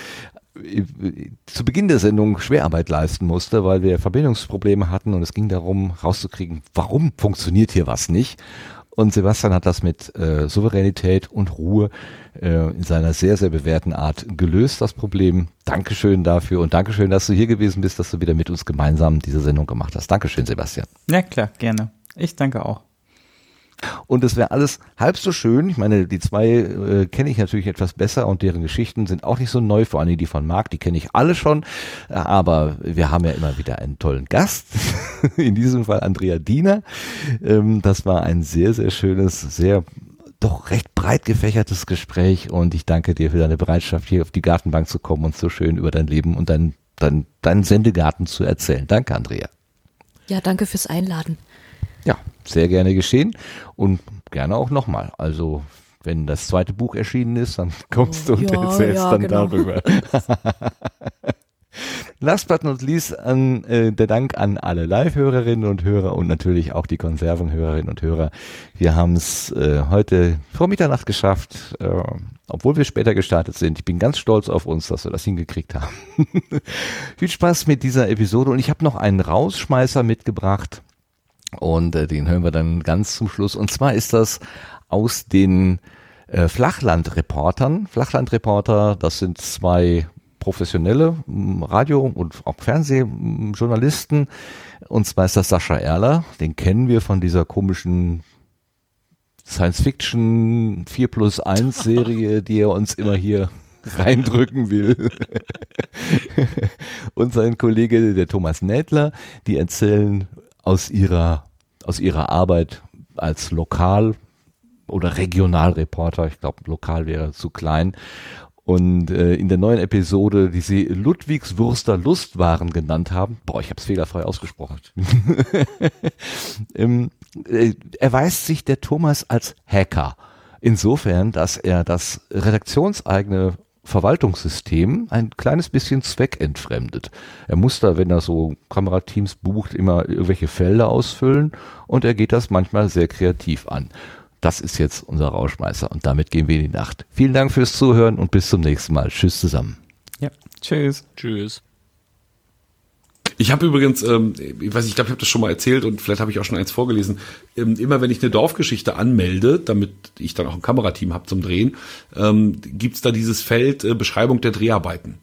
S1: zu Beginn der Sendung Schwerarbeit leisten musste, weil wir Verbindungsprobleme hatten und es ging darum, rauszukriegen, warum funktioniert hier was nicht. Und Sebastian hat das mit äh, Souveränität und Ruhe äh, in seiner sehr, sehr bewährten Art gelöst, das Problem. Dankeschön dafür und Dankeschön, dass du hier gewesen bist, dass du wieder mit uns gemeinsam diese Sendung gemacht hast. Dankeschön, Sebastian.
S2: Ja, klar, gerne. Ich danke auch.
S1: Und es wäre alles halb so schön. Ich meine, die zwei äh, kenne ich natürlich etwas besser und deren Geschichten sind auch nicht so neu, vor allem die von Marc, die kenne ich alle schon. Aber wir haben ja immer wieder einen tollen Gast. *laughs* In diesem Fall Andrea Diener. Ähm, das war ein sehr, sehr schönes, sehr doch recht breit gefächertes Gespräch und ich danke dir für deine Bereitschaft, hier auf die Gartenbank zu kommen und so schön über dein Leben und dein, dein, deinen Sendegarten zu erzählen. Danke, Andrea.
S5: Ja, danke fürs Einladen.
S1: Ja, sehr gerne geschehen und gerne auch nochmal. Also wenn das zweite Buch erschienen ist, dann kommst du und ja, erzählst ja, dann genau. darüber. *laughs* Last but not least an, äh, der Dank an alle Live-Hörerinnen und Hörer und natürlich auch die Konservenhörerinnen und Hörer. Wir haben es äh, heute vor Mitternacht geschafft, äh, obwohl wir später gestartet sind. Ich bin ganz stolz auf uns, dass wir das hingekriegt haben. *laughs* Viel Spaß mit dieser Episode und ich habe noch einen Rausschmeißer mitgebracht. Und äh, den hören wir dann ganz zum Schluss. Und zwar ist das aus den äh, Flachlandreportern. Flachlandreporter, das sind zwei professionelle Radio- und auch Fernsehjournalisten. Und zwar ist das Sascha Erler. Den kennen wir von dieser komischen Science-Fiction 4 plus 1 Serie, *laughs* die er uns immer hier reindrücken will. *laughs* und sein Kollege, der Thomas Nädler, die erzählen aus ihrer, aus ihrer Arbeit als Lokal- oder Regionalreporter, ich glaube, lokal wäre zu klein. Und äh, in der neuen Episode, die sie Ludwigswurster Lustwaren genannt haben, boah, ich habe es fehlerfrei ausgesprochen, *laughs* ähm, äh, erweist sich der Thomas als Hacker. Insofern, dass er das redaktionseigene Verwaltungssystem ein kleines bisschen zweckentfremdet. Er muss da, wenn er so Kamerateams bucht, immer irgendwelche Felder ausfüllen und er geht das manchmal sehr kreativ an. Das ist jetzt unser Rauschmeißer und damit gehen wir in die Nacht. Vielen Dank fürs Zuhören und bis zum nächsten Mal. Tschüss zusammen.
S2: Ja, tschüss.
S3: Tschüss.
S18: Ich habe übrigens, ähm, ich weiß nicht, ich glaube, ich habe das schon mal erzählt und vielleicht habe ich auch schon eins vorgelesen. Ähm, immer wenn ich eine Dorfgeschichte anmelde, damit ich dann auch ein Kamerateam habe zum Drehen, ähm, gibt es da dieses Feld äh, Beschreibung der Dreharbeiten.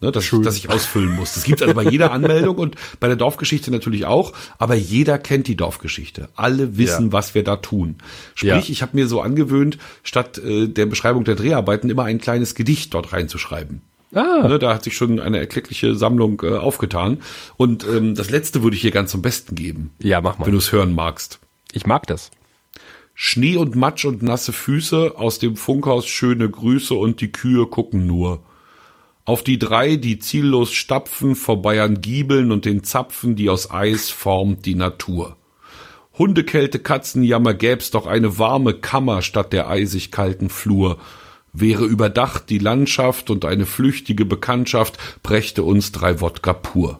S18: Ne, das, das ich ausfüllen muss. Das gibt es also bei jeder Anmeldung und bei der Dorfgeschichte natürlich auch, aber jeder kennt die Dorfgeschichte. Alle wissen, ja. was wir da tun. Sprich, ja. ich habe mir so angewöhnt, statt äh, der Beschreibung der Dreharbeiten immer ein kleines Gedicht dort reinzuschreiben. Ah. Ne, da hat sich schon eine erkleckliche Sammlung äh, aufgetan. Und ähm, das letzte würde ich hier ganz zum Besten geben.
S15: Ja, mach mal.
S18: Wenn du es hören magst.
S15: Ich mag das.
S18: Schnee und Matsch und nasse Füße, aus dem Funkhaus schöne Grüße und die Kühe gucken nur. Auf die drei, die ziellos stapfen, vorbei an Giebeln und den Zapfen, die aus Eis formt die Natur. Hundekälte, Katzenjammer gäb's doch eine warme Kammer statt der eisig kalten Flur wäre überdacht die Landschaft und eine flüchtige Bekanntschaft brächte uns drei Wodka pur.